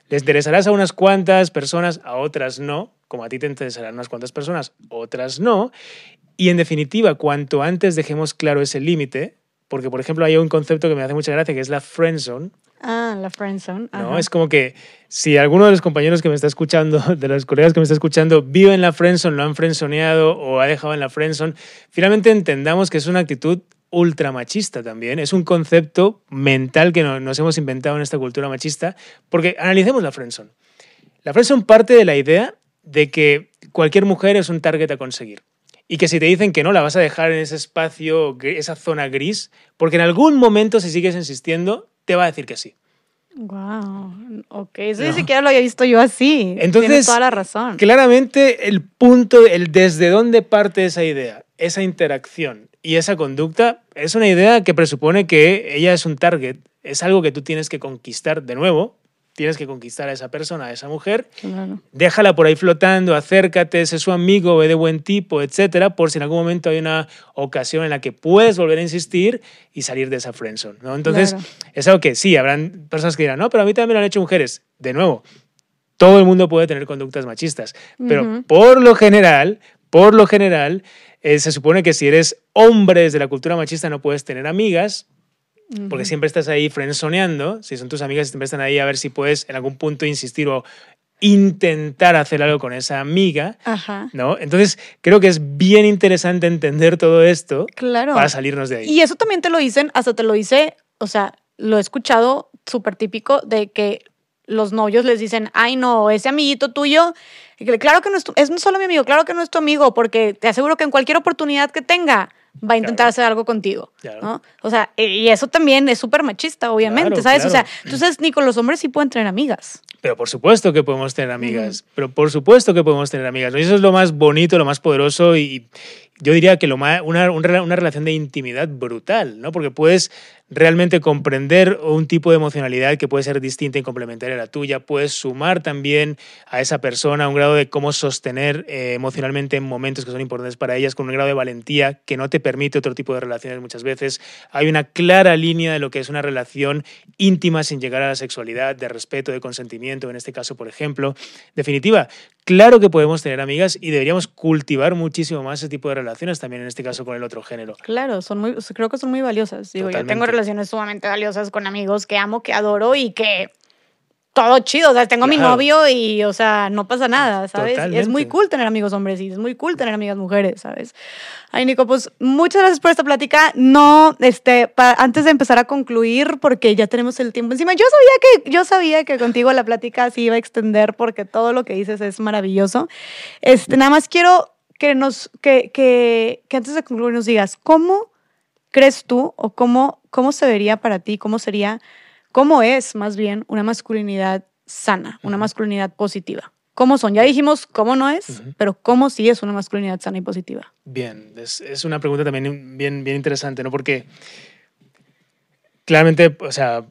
les interesarás a unas cuantas personas, a otras no, como a ti te interesarán unas cuantas personas, otras no. Y en definitiva, cuanto antes dejemos claro ese límite, porque por ejemplo hay un concepto que me hace mucha gracia que es la friend zone. Ah, la friend zone. No, es como que si alguno de los compañeros que me está escuchando, de los colegas que me está escuchando, vive en la friend zone, lo han friendzoneado o ha dejado en la friend zone, finalmente entendamos que es una actitud ultra machista también. Es un concepto mental que nos hemos inventado en esta cultura machista, porque analicemos la friendzone. La friendzone parte de la idea de que cualquier mujer es un target a conseguir y que si te dicen que no, la vas a dejar en ese espacio, esa zona gris, porque en algún momento, si sigues insistiendo, te va a decir que sí. Wow, ok, eso ni siquiera lo había visto yo así. Entonces, Tienes toda la razón. Claramente, el punto, el desde dónde parte esa idea, esa interacción y esa conducta, es una idea que presupone que ella es un target, es algo que tú tienes que conquistar de nuevo, tienes que conquistar a esa persona, a esa mujer, déjala por ahí flotando, acércate, sé su amigo, ve de buen tipo, etcétera, por si en algún momento hay una ocasión en la que puedes volver a insistir y salir de esa friendzone, ¿no? Entonces, es algo que sí, habrán personas que dirán, no, pero a mí también lo han hecho mujeres. De nuevo, todo el mundo puede tener conductas machistas, pero por lo general, por lo general, eh, se supone que si eres hombre desde la cultura machista no puedes tener amigas, porque siempre estás ahí frenzoneando, si son tus amigas siempre están ahí a ver si puedes en algún punto insistir o intentar hacer algo con esa amiga, ¿no? Entonces, creo que es bien interesante entender todo esto claro. para salirnos de ahí. Y eso también te lo dicen, hasta te lo dice, o sea, lo he escuchado súper típico de que los novios les dicen, ay no, ese amiguito tuyo, claro que no es, tu, es no solo mi amigo, claro que no es tu amigo, porque te aseguro que en cualquier oportunidad que tenga, va a intentar hacer algo contigo, ¿no? O sea, y eso también es súper machista, obviamente, ¿sabes? O sea, entonces ni con los hombres sí pueden tener amigas. Pero por supuesto que podemos tener amigas, pero por supuesto que podemos tener amigas. Y eso es lo más bonito, lo más poderoso y yo diría que lo más, una, una, una relación de intimidad brutal, ¿no? Porque puedes realmente comprender un tipo de emocionalidad que puede ser distinta y complementaria a la tuya. Puedes sumar también a esa persona un grado de cómo sostener eh, emocionalmente en momentos que son importantes para ellas, con un grado de valentía que no te permite otro tipo de relaciones muchas veces. Hay una clara línea de lo que es una relación íntima sin llegar a la sexualidad, de respeto, de consentimiento, en este caso, por ejemplo. Definitiva, claro que podemos tener amigas y deberíamos cultivar muchísimo más ese tipo de relaciones también, en este caso, con el otro género. Claro, son muy, creo que son muy valiosas. Digo, yo tengo relaciones sumamente valiosas con amigos que amo, que adoro y que todo chido. O sea, tengo mi novio y, o sea, no pasa nada, ¿sabes? Es muy cool tener amigos hombres y es muy cool tener amigas mujeres, ¿sabes? Ay, Nico, pues muchas gracias por esta plática. No, este, antes de empezar a concluir, porque ya tenemos el tiempo encima, yo sabía que, yo sabía que contigo la plática se iba a extender porque todo lo que dices es maravilloso. Este, nada más quiero que nos, que, que, que antes de concluir nos digas, ¿cómo crees tú o cómo, cómo se vería para ti, cómo sería, cómo es más bien una masculinidad sana, una masculinidad positiva? ¿Cómo son? Ya dijimos cómo no es, pero cómo sí es una masculinidad sana y positiva. Bien, es, es, una pregunta también bien, bien interesante, ¿no? Porque claramente, o sea,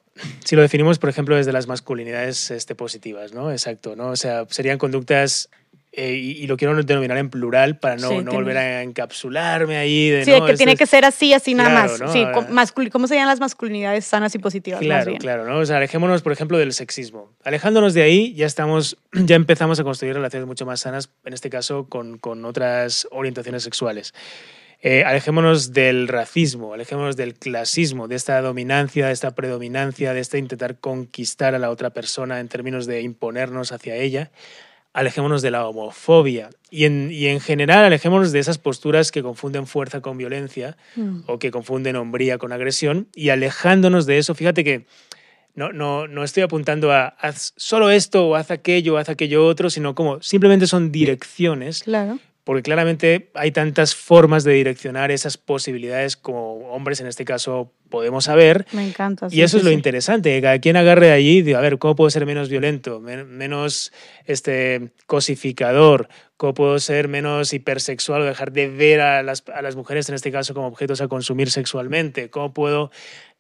si lo definimos, por ejemplo, desde las masculinidades este, positivas, ¿no? Exacto, ¿no? O sea, serían conductas eh, y, lo quiero denominar en plural para no, no volver a encapsularme ahí. De, sí, que tiene que ser así, así nada más. Sí, ¿Cómo serían las masculinidades sanas y positivas? Claro, claro. ¿no? O sea, alejémonos, por ejemplo, del sexismo. Alejándonos de ahí, ya, estamos, ya empezamos a construir relaciones mucho más sanas, en este caso con, con otras orientaciones sexuales. Eh, alejémonos del racismo, alejémonos del clasismo, de esta dominancia, de esta predominancia, de este intentar conquistar a la otra persona en términos de imponernos hacia ella alejémonos de la homofobia. Y en, y en general alejémonos de esas posturas que confunden fuerza con violencia mm. o que confunden hombría con agresión. Y alejándonos de eso, fíjate que no, no, no estoy apuntando a haz solo esto o haz aquello o haz aquello otro, sino como simplemente son direcciones claro porque claramente hay tantas formas de direccionar esas posibilidades como hombres en este caso podemos saber. Me encanta. y eso es lo interesante, que cada quien agarre allí y diga, a ver, ¿cómo puedo ser menos violento, menos este, cosificador? ¿Cómo puedo ser menos hipersexual o dejar de ver a las, a las mujeres en este caso como objetos a consumir sexualmente? ¿Cómo puedo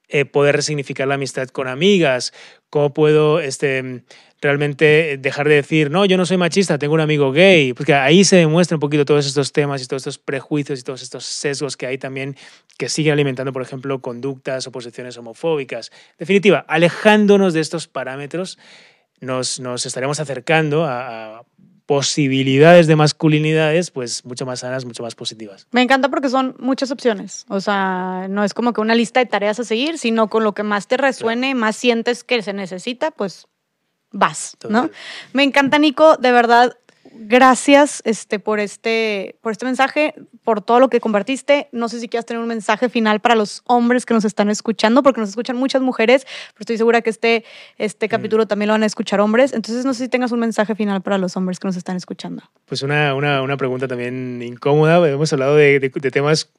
eh, poder resignificar la amistad con amigas, cómo puedo este, realmente dejar de decir, no, yo no soy machista, tengo un amigo gay, porque ahí se demuestra un poquito todos estos temas y todos estos prejuicios y todos estos sesgos que hay también que siguen alimentando, por ejemplo, conductas o posiciones homofóbicas. En definitiva, alejándonos de estos parámetros, nos, nos estaremos acercando a, a posibilidades de masculinidades pues mucho más sanas, mucho más positivas. Me encanta porque son muchas opciones, o sea, no es como que una lista de tareas a seguir, sino con lo que más te resuene, más sientes que se necesita, pues vas, ¿no? Me encanta, Nico, de verdad, gracias este, por, este, por este mensaje, por todo lo que compartiste. No sé si quieras tener un mensaje final para los hombres que nos están escuchando, porque nos escuchan muchas mujeres, pero estoy segura que este, este mm. capítulo también lo van a escuchar hombres. Entonces, no sé si tengas un mensaje final para los hombres que nos están escuchando. Pues una, una, una pregunta también incómoda. Hemos hablado de, de, de temas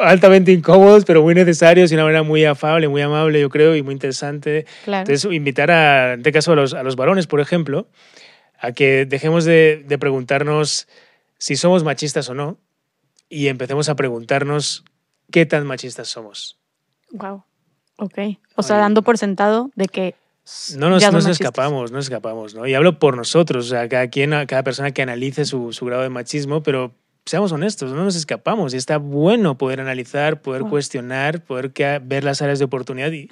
altamente incómodos, pero muy necesarios y una manera muy afable, muy amable, yo creo, y muy interesante. Entonces, invitar a, en este caso, a los, a los varones, por ejemplo, a que dejemos de, de preguntarnos si somos machistas o no y empecemos a preguntarnos qué tan machistas somos. Wow. Ok. O sea, dando por sentado de que no nos, nos escapamos, no escapamos, ¿no? Y hablo por nosotros, o sea, cada quien, cada persona que analice su, su grado de machismo, pero seamos honestos, no nos escapamos y está bueno poder analizar, poder cuestionar, poder ver las áreas de oportunidad y,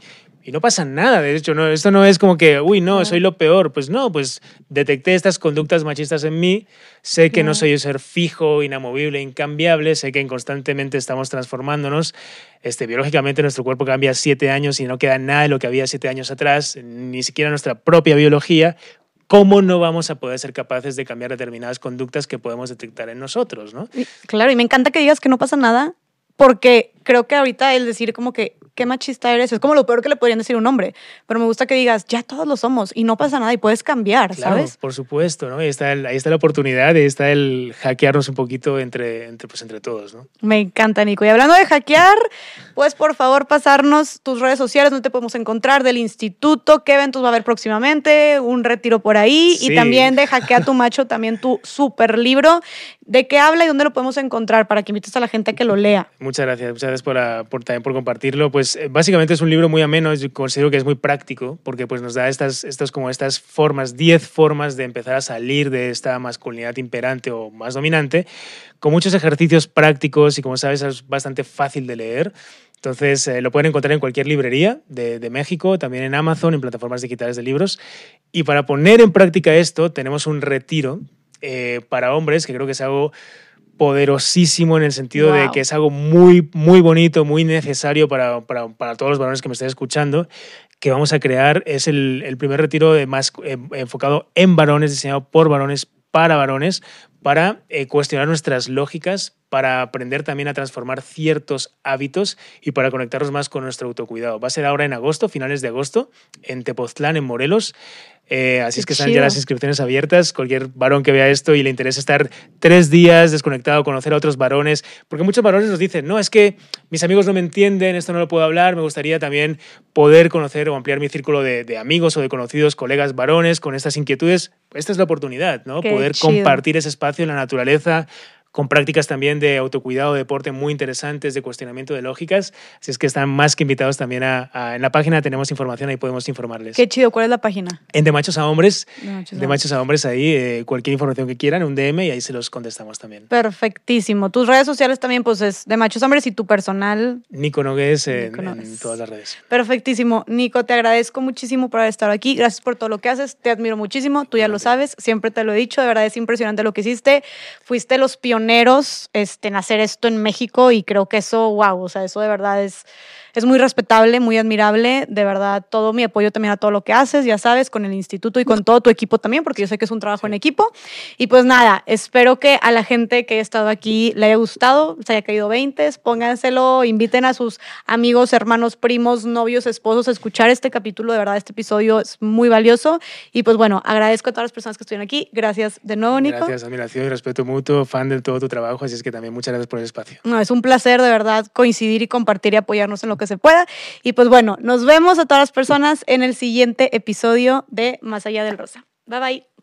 y no pasa nada. De hecho, no, esto no es como que, uy, no, soy lo peor. Pues no, pues detecté estas conductas machistas en mí, sé que no soy un ser fijo, inamovible, incambiable, sé que constantemente estamos transformándonos. Este, biológicamente nuestro cuerpo cambia siete años y no queda nada de lo que había siete años atrás, ni siquiera nuestra propia biología. ¿Cómo no vamos a poder ser capaces de cambiar determinadas conductas que podemos detectar en nosotros, ¿no? Claro, y me encanta que digas que no pasa nada, porque creo que ahorita el decir como que qué machista eres es como lo peor que le podrían decir a un hombre, pero me gusta que digas, ya todos lo somos y no pasa nada y puedes cambiar, claro, ¿sabes? Por supuesto, ¿no? Ahí está, el, ahí está la oportunidad, ahí está el hackearnos un poquito entre, entre, pues, entre todos, ¿no? Me encanta, Nico. Y hablando de hackear, pues por favor pasarnos tus redes sociales, donde te podemos encontrar, del instituto, qué eventos va a haber próximamente, un retiro por ahí y también de Hackea tu Macho, también tu super libro. ¿De qué habla y dónde lo podemos encontrar para que invites a la gente a que lo lea? Muchas gracias, muchas gracias por, ah, por, también por compartirlo. Pues eh, básicamente es un libro muy ameno, yo considero que es muy práctico porque pues nos da estas, estas, como estas formas, 10 formas de empezar a salir de esta masculinidad imperante o más dominante, con muchos ejercicios prácticos y como sabes es bastante fácil de leer. Entonces eh, lo pueden encontrar en cualquier librería de, de, México, también en Amazon, en plataformas digitales de libros. Y para poner en práctica esto, tenemos un retiro eh, para hombres, que creo que es algo poderosísimo en el sentido wow. de que es algo muy, muy bonito, muy necesario para, para, para, todos los varones que me estén escuchando, que vamos a crear. Es el, el primer retiro de más, eh, enfocado en varones, diseñado por varones, para varones, para eh, cuestionar nuestras lógicas, para aprender también a transformar ciertos hábitos y para conectarnos más con nuestro autocuidado. Va a ser ahora en agosto, finales de agosto, en Tepoztlán, en Morelos. Eh, así Qué es que están ya las inscripciones abiertas. Cualquier varón que vea esto y le interese estar tres días desconectado, conocer a otros varones, porque muchos varones nos dicen, no, es que mis amigos no me entienden, esto no lo puedo hablar, me gustaría también poder conocer o ampliar mi círculo de, de amigos o de conocidos, colegas varones con estas inquietudes. Esta es la oportunidad, ¿no? Qué poder chido. compartir ese espacio en la naturaleza, con prácticas también de autocuidado, deporte muy interesantes, de cuestionamiento de lógicas. Así es que están más que invitados también a, a en la página tenemos información, ahí podemos informarles. Qué chido, ¿cuál es la página? En De Machos a Hombres, De Machos, de machos a Hombres, ahí eh, cualquier información que quieran, un DM y ahí se los contestamos también. Perfectísimo. Tus redes sociales también, pues es de Machos Hombres y tu personal. Nico Nogués en, Nico Nogués. en todas las redes. Perfectísimo. Nico, te agradezco muchísimo por haber estado aquí. Gracias por todo lo que haces. Te admiro muchísimo. Tú ya lo sabes. Siempre te lo he dicho. De verdad es impresionante lo que hiciste. Fuiste los pioneros este, en hacer esto en México y creo que eso, wow, o sea, eso de verdad es, es muy respetable, muy admirable. De verdad, todo mi apoyo también a todo lo que haces, ya sabes, con el instituto y con todo tu equipo también, porque yo sé que es un trabajo en equipo. Y pues nada, espero que a la gente que ha estado aquí le haya gustado, se haya caído 20, pónganselo, inviten a sus amigos, hermanos, primos, novios, esposos a escuchar este capítulo. De verdad, este episodio es muy valioso. Y pues bueno, agradezco a todas las personas que estuvieron aquí. Gracias de nuevo, Nico. Gracias, admiración y respeto mutuo, fan de todo tu trabajo, así es que también muchas gracias por el espacio. No, es un placer de verdad coincidir y compartir y apoyarnos en lo que se pueda. Y pues bueno, nos vemos a todas las personas en el siguiente episodio de Más allá del Rosa. Bye bye.